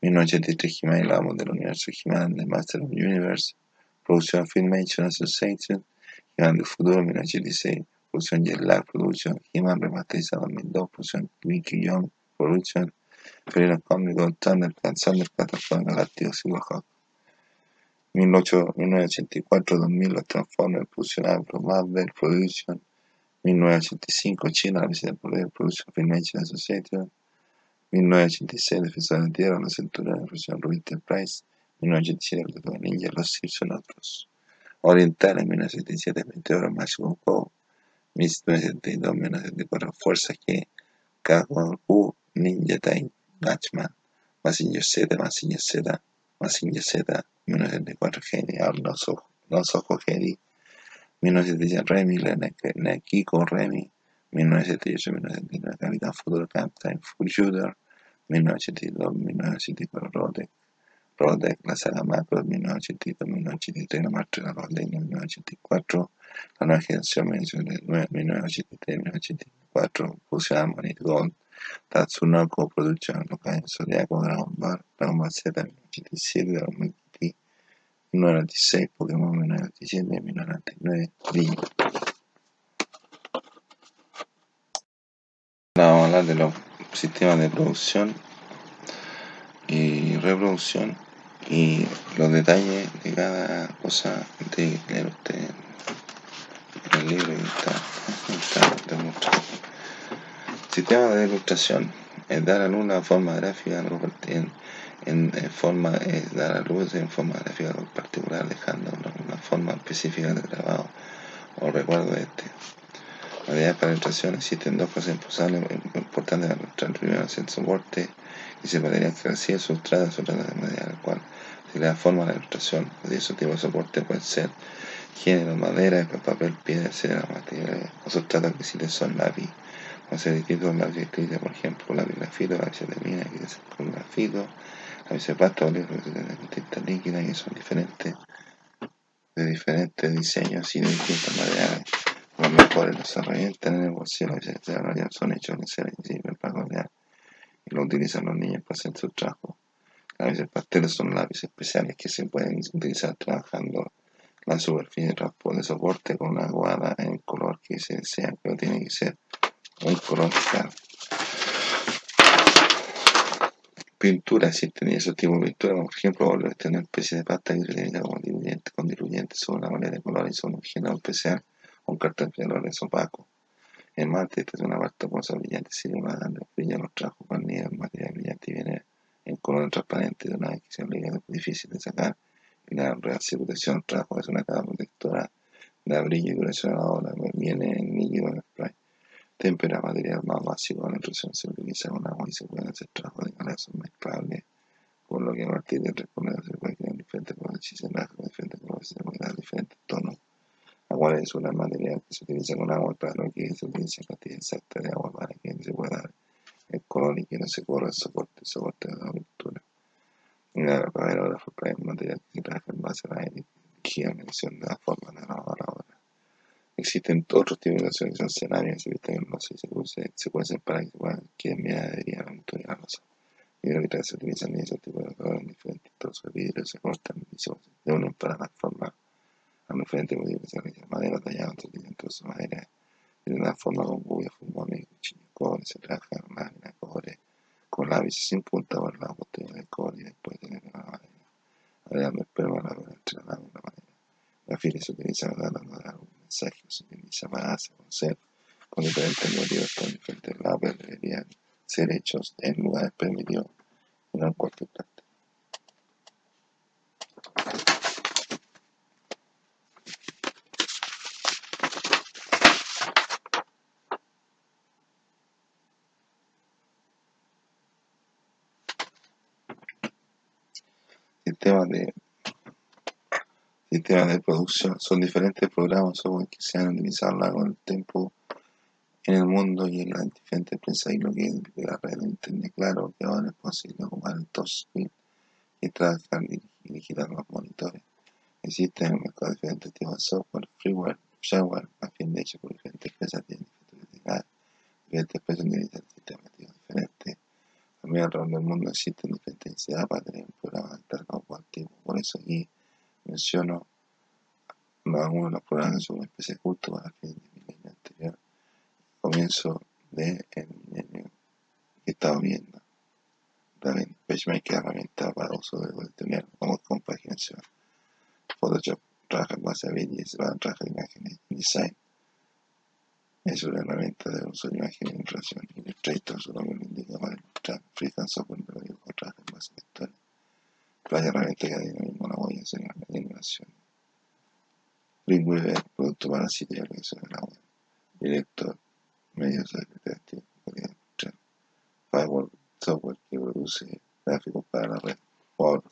1983, He-Man la del Universo, He-Man de Master of the Universe, producción Filmation Association, He-Man del Futuro, 1986, producción Jet Lag Production, He-Man Remasterizado 2002, producción Mickey Young Production, Felino Cómico, Thundercat, Thundercat, Halcón Galáctico, Silverhawk. 1984-2000, Los Transformers, producción Afro, Marvel Production, 1985, China, la visita del poder, Production Filmation Association, 1986, Defensor de la Tierra, la de producción Rubin Enterprise, 1987, El Tatuado Ninja, Los Simpson, otros. Orientales, 1977, Meteoro, Maximum Go, 1972, 1974, Fuerza G, K1U, Ninja Time, Gatchman, Massinger Z, Massinger Z, Massinger Z, 1974, Genial, Los Ojos, Los Ojos Gedi, 1977, Remy, Nekiko, Remy, 1978-1979, Capitán Futuro, Captain Full Shooter, 1982-1984, Rodek, Rodek, la saga Macro, 1982-1983, la Master de la Leña, 1984, la nueva generación, 1983-1984, Fusion Harmony, Gold, Tatsunoko Production, Los Zodiaco, Dragon Ball, Dragon Ball Z, 1987, Dragon Ball GT, 1996, Pokémon 1997, 1999, Digimon. Vamos a hablar de los sistemas de producción y reproducción y los detalles de cada cosa de leer usted en el libro y está, está demostrado. Sistema de ilustración es dar a luz una forma gráfica en, en, en forma es dar a luz en forma gráfica particular dejando una, forma específica de grabado o recuerdo de este Medidas para la ilustración existen dos cosas importantes para ilustrar. Primero, el soporte y se material que recibe sustrato, sustrato de madera, al cual se le da forma a la ilustración. Y esos tipos de soporte pueden ser género, madera, papel, piedra, etc. Materiales o sustratos que son lápiz. Pueden ser distintos lápices escritos, por ejemplo, lápiz grafito, lápiz de mina, es con grafito, lápiz de pasta, lápiz de tinta líquida, que son diferentes, de diferentes diseños y de distintos materiales. Los mejores los herramientas en el bolsillo la son hechos en ser invisibles para y lo utilizan los niños para hacer su trabajo. Lápices pasteles son lápices especiales que se pueden utilizar trabajando la superficie transporte soporte con una guada en el color que se desea, pero tiene que ser un color claro. Pintura, existen esos tipos de pintura, por ejemplo, volver tener una especie de pasta que se como diluyente, con diluyentes sobre una manera de color y son un género especial, un cartel de colores opaco. En mate, esta es una pasta cosa brillante, simulada dando brillo los trabajos con nieve, material brillante y viene en color transparente de una obliga, es difícil de sacar y la real protección trabajo es una capa protectora da brillo y duración a la viene en líquido en spray. Tempera material más básico, la impresión se utiliza con agua y se puede hacer trabajo de son mezclables, por lo que a partir de tres se puede crear diferentes colores y se con diferentes colores se puede dar diferentes tonos. Agua es un material que se utiliza con agua, claro que se utiliza cantidad exacta de agua para que se pueda dar el color y que no se corra el soporte, el soporte de la pintura. La aerógrafo trae un material que se trabaja en base a la energía, medición de la forma de la obra. Existen otros tipos de acciones que son cerámicas y que se, se, se puede separar y se pueden que enviar adherir a la pintura y a los y se utilizan esos tipos de colores en diferentes trozos de vidrio, se cortan y se unen para dar forma a diferentes motivos que se realizan madera tallada entre madera de una forma con bulla, fumones, cuchillo, cobre, se trabaja en máquina, cobre, con lápiz sin punta por la botella de cobre y después tener la madera. Agregando esperma la vela entre la y la madera. La fila se utiliza para dar un mensaje, se utiliza para hacer conocer con diferentes motivos con diferentes lápices deberían ser hechos en lugares permitidos y no en cualquier parte. sistemas de sistemas de producción. Son diferentes programas que se han utilizado a lo largo del tiempo en el mundo y en las diferentes empresas y lo que es de la red de internet claro que ahora es posible ocupar el touchscreen y trabajar y digitar los monitores. Existen en el mercado diferentes tipos de software freeware shareware a fin de hecho por diferentes empresas tienen diferentes diferentes empresas utilizan sistemas diferentes también alrededor del mundo existen diferentes necesidades para tener un programa descargado antiguo. Por eso aquí menciono algunos de los programas son una especie de culto para fin del milenio anterior. Comienzo del milenio que estaba viendo. También PageMaker herramienta para uso de tener como compaginación. Photoshop trabaja en base a vídeos, trabaja de imágenes, design es una herramienta de uso de imagen en relación Illustrator, su nombre lo indica para ilustrar Freehand Software de varios contratos en base a historia. Varias herramientas que mismo la voy a hacer en la animación. Linkweaver, producto para sitio y aplicación de la web. Director, medios ilustrar. Firewall, software que produce gráficos para la red. Power,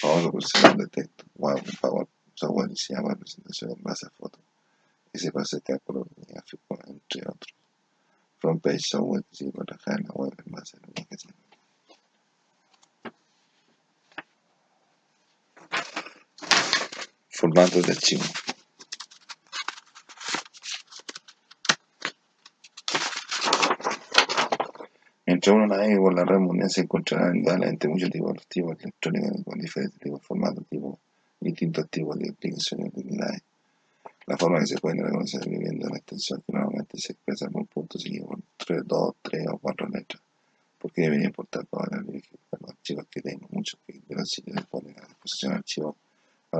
Power procesar de texto. Wow, Power, software diseñado para presentación en base a fotos y se pasa el cálculo gráfico, entre otros. Front Page Software que sirve para trabajar en la web en base a lo que se Formatos de archivo. Mientras uno navegue por la red mundial se encontrará indudablemente muchos tipos de tipos electrónicos con diferentes tipos de formatos, tipo, distintos tipos de aplicaciones de utilidades la forma que se puede reconocer viviendo la extensión que normalmente se expresa por puntos seguidos por 3, 2, 3 o 4 letras. porque debería importar para los archivos que tengo? Muchos que de los sitios ponen a disposición archivos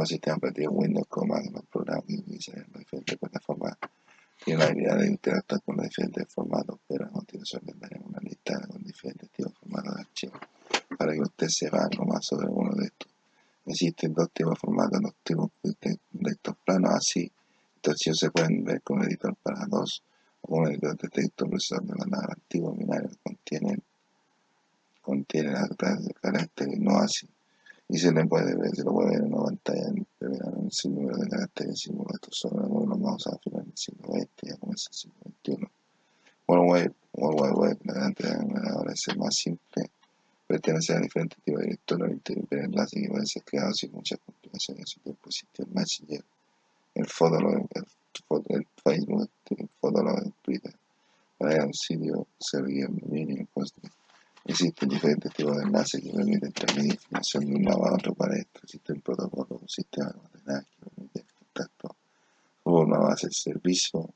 para los sistemas operativos Windows, como los programas que utilizan las diferentes plataformas tienen la habilidad de interactuar con los diferentes formatos, pero a continuación les daremos una lista con diferentes tipos de formatos de archivos para que usted sepa algo más sobre uno de estos. Existen dos tipos de formatos, los tipos de estos planos así. Si se pueden ver con un editor para dos o un editor de texto procesador de manera antiguo binario que contiene, las clases no así. Y se le puede ver, se lo puede ver en una pantalla en un sinnúmero de caracteres y estos son algunos los vamos a final del siglo XX ya comienza el siglo XXI World Wide, World Wide Web, la ahora es el más simple pertenece a diferentes tipos de directorios de enlace que muchas complicaciones en su tiempo existe el Messenger el Fotolog, el, el Facebook, el Fotolog, el Twitter. Para un sitio servir mínimo coste. Existen diferentes tipos de enlaces que permiten transmitir información de un lado a otro para esto. Existe el protocolo, un sistema de ordenaje que permite ejecutar slash servicio,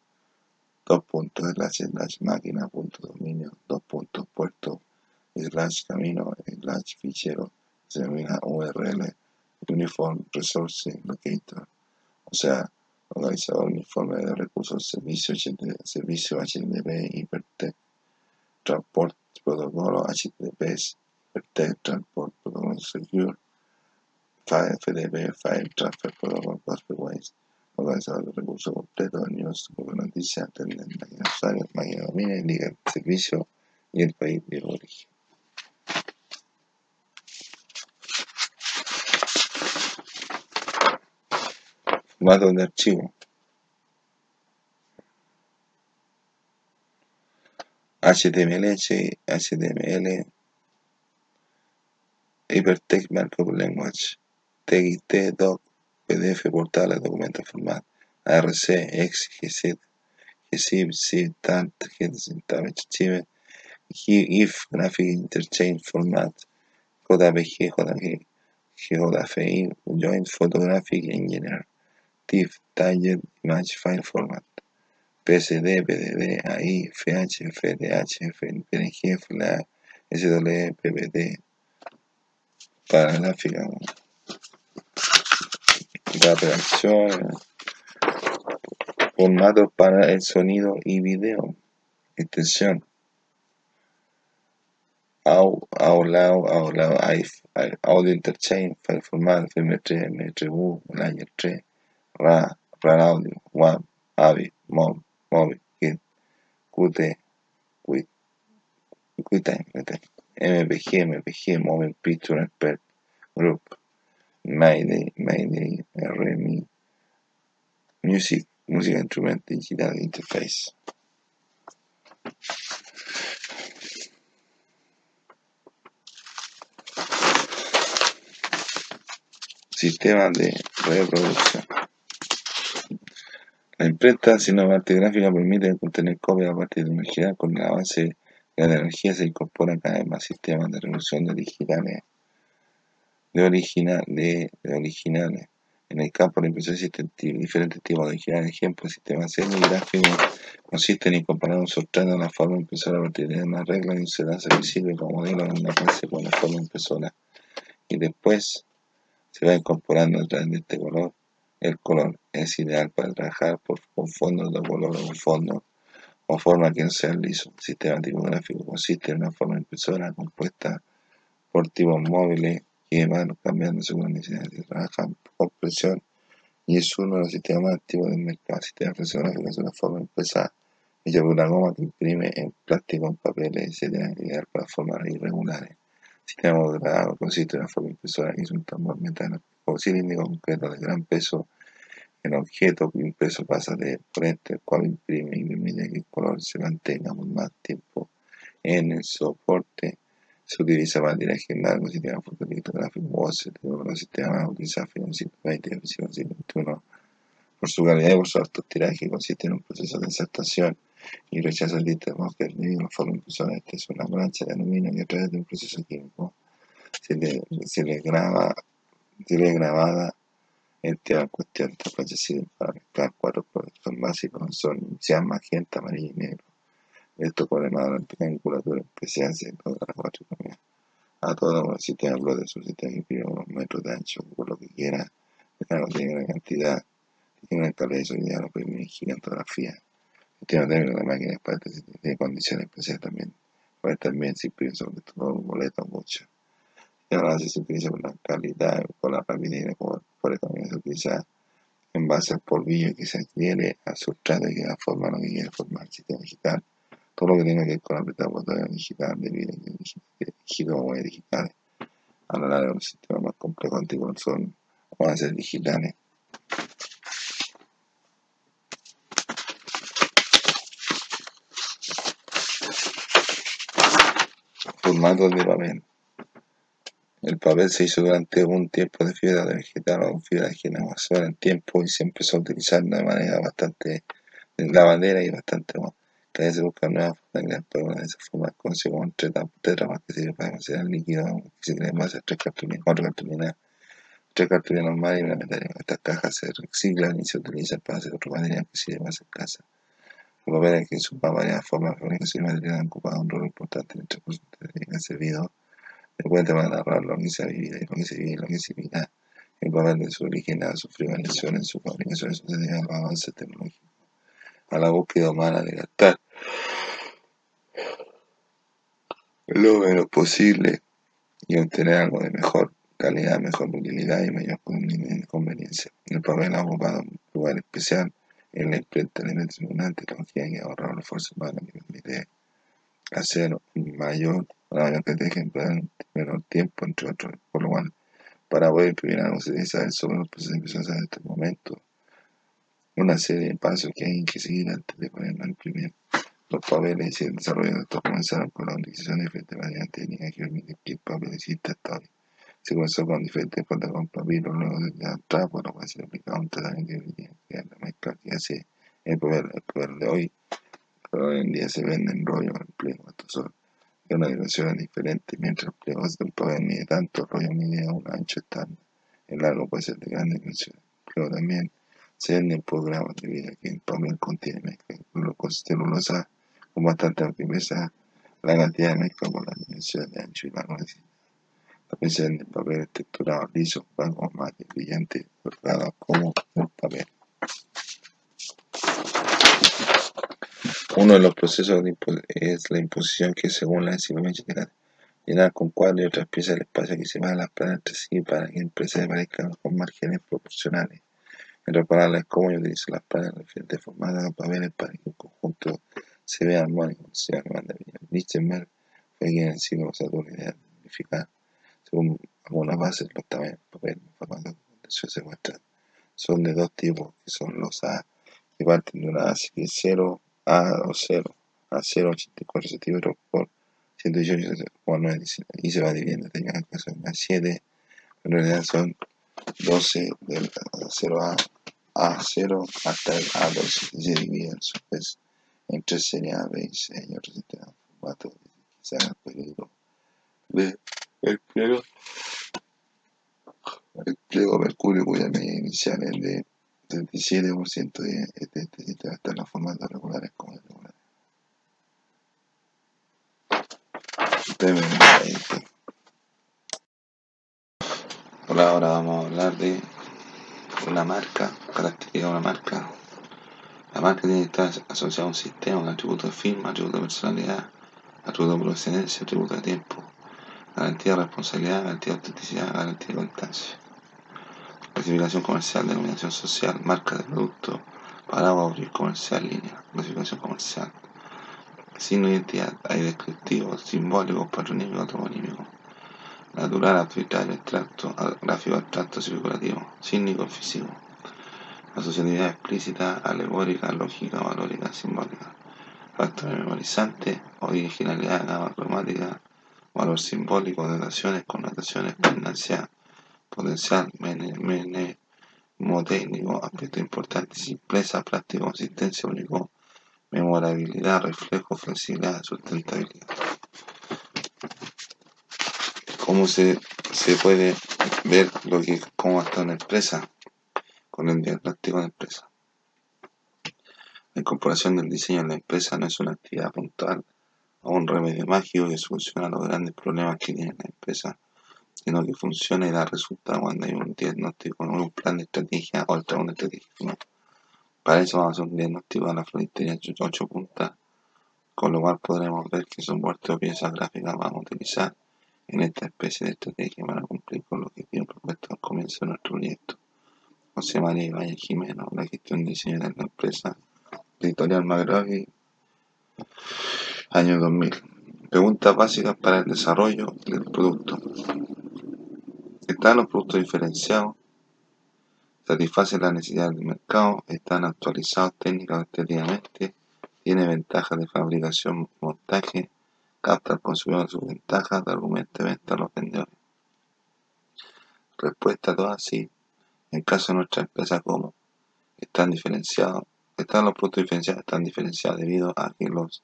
dos puntos, slash, slash máquina, punto dominio, dos puntos, puerto, slash camino, slash fichero, Resource Locator, o sea, localizador uniforme de recursos, servicio, servicio HTTP, Hypertext, Transport Protocolo, HTTPS, Hypertext, Transport Protocol Secure, File FTP, File Transfer Protocol, Ways, localizador de recursos completo, news, noticias, máquina usuario, máquina dominio, indica servicio y el país de origen. Formato de archivo. HTML, HTML, Hypertext Markup Language, TXT, Doc, PDF, portales, documentos formato, ARC, X, GZIP, GZIP, ZIP, TANT, GZIP, GIF, Graphic Interchange Format, JPG, JPG, GJFI, Joint Photographic Engineer, TIFF, Target Image File Format, PSD, PDD, AI, FH, FDH, PNG, FLA, SW, PPT, para gráfica, para redacción, formatos para el sonido y video, extensión, AULAO, AULAO, Audio Interchange, File Format, FM3, M3U, Layer 3, RA, RAR Audio, WAV, AVI, MOV, MOVI, KIT, QT, QUIT, QUITIME, MPG, MPG, Moving Picture Expert Group, Mayday, Mayday, RMI, Music, Music Instrument Digital Interface. Sistema de reproducción. La imprenta cinematográfica permite contener copias a partir de energía con la base de la energía se incorporan cada vez más sistemas de reproducción de digitales de, original, de, originales. En el campo de la impresión existen diferentes tipos de originales. Ejemplos, sistemas semigráficos consisten en comparar un sustrato a una forma impresora a partir de una regla y un sedazo visible como modelo en una base con la forma impresora. Y después se va incorporando a través de este color. El color es ideal para trabajar por, con fondos de color o fondo o forma que no sea liso. El sistema tipográfico consiste en una forma impresora compuesta por tipos móviles que van cambiando según necesidades. Se trabaja por presión y es uno de los sistemas más activos del mercado. El sistema fotográfico es una forma impresa hecha por una goma que imprime en plástico, en papeles, etc. ideal para formas irregulares. El sistema modelado consiste en una forma impresora que es un tambor metálico cilíndrico concreto de gran peso. El objeto impreso pasa de por este, el cual imprime y permite que el color se mantenga por más tiempo en el soporte. Se utiliza tiraje largo, sistema fotolitográfico, voces, los sistemas utilizados en 120 y 121 por su calidad y por su alto tiraje, consiste en un proceso de insertación y rechazo el de debido a la forma impresora. Esta es una plancha de aluminio y a través de un proceso químico se le, se le graba, le grabada en cuestión. Esta plancha sirve para mezclar cuatro productos básicos, son cian, magenta, amarillo y negro. Esto de la angulatura especial se todas las cuatro A todo el sistema de su sistema que pide unos metros de ancho, por lo que quiera, no tiene una cantidad, tiene una calidad de solidez, lo permite gigantografía. El tema térmico de máquinas para de condiciones especiales también. Puede también si pienso sobre todo boleto mucho. Y ahora se utiliza por la calidad, por la rapidez, por, por también se utiliza en base al polvillo que se adquiere al sustrato que da forma a lo que quiere formar el sistema digital todo lo que tenga que ver con apretar botones digital, de vida, digitales, digitales, a lo largo de los sistemas más complejos antiguos son, van a ser digitales. Formatos de papel. El papel se hizo durante un tiempo de fibra de vegetal o fibra de generación en tiempo y se empezó a utilizar de manera bastante lavadera y bastante más cada vez se buscan nuevas formas pero una de esas formas como tetrapas que sirve para almacenar líquido que se crea en base a tres cartulinas, cuatro cartulinas tres cartulinas normales y una metálica. Estas cajas se reciclan y se utilizan para hacer otro material que sirve más en casa. Los papeles que sus varias formas de fabricación y material han ocupado un rol importante en el transcurso de ese video de cuenta para narrar ha vivido y se vive y se vivirá. El papel de su origen ha sufrido variaciones en su fabricación y su a los avances tecnológicos, a la búsqueda humana de gastar lo menos posible y obtener algo de mejor calidad, mejor utilidad y mayor conveniencia. El papel ha ocupado un lugar especial en la imprenta de elementos tecnología que ha ahorrado el esfuerzo humano que permite hacer mayor, mayor cantidad de en menor tiempo, entre otros, por lo cual para poder debe saber sobre los procesos de en este momento. Una serie de pasos que hay que seguir antes de ponerlo a imprimir. Los papeles y el desarrollo de estos comenzaron con la utilización de diferentes variedades técnicas que permiten que el papel exista hasta hoy. Se comenzó con diferentes formas con luego de atrás, por lo cual se aplicaba un tratamiento que era la mezcla que hace el papel, el papel de hoy. Pero hoy en día se vende en rollo, en pliego, estos son de una dimensión diferente, mientras el pliego de un papel mide tanto, el rollo mide un ancho estándar. El largo puede ser de grandes dimensiones. Pero también se venden programas de vida que el papel contiene mezcla celulosa con bastante firmeza la cantidad de mezcla con la dimensión de ancho y largo También se venden papeles texturados lisos, blancos, mate, brillantes, bordados como el papel. Uno de los procesos es la imposición que según la enciclopedia llenar con cuadros y otras piezas el espacio que separa las planas entre sí para que la impresa aparezca con márgenes proporcionales. En otras palabras, como yo utilizo las planas diferentes formadas de papeles para que un conjunto se vea armónico. Se manda Lichtenberg fue quien en el siglo pasado la idea de unificar, según algunas bases, los tamaños del papel formato se muestran. Son de dos tipos, que son los A, que parten de una A, así que 0 a 0 a 0,84 centímetros por 118,9 y se va dividiendo. Tengan que son más 7, en realidad son 12 del 0 a, a 0 hasta el A12 y se dividen su vez entre serie A, B y C y otros sistemas formato hagan peligro de el pliego el pliego mercurio cuya medida inicial es de 37% de este sistema está en los formatos regulares como irregulares. Hola, ahora vamos a hablar de una marca, característica de una marca. La marca tiene que estar asociada a un sistema, un atributo de firma, atributo de personalidad, atributo de procedencia, atributo de tiempo, garantía de responsabilidad, garantía de autenticidad, garantía de constancia. Clasificación comercial, denominación social, marca de producto, paraguas comercial, línea, clasificación comercial. Signo de identidad, hay descriptivos, simbólicos, patronímicos, toponímicos. Natural, arbitrario, extracto, gráfico, abstracto, circulativo, cínico, físico. Asociatividad explícita, alegórica, lógica, valórica, simbólica. Factor memorizante, originalidad, gama cromática, valor simbólico, dataciones, connotaciones, pendencia potencial, mnemotécnico, aspecto importante, simpleza, práctica, consistencia, único, memorabilidad, reflejo, flexibilidad, sustentabilidad. ¿Cómo se, se puede ver lo que, cómo está una empresa? Con el diagnóstico de empresa. La incorporación del diseño en la empresa no es una actividad puntual o un remedio mágico que soluciona los grandes problemas que tiene la empresa sino que funciona y da resultado cuando hay un diagnóstico, un plan de estrategia o una estrategia. Para eso vamos a hacer un diagnóstico de la floristería 8 puntas, con lo cual podremos ver que son muertos piezas gráficas vamos a utilizar en esta especie de estrategia para cumplir con lo que tiene propuesto al comienzo de nuestro proyecto. José María Valle Jimeno, la gestión de diseño de la empresa, editorial Magravi, año 2000. Preguntas básicas para el desarrollo del producto. Están los productos diferenciados, satisfacen las necesidades del mercado, están actualizados técnica o estéticamente, tiene ventajas de fabricación, montaje, capta al consumidor sus ventajas de argumento de venta a los vendedores. Respuesta a todas sí. En caso de nuestra empresa, ¿cómo? Están diferenciados, están los productos diferenciados, están diferenciados debido a que los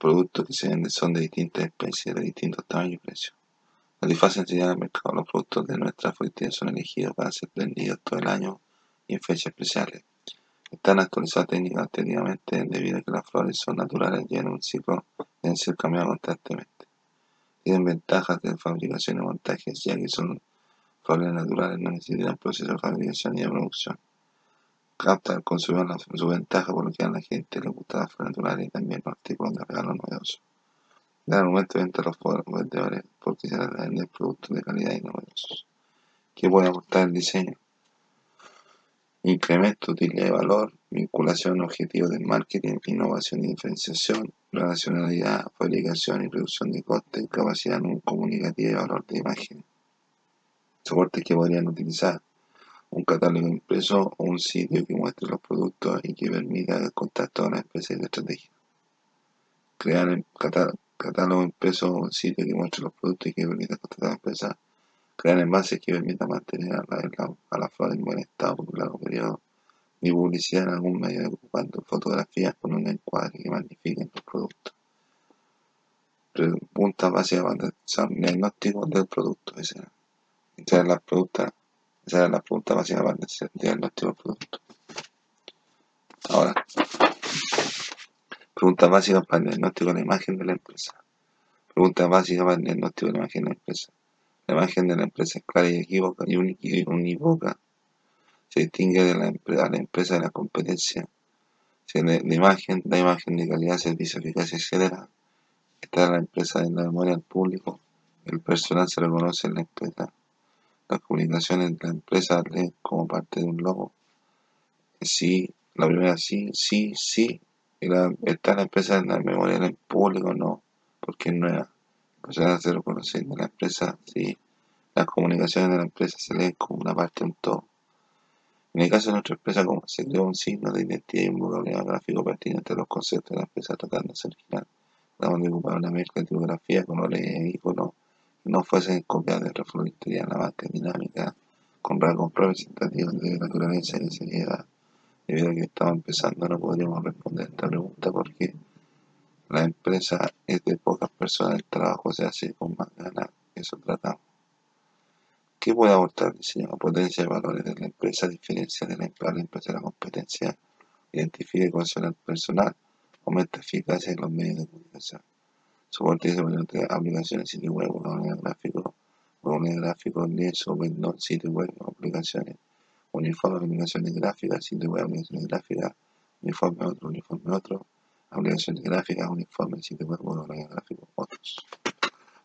productos que se venden son de distintas especies, de distintos tamaños y precios Satisfacen señal al mercado. Los productos de nuestra fuente son elegidos para ser vendidos todo el año y en fechas especiales. Están actualizados técnicamente debido a que las flores son naturales y en un ciclo deben ser cambiadas constantemente. Tienen ventajas de fabricación y montaje, ya que son flores naturales, no necesitan proceso de fabricación y de producción. Capta al consumidor su ventaja por lo que a la gente le gusta las flores naturales y también los artículos de regalo novedosos. Dan argumento de los vendedores porque se de vender productos de calidad y novedosos. ¿Qué puede aportar el diseño? Incremento, utilidad de valor, vinculación, objetivos del marketing, innovación y diferenciación, relacionalidad, fabricación y reducción de costes, capacidad comunicativa y valor de imagen. Soportes que podrían utilizar un catálogo impreso o un sitio que muestre los productos y que permita el contacto con la empresa y la estrategia. Crear el catálogo impreso o un sitio que muestre los productos y que permita contactar a la empresa crear envases que permitan mantener a la, a la flor en buen estado por un largo periodo, ni publicidad en algún medio ocupando fotografías con un encuadre que magnifiquen los productos. Preguntas básicas para diagnóstico del producto. Esa era la pregunta, esa era la pregunta para el diagnóstico del producto. Ahora, preguntas básicas para el diagnóstico de la imagen de la empresa. Preguntas básicas para el diagnóstico de la imagen de la empresa. La imagen de la empresa es clara y equívoca y unívoca. Se distingue de la, empresa, la empresa de la competencia. Si la, imagen, la imagen de calidad, servicio, eficacia, etc. Está la empresa en la memoria del público. El personal se reconoce en la empresa. Las comunicaciones de la empresa leen como parte de un logo. Sí, la primera sí, sí, sí. Está la empresa en la memoria del público, no, porque es nueva personas se reconocen de la empresa si las comunicaciones de la empresa se leen como una parte de un todo. En el caso de nuestra empresa, como se creó un signo de identidad y un vocabulario gráfico pertinente a los conceptos de la empresa tratándose original, tratamos de ocupar una mezcla de tipografía, colores e iconos que no fuesen copias de refloristería la marca dinámica, con rasgos representativos de naturaleza y seriedad. Debido a que estamos empezando, no podríamos responder esta pregunta porque la empresa es de pocas personas, el trabajo se hace con más ganas, eso tratamos. ¿Qué puede aportar el diseño? Potencia de valores de la empresa, diferencia de la, empresa de la competencia, identifica y cohesiona el personal, aumenta eficacia en los medios de comunicación. Soporte de aplicaciones, sitio web, gráfico, gráfico, lienzo, windows, sitio web, aplicaciones, uniforme, aplicaciones gráficas, sitio web, aplicaciones gráficas, uniforme otro, uniforme otro, aplicaciones gráficas, uniformes, sitio web, modelos gráficos, otros.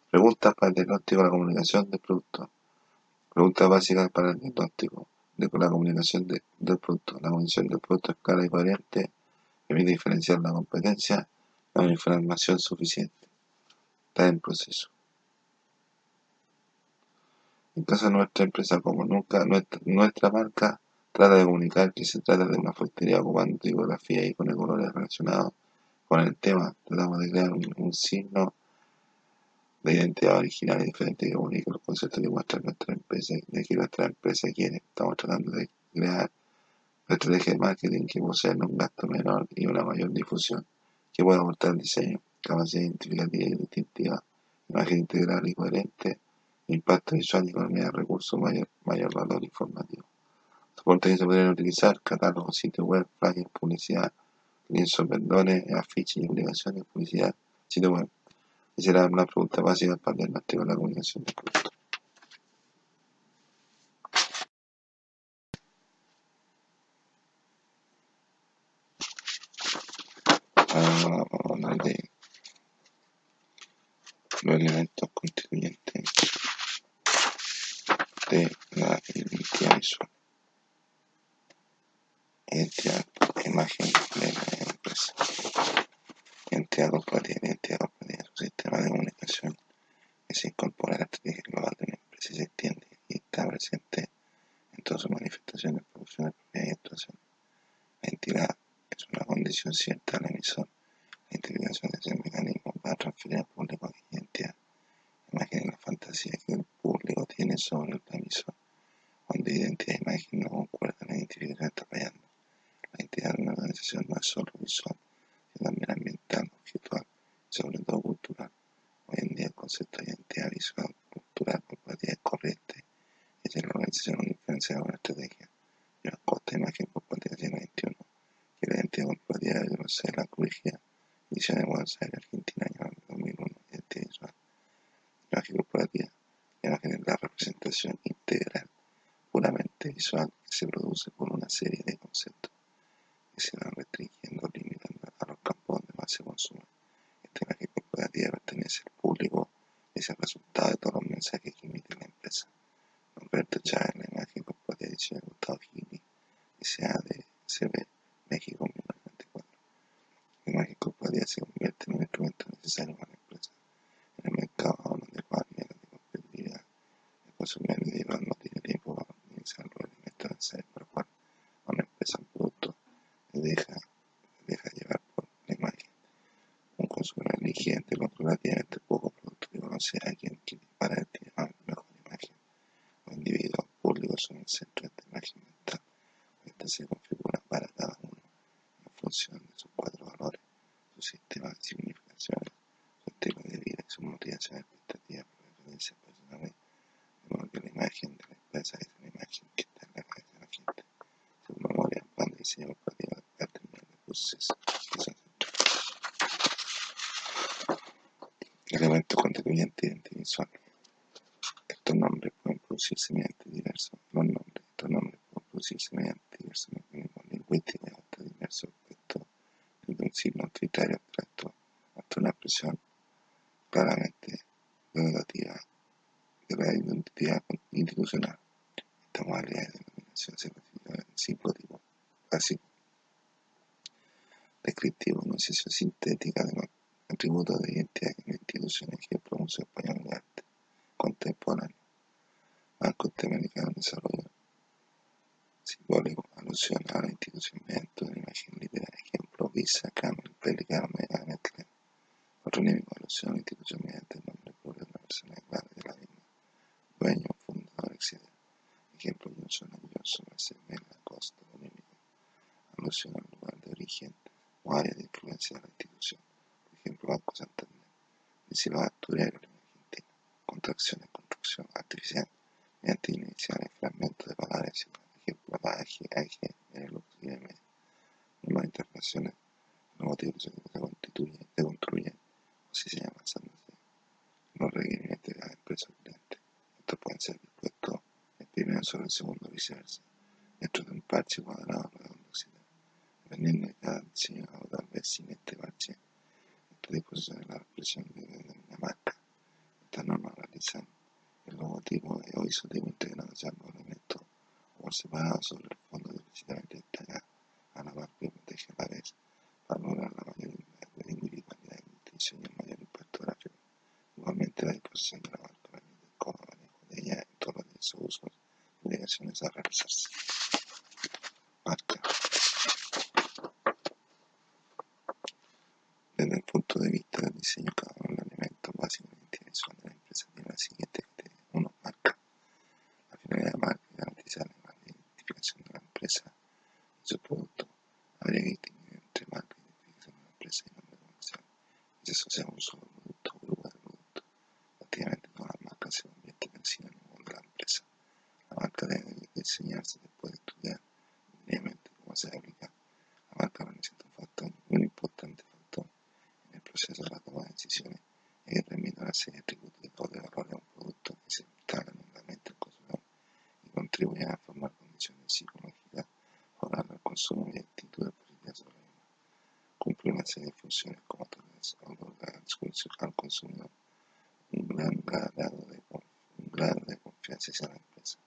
Preguntas para el diagnóstico de la comunicación del producto. Preguntas básicas para el diagnóstico de la comunicación del producto. La comunicación del producto es clara y coherente, permite diferenciar la competencia, una información suficiente. Está en proceso. En caso de nuestra empresa, como nunca, nuestra, marca trata de comunicar que se trata de una factoría ocupando tipografía y con colores relacionados con el tema, tratamos de crear un, signo de identidad original y diferente que comunique los conceptos que muestra nuestra empresa, de que nuestra empresa quiere. Estamos tratando de crear una estrategia de marketing que posee un gasto menor y una mayor difusión, que pueda aportar el diseño, capacidad identificativa y distintiva, imagen integral y coherente, impacto visual y economía de recursos, mayor, mayor valor informativo. Soportes que se podrían utilizar, catálogo, sitio web, flyers, publicidad, lienzos, pendones, afiches y publicidad, sitio web. Esa era una pregunta básica para el diagnóstico de la comunicación del producto. Esta modalidad de denominación se así. Descriptivo, enunciación sintética de los atributos de identidad de la institución, ejemplo, Museo Español de Arte Contemporáneo, Banco Interamericano de Desarrollo, simbólico, alusión a la institución mediante una imagen literal, ejemplo, Visa, Cam al consumidor un gran grado de, un de confianza hacia la empresa,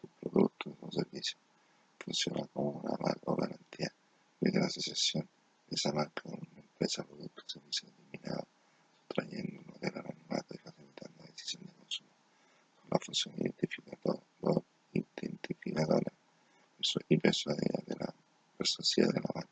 sus productos o servicios. Funciona como una marca o garantía de la asociación de esa marca con una empresa, producto o servicio determinado, trayendo un modelo anonimato y facilitando la decisión de consumo. Con la función identificadora, identificadora y persuadida de la sociedad de la marca.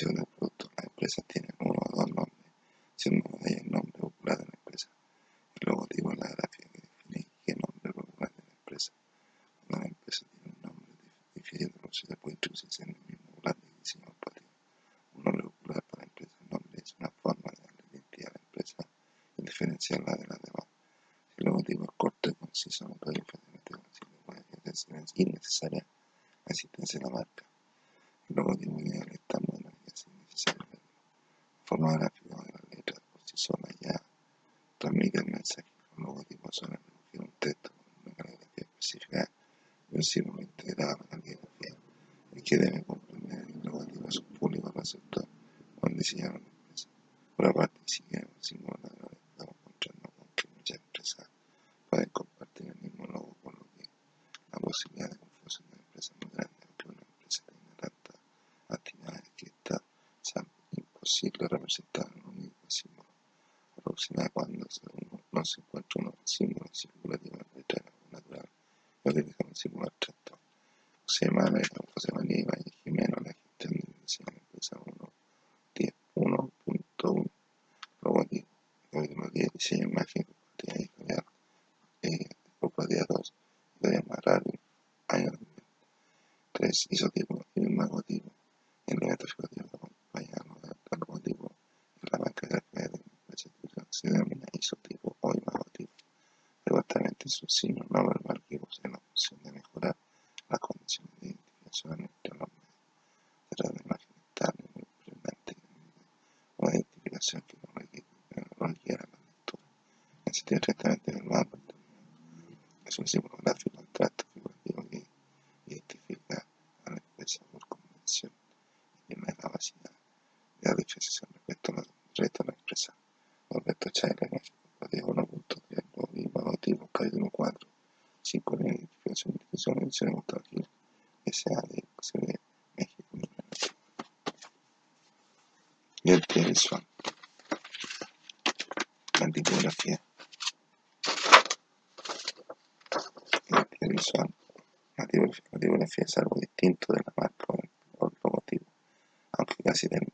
descripción del producto. Las empresas tienen uno o dos nombres, siendo uno de ellos el nombre popular de la empresa. El logotipo es la gráfica que define qué nombre popular de la empresa. Cuando la empresa tiene un nombre difícil de pronunciar, pues puede introducirse en el mismo popular de diseño al patio. Un nombre popular para la empresa. El nombre es una forma de darle identidad a la empresa y diferenciarla de las demás. Si el logotipo es corto y conciso, no puede infinitamente consigo, puede ser innecesaria representar un mismo símbolo. Relacionado cuando no se encuentra un racimo de seleccionamos todo aquí, SA de CB México. Y el visual, la tipografía, el visual, la tipografía, la tipografía es algo distinto de la marca o el logotipo, aunque casi del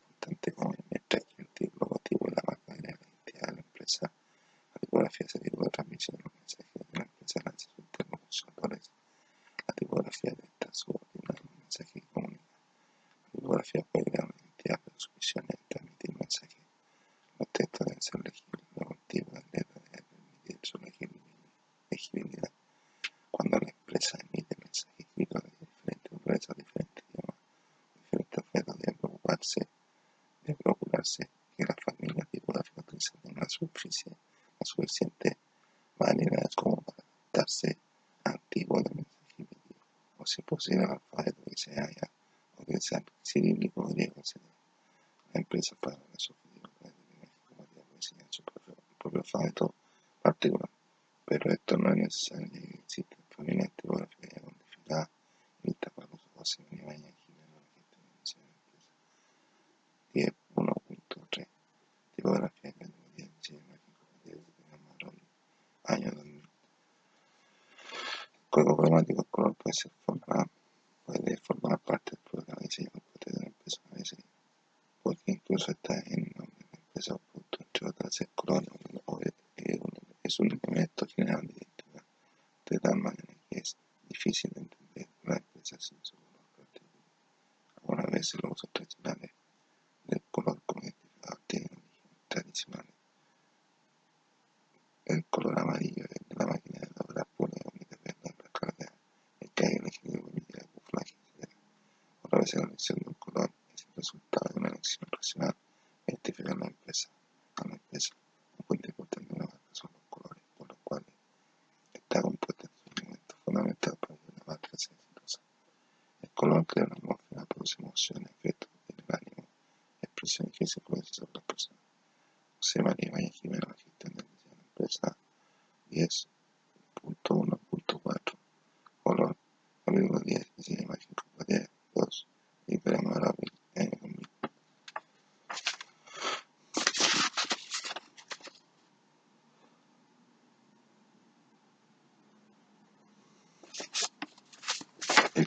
insanity.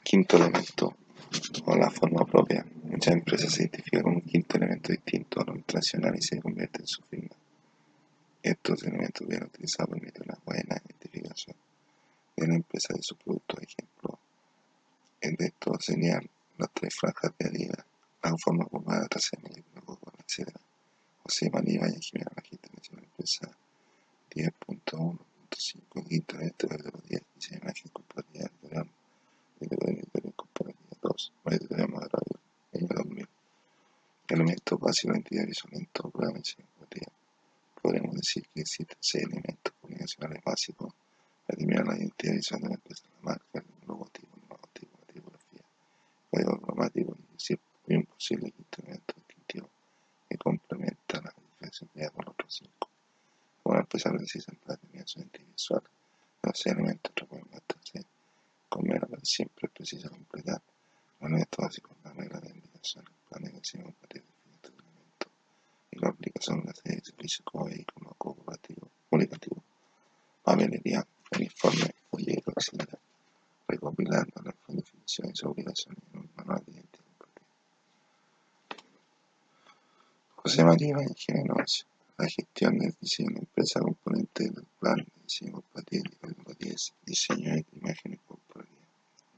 Quinto elemento, o la forma propia. Muchas empresas se identifican con un quinto elemento distinto a lo tradicional y se convierte en su firma. Estos elementos bien utilizados permiten una buena identificación de la empresa de su producto. Ejemplo, el de estos serían las tres franjas de Adidas, la forma formada trasera, el Coca-Cola, etc. José María Valle Jiménez, la gente de la empresa 10.1.5, quinto elemento de los 10, diseño de imagen compatibilidad editorial editorial comparativa 2, editorial más radio, año 2000. Básicos de y compatibilidad. Podríamos decir que existen seis elementos comunicacionales básicos para determinar la identidad visual de la marca, el logotipo, el logotipo, la tipografía, el código cromático y un posible quinto elemento distintivo que complementa la diferencia empleada con los otros cinco. Una empresa precisa para determinar su identidad visual, los seis elementos pueden bastarse con menos, pero siempre es preciso completar los elementos básicos, la regla de indicación, el plan de acción compatible de estos elementos y la aplicación de la serie de servicios como vehículo cooperativo, comunicativo, papelería, uniforme, folleto, etc. Recopilando las definiciones y obligaciones en un manual de identidad compatible. José María Ingenieros, la gestión del diseño empresa componente del plan de diseño compatible, código 10, diseño de imágenes corporativas,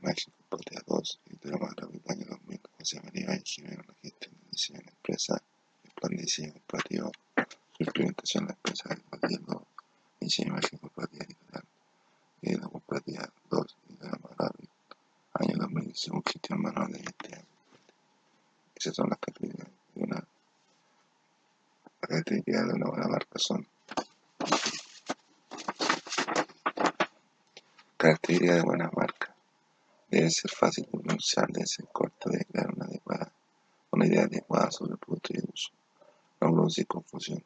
imagen corporativa 2, editorial más rápido, año 2000, José María Ingenieros, la gestión del diseño de la empresa, el plan de diseño corporativo, su implementación de la empresa, el diseño de imagen corporativa editorial, editorial corporativa 2, editorial más rápido, año 2000, según gestión manual de identidad. Esas son las características de una las características de una buena marca son características de buena marca. Debe ser fácil de pronunciar, debe ser corta, debe crear una, adecuada, una idea adecuada sobre el producto y el uso. No producir confusión.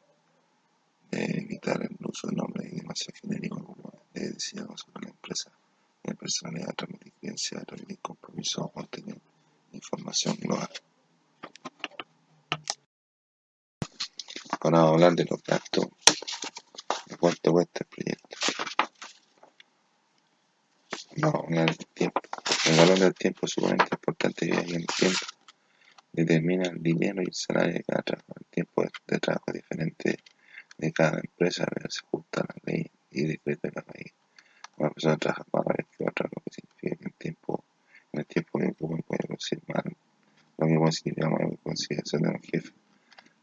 Debe evitar el uso de nombres y demasiado genéricos como debe decir sobre la empresa. Debe personalidad, transmitir creencia, transmitir compromiso o tener información global. Ahora vamos a hablar de los gastos, de cuánto cuesta el proyecto. Vamos a hablar del tiempo. El valor del tiempo es sumamente importante ya que el tiempo determina el dinero y el salario de cada trabajo. El tiempo de trabajo es diferente de cada empresa, pero se ajusta la ley y decreto de la país. Una persona trabaja más horas que otra, lo que significa que el tiempo, en el tiempo que ocupan puede producir más, lo mismo significa más consideración de un jefe.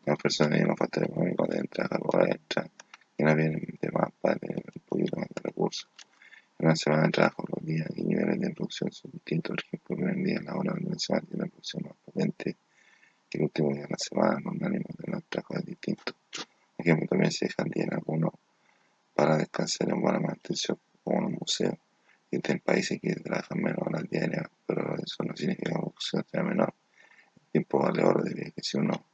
Las personas y los factores económicos deben trabajar horas extra y no vienen de más para tener un poquito más de recursos. En una semana de trabajo, los días y de el primer día de la semana tiene una producción más potente que el último día de la semana. Los ánimos de los trabajos es distinto. Por ejemplo, también se dejan días algunos para descansar en buena mantención, como en un museo. Existen países que trabajan menos horas diarias, pero eso no significa que la producción sea menor. El tiempo vale oro, debido a que si uno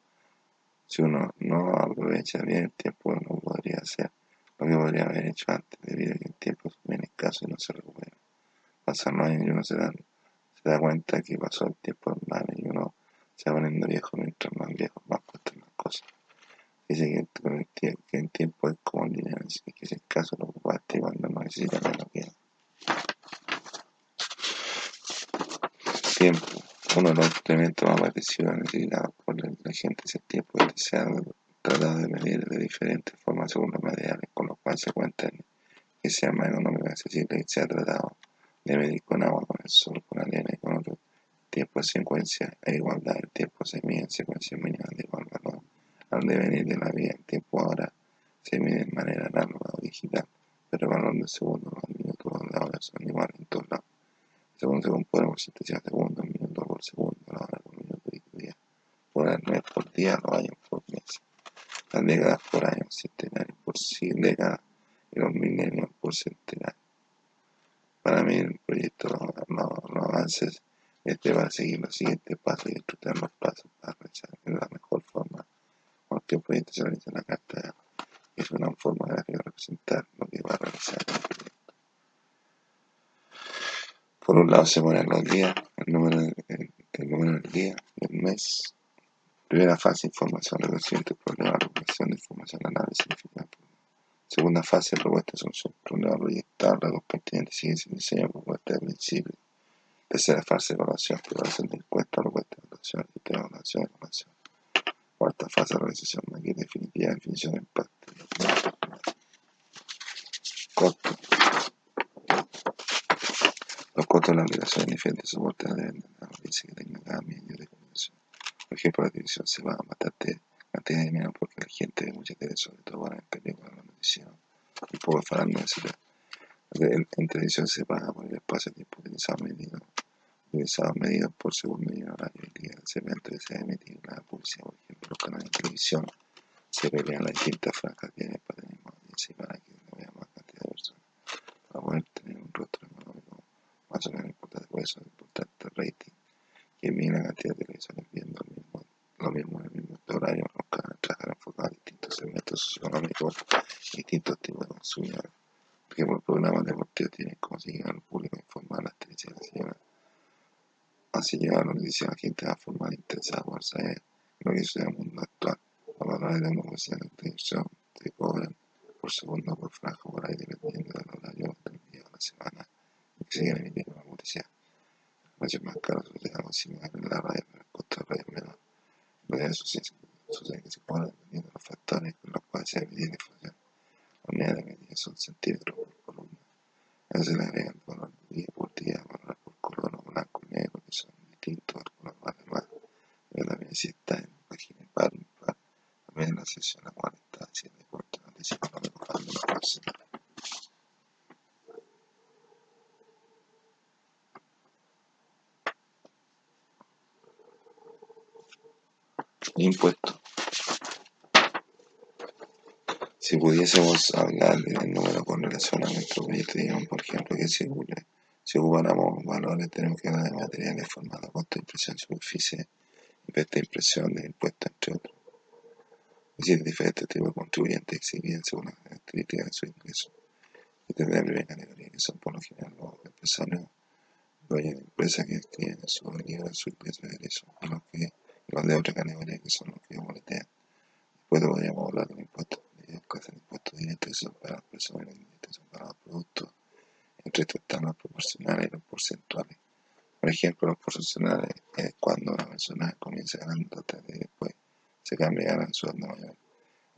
si uno no aprovecha bien el tiempo, no podría hacer lo que podría haber hecho antes, debido a que el tiempo es bien escaso y no se recupera. Pasan los años y uno se da, se da cuenta que pasó el tiempo en vano y uno se va poniendo viejo mientras más viejo, más cuestan las cosas. Dice que el, que el tiempo es como el dinero, así que si es caso lo ocupaste cuando no necesitas menos que Tiempo. Uno de los elementos más parecidos necesitados por la gente es el tiempo se ha tratado de medir de diferentes formas según los materiales con los cuales se cuentan que sea más económico accesible y se ha tratado de medir con agua, con el sol, con arena y con secuencia e igualdad el tiempo se mide en secuencia mínima de igual valor. Al devenir de la vida el tiempo ahora se mide de manera análoga o digital, pero el valor de segundo, los minutos de hora son iguales en todos lados. Segundo se compone por 76 segundos, minuto por segundo, la hora por minuto y día. Por el mes por día, los años por mes. Las décadas por año, centenarios por décadas y los milenios por centenario. Para mí el proyecto, los, avances, este va a seguir los siguientes pasos y estructurar los pasos para realizar de la mejor forma cualquier proyecto se realiza en la carta es una forma de representar lo que va a realizar el proyecto. Por un lado se ponen los días, el número, el, número del día, del mes. Primera fase, información, reconocimiento del problema, recuperación de información, análisis, significado. Segunda fase, propuesta de solución, problema proyectar, los pertinentes, siguiente diseño, propuesta de principio. Tercera fase, evaluación, evaluación de encuesta, propuesta de evaluación, evaluación, evaluación. Cuarta fase, realización, maqueta definitiva, definición de impacto. Costo. Los costos de la aplicación de diferentes soportes deben de la audiencia que tenga cada medio de comunicación. Por ejemplo, la televisión se va a bastante cantidad de dinero porque la gente ve mucha tele, sobre todo para el películas, la noticia y poco farándula, etc. En, en televisión se paga por el espacio de tiempo utilizado medido, utilizado medido por segundo y horario y día del segmento que se ha emitido la publicidad, por ejemplo, los canales de televisión se pelean las distintas franjas que tienen para tener más audiencia y para que no vea más cantidad de personas. Para poder tener un rostro económico más o menos importante, por eso es importante el rating, que mide la cantidad de televisores viendo el mismo, lo mismo en el mismo horario, los canales trabajan enfocados a distintos segmentos socioeconómicos y distintos tipos de consumidores. Por ejemplo, el programa deportivo tiene como seguir al público informar las televisiones así llegar a lo que dice la gente a formar interesada por saber lo que sucede en el mundo actual. Los valores de una cuestión de televisión te cobran por segundo por franja por ahí dependiendo del horario del día o la semana en que se quiere emitir una publicidad. El precio más caro suele ser algo similar en la radio, pero el costo de radio es menor. En realidad sucede que se cobra dependiendo de los factores con los cuales se emite la información. Las unidades de medida son centímetros por columna. A veces le agregan el valor de día por día, valor por color o blanco y negro, que son distintos al color más de más. Pero también si está en página par, impar, también en la sección la cual está haciendo corte, análisis económico, cuando la próxima. Impuesto. Si pudiésemos hablar del número con relación a nuestro proyecto, digamos, por ejemplo, que si, si ocupáramos valores, tenemos que hablar de materiales, formato, costo de impresión, superficie, de impresión, de impuestos, entre otros. Es decir, diferentes tipos de contribuyentes exhiben según las características de su ingreso. Y tendrá la primera categoría, que son por lo general los empresarios, dueños de empresas que escriben en su libro su ingreso y los, que, de otra categoría, que son los que boletean. Después podríamos hablar de los impuestos medios que hacen impuestos que son para las personas, y indirectos son para los productos. Entre estos están los proporcionales y los porcentuales. Por ejemplo, los porcentuales es cuando una persona comienza ganando y después se cambia y gana un sueldo mayor.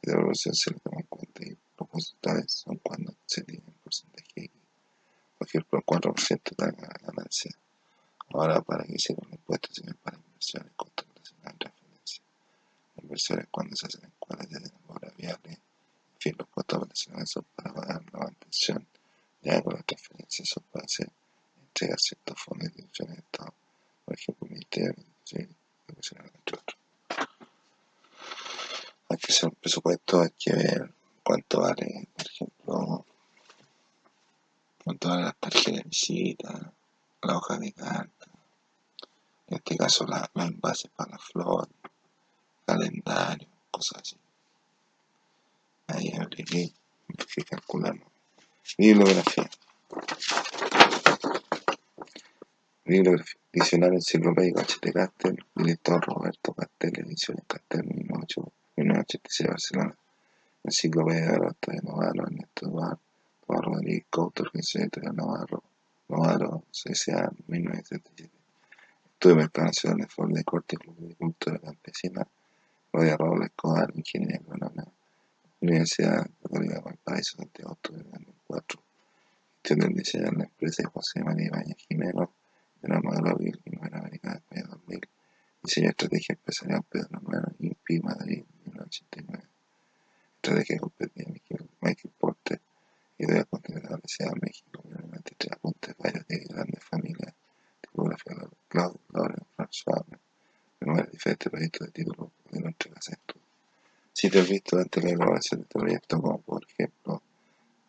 Y de evolución se le toma en cuenta y los porcentuales son cuando se tiene un porcentaje X. Por ejemplo, el 4% de la ganancia. Ahora, para que hicieron un impuesto, sino para inversiones, costos relacionados en referencia. Inversiones cuando se hacen en cuadras de obra viable. En fin, los costos relacionados son para pagar la mantención. Ya con las transferencias son para hacer entregar ciertos fondos de instituciones de Estado. Por ejemplo, el Ministerio de Educación, entre otros. Hay que hacer un presupuesto, hay que ver cuánto vale, por ejemplo, cuánto vale las tarjetas de visita, la hoja de carta, en este caso la, la envase para la flor, calendario, cosas así. Ahí habría que, que calcularlo. Bibliografía. Bibliografía. Diccionario enciclopédico H.T. Castel, director Roberto Castel, ediciones Castel 1986 Barcelona. Enciclopedia de Roberto de Navarro, Ernesto Eduardo, Navarro Rodríguez Couto, Organización Editorial Navarro, Navarro, CSA 1977. Estudio Mercado Nacional de Ford de Corte, Club de Cultura Campesina, Rodia Robles Escobar, Ingeniería Agronómica, Universidad Internacional la empresa de José María Ibañez Jimeno, enamorado de Hispanoamérica después de 2000, diseño de estrategia empresarial Pedro Romano, INPI, Madrid, 1989, estrategia competitiva Michael Porter, idea continental de la Ciudad de México, 1993, apuntes varios de grandes familias, tipografía de Claudio Lauren, François, memorias diferentes proyectos de título de nuestra casa Sitios vistos durante la elaboración de este proyecto, como por ejemplo,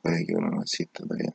puede que uno no exista todavía.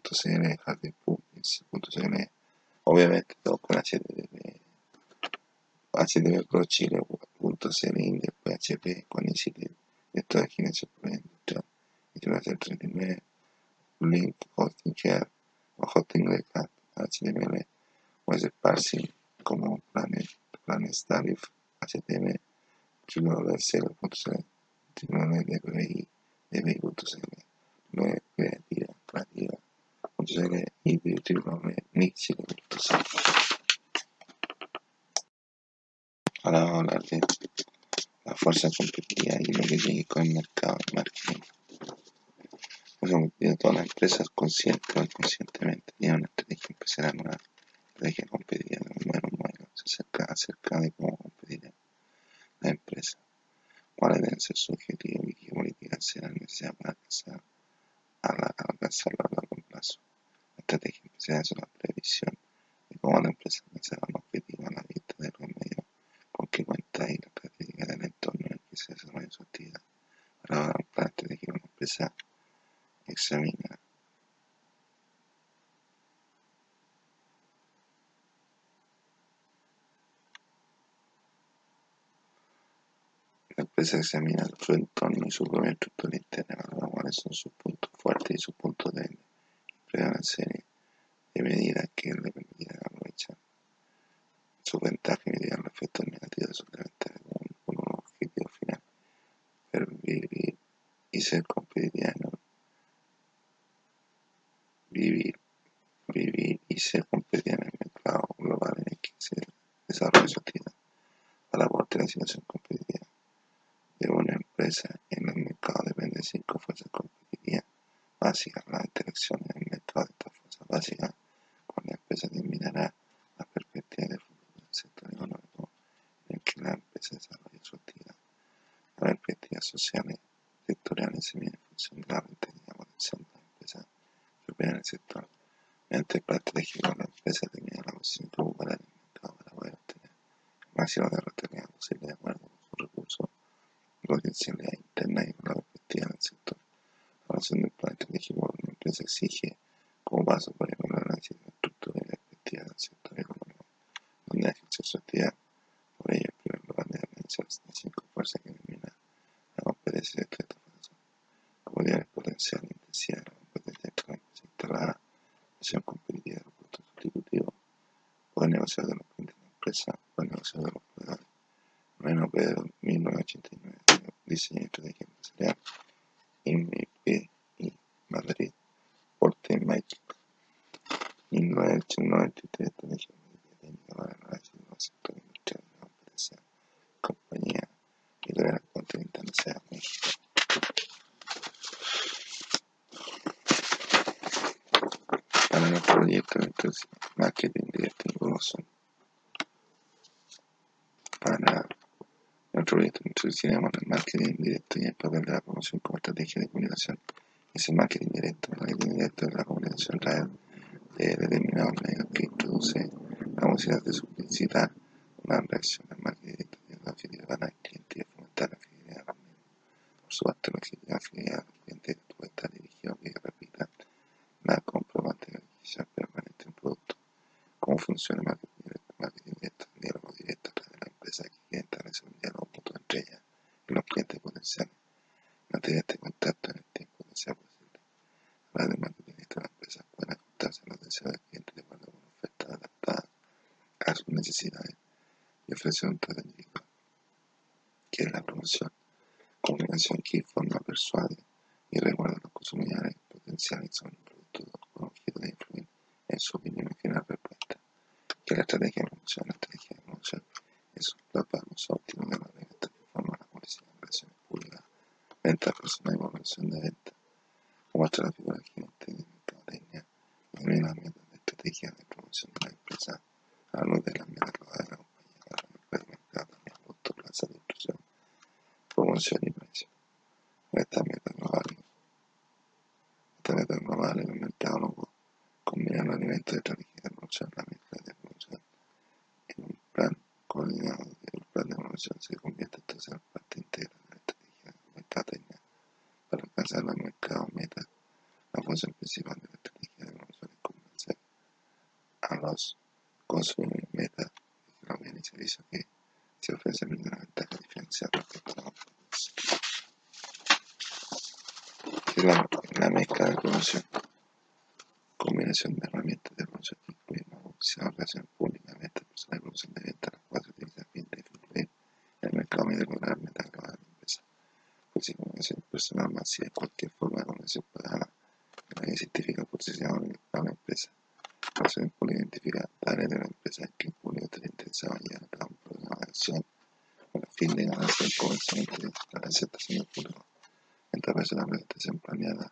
.cn tv.sene, tv.sene, ovviamente dopo la CDV, acdv.cile.sene india, poi acp con i siti lettori che ne sopravvendono, i trovate altri di me, link hosting care o hosting recat, acdml, quasi parsi come un planet, planet starif, acdm, chiudono verso il punto di non è. origen y. se l'avrete sempre allineata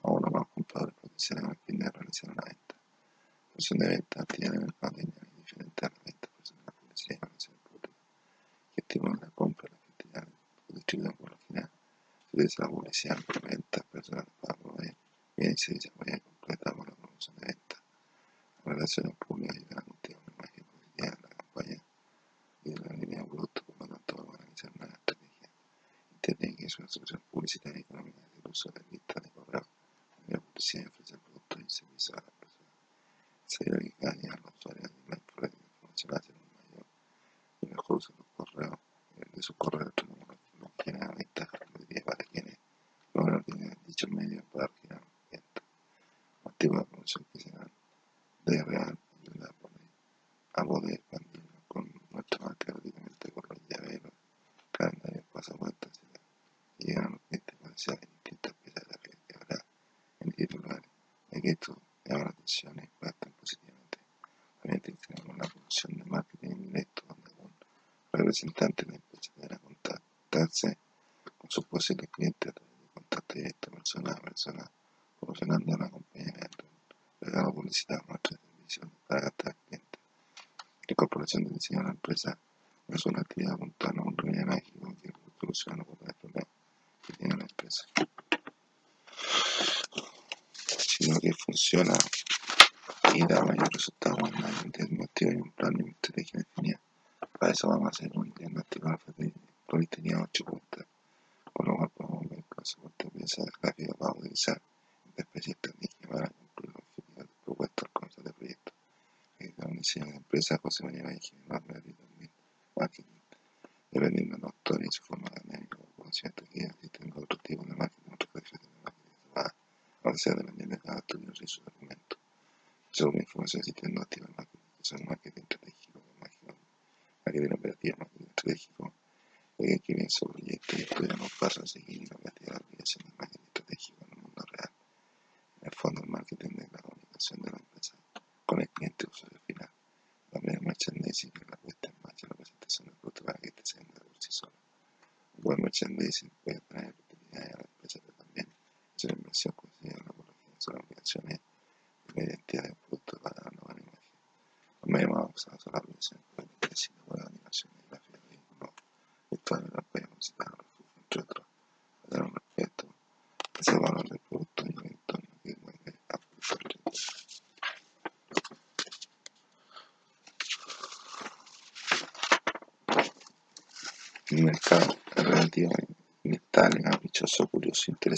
a una ma compare professionale quindi a relazione night questo diventa attiene nel quadro di differente alla lenta questa è la polizia e la relazione pubblica che attivano le pompe la critica produttiva con la fine si dice la polizia amplementa personale pago e viene inserita poi completa con la produzione lenta la relazione みせてないからみたいな、そうだ、言ったね、ほら、よくしないふり persona proporcionando un acompañamiento, regalo publicidad, de cliente. La corporación de diseño de la empresa es una actividad apuntada un remedio mágico que soluciona problema que tiene la empresa, sino que funciona. Y da mayor resultado cuando hay un y un plan de. Para eso vamos a hacer un diagnóstico de la tenía Esa cosa me lleva a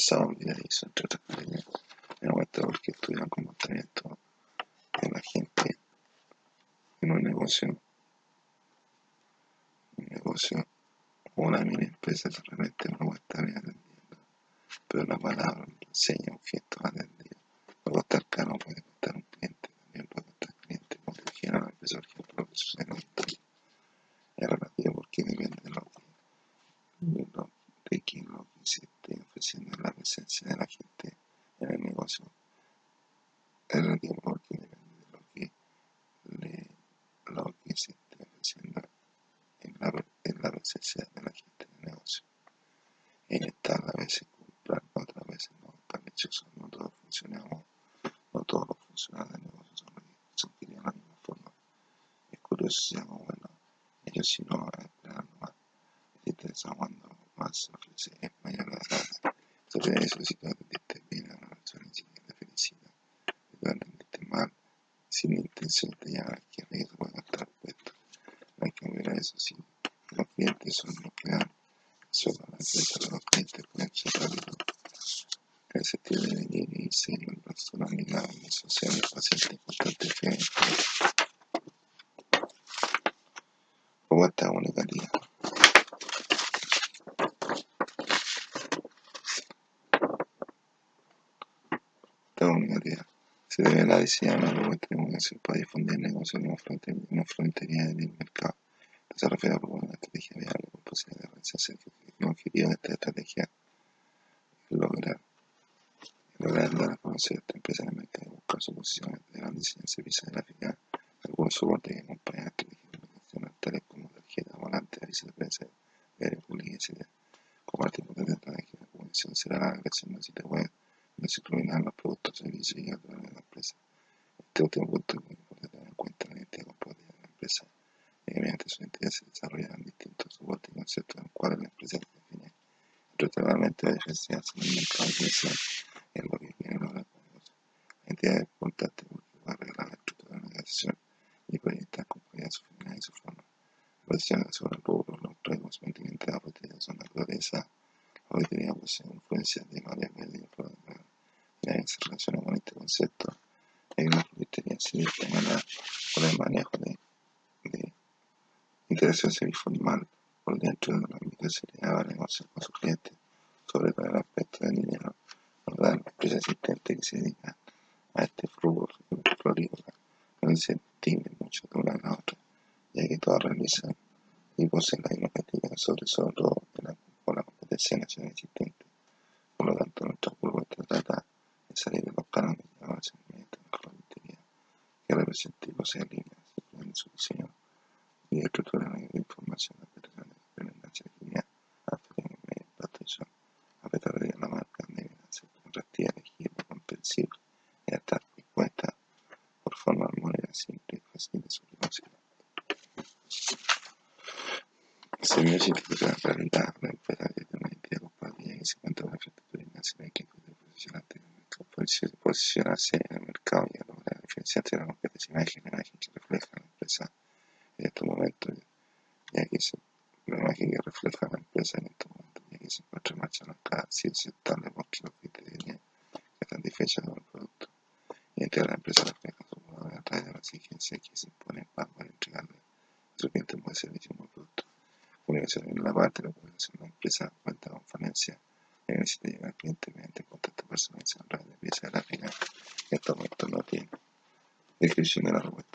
sound in an instant es así. Los clientes son los que dan. Solo la empresa de los clientes pueden ser rápido. Gracias a de Nini y Señor, nuestra unidad social y paciente importante que Roberta una calidad. Se debe a la diseñada de la comunicación para difundir negocios no, frontería del mercado se refiere a proponer una estrategia viable con posibilidades de realización que requería una estrategia Organización Civil Formal, por dentro de la organización a negociar con sus clientes sobre todo el aspecto de dinero, a las empresas existentes que se dedican a este flujo florícola, no incentiven mucho de una a la otra, ya que todas realizan y poseen la misma cantidad sobre todo la, por la competencia nacional existente. Por lo tanto, nuestra propuesta trata de salir de los cánones de la inmediata de la que representa y posee el organización en la parte de la organización de una empresa cuenta con falencia eh, que necesita llegar al cliente mediante contacto personalizado de pieza gráfica que hasta el momento no tiene. Descripción de la respuesta.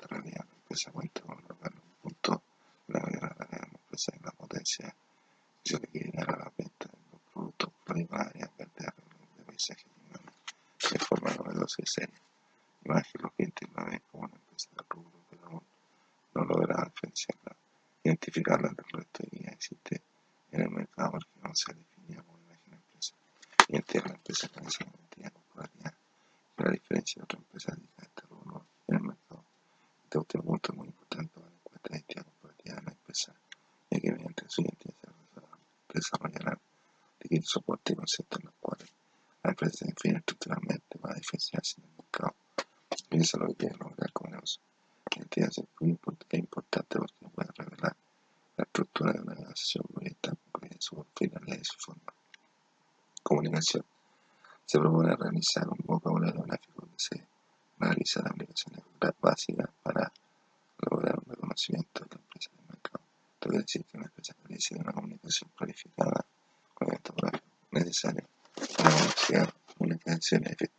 in it.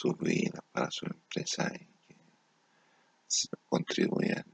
Su vida, para su empresa y que contribuyan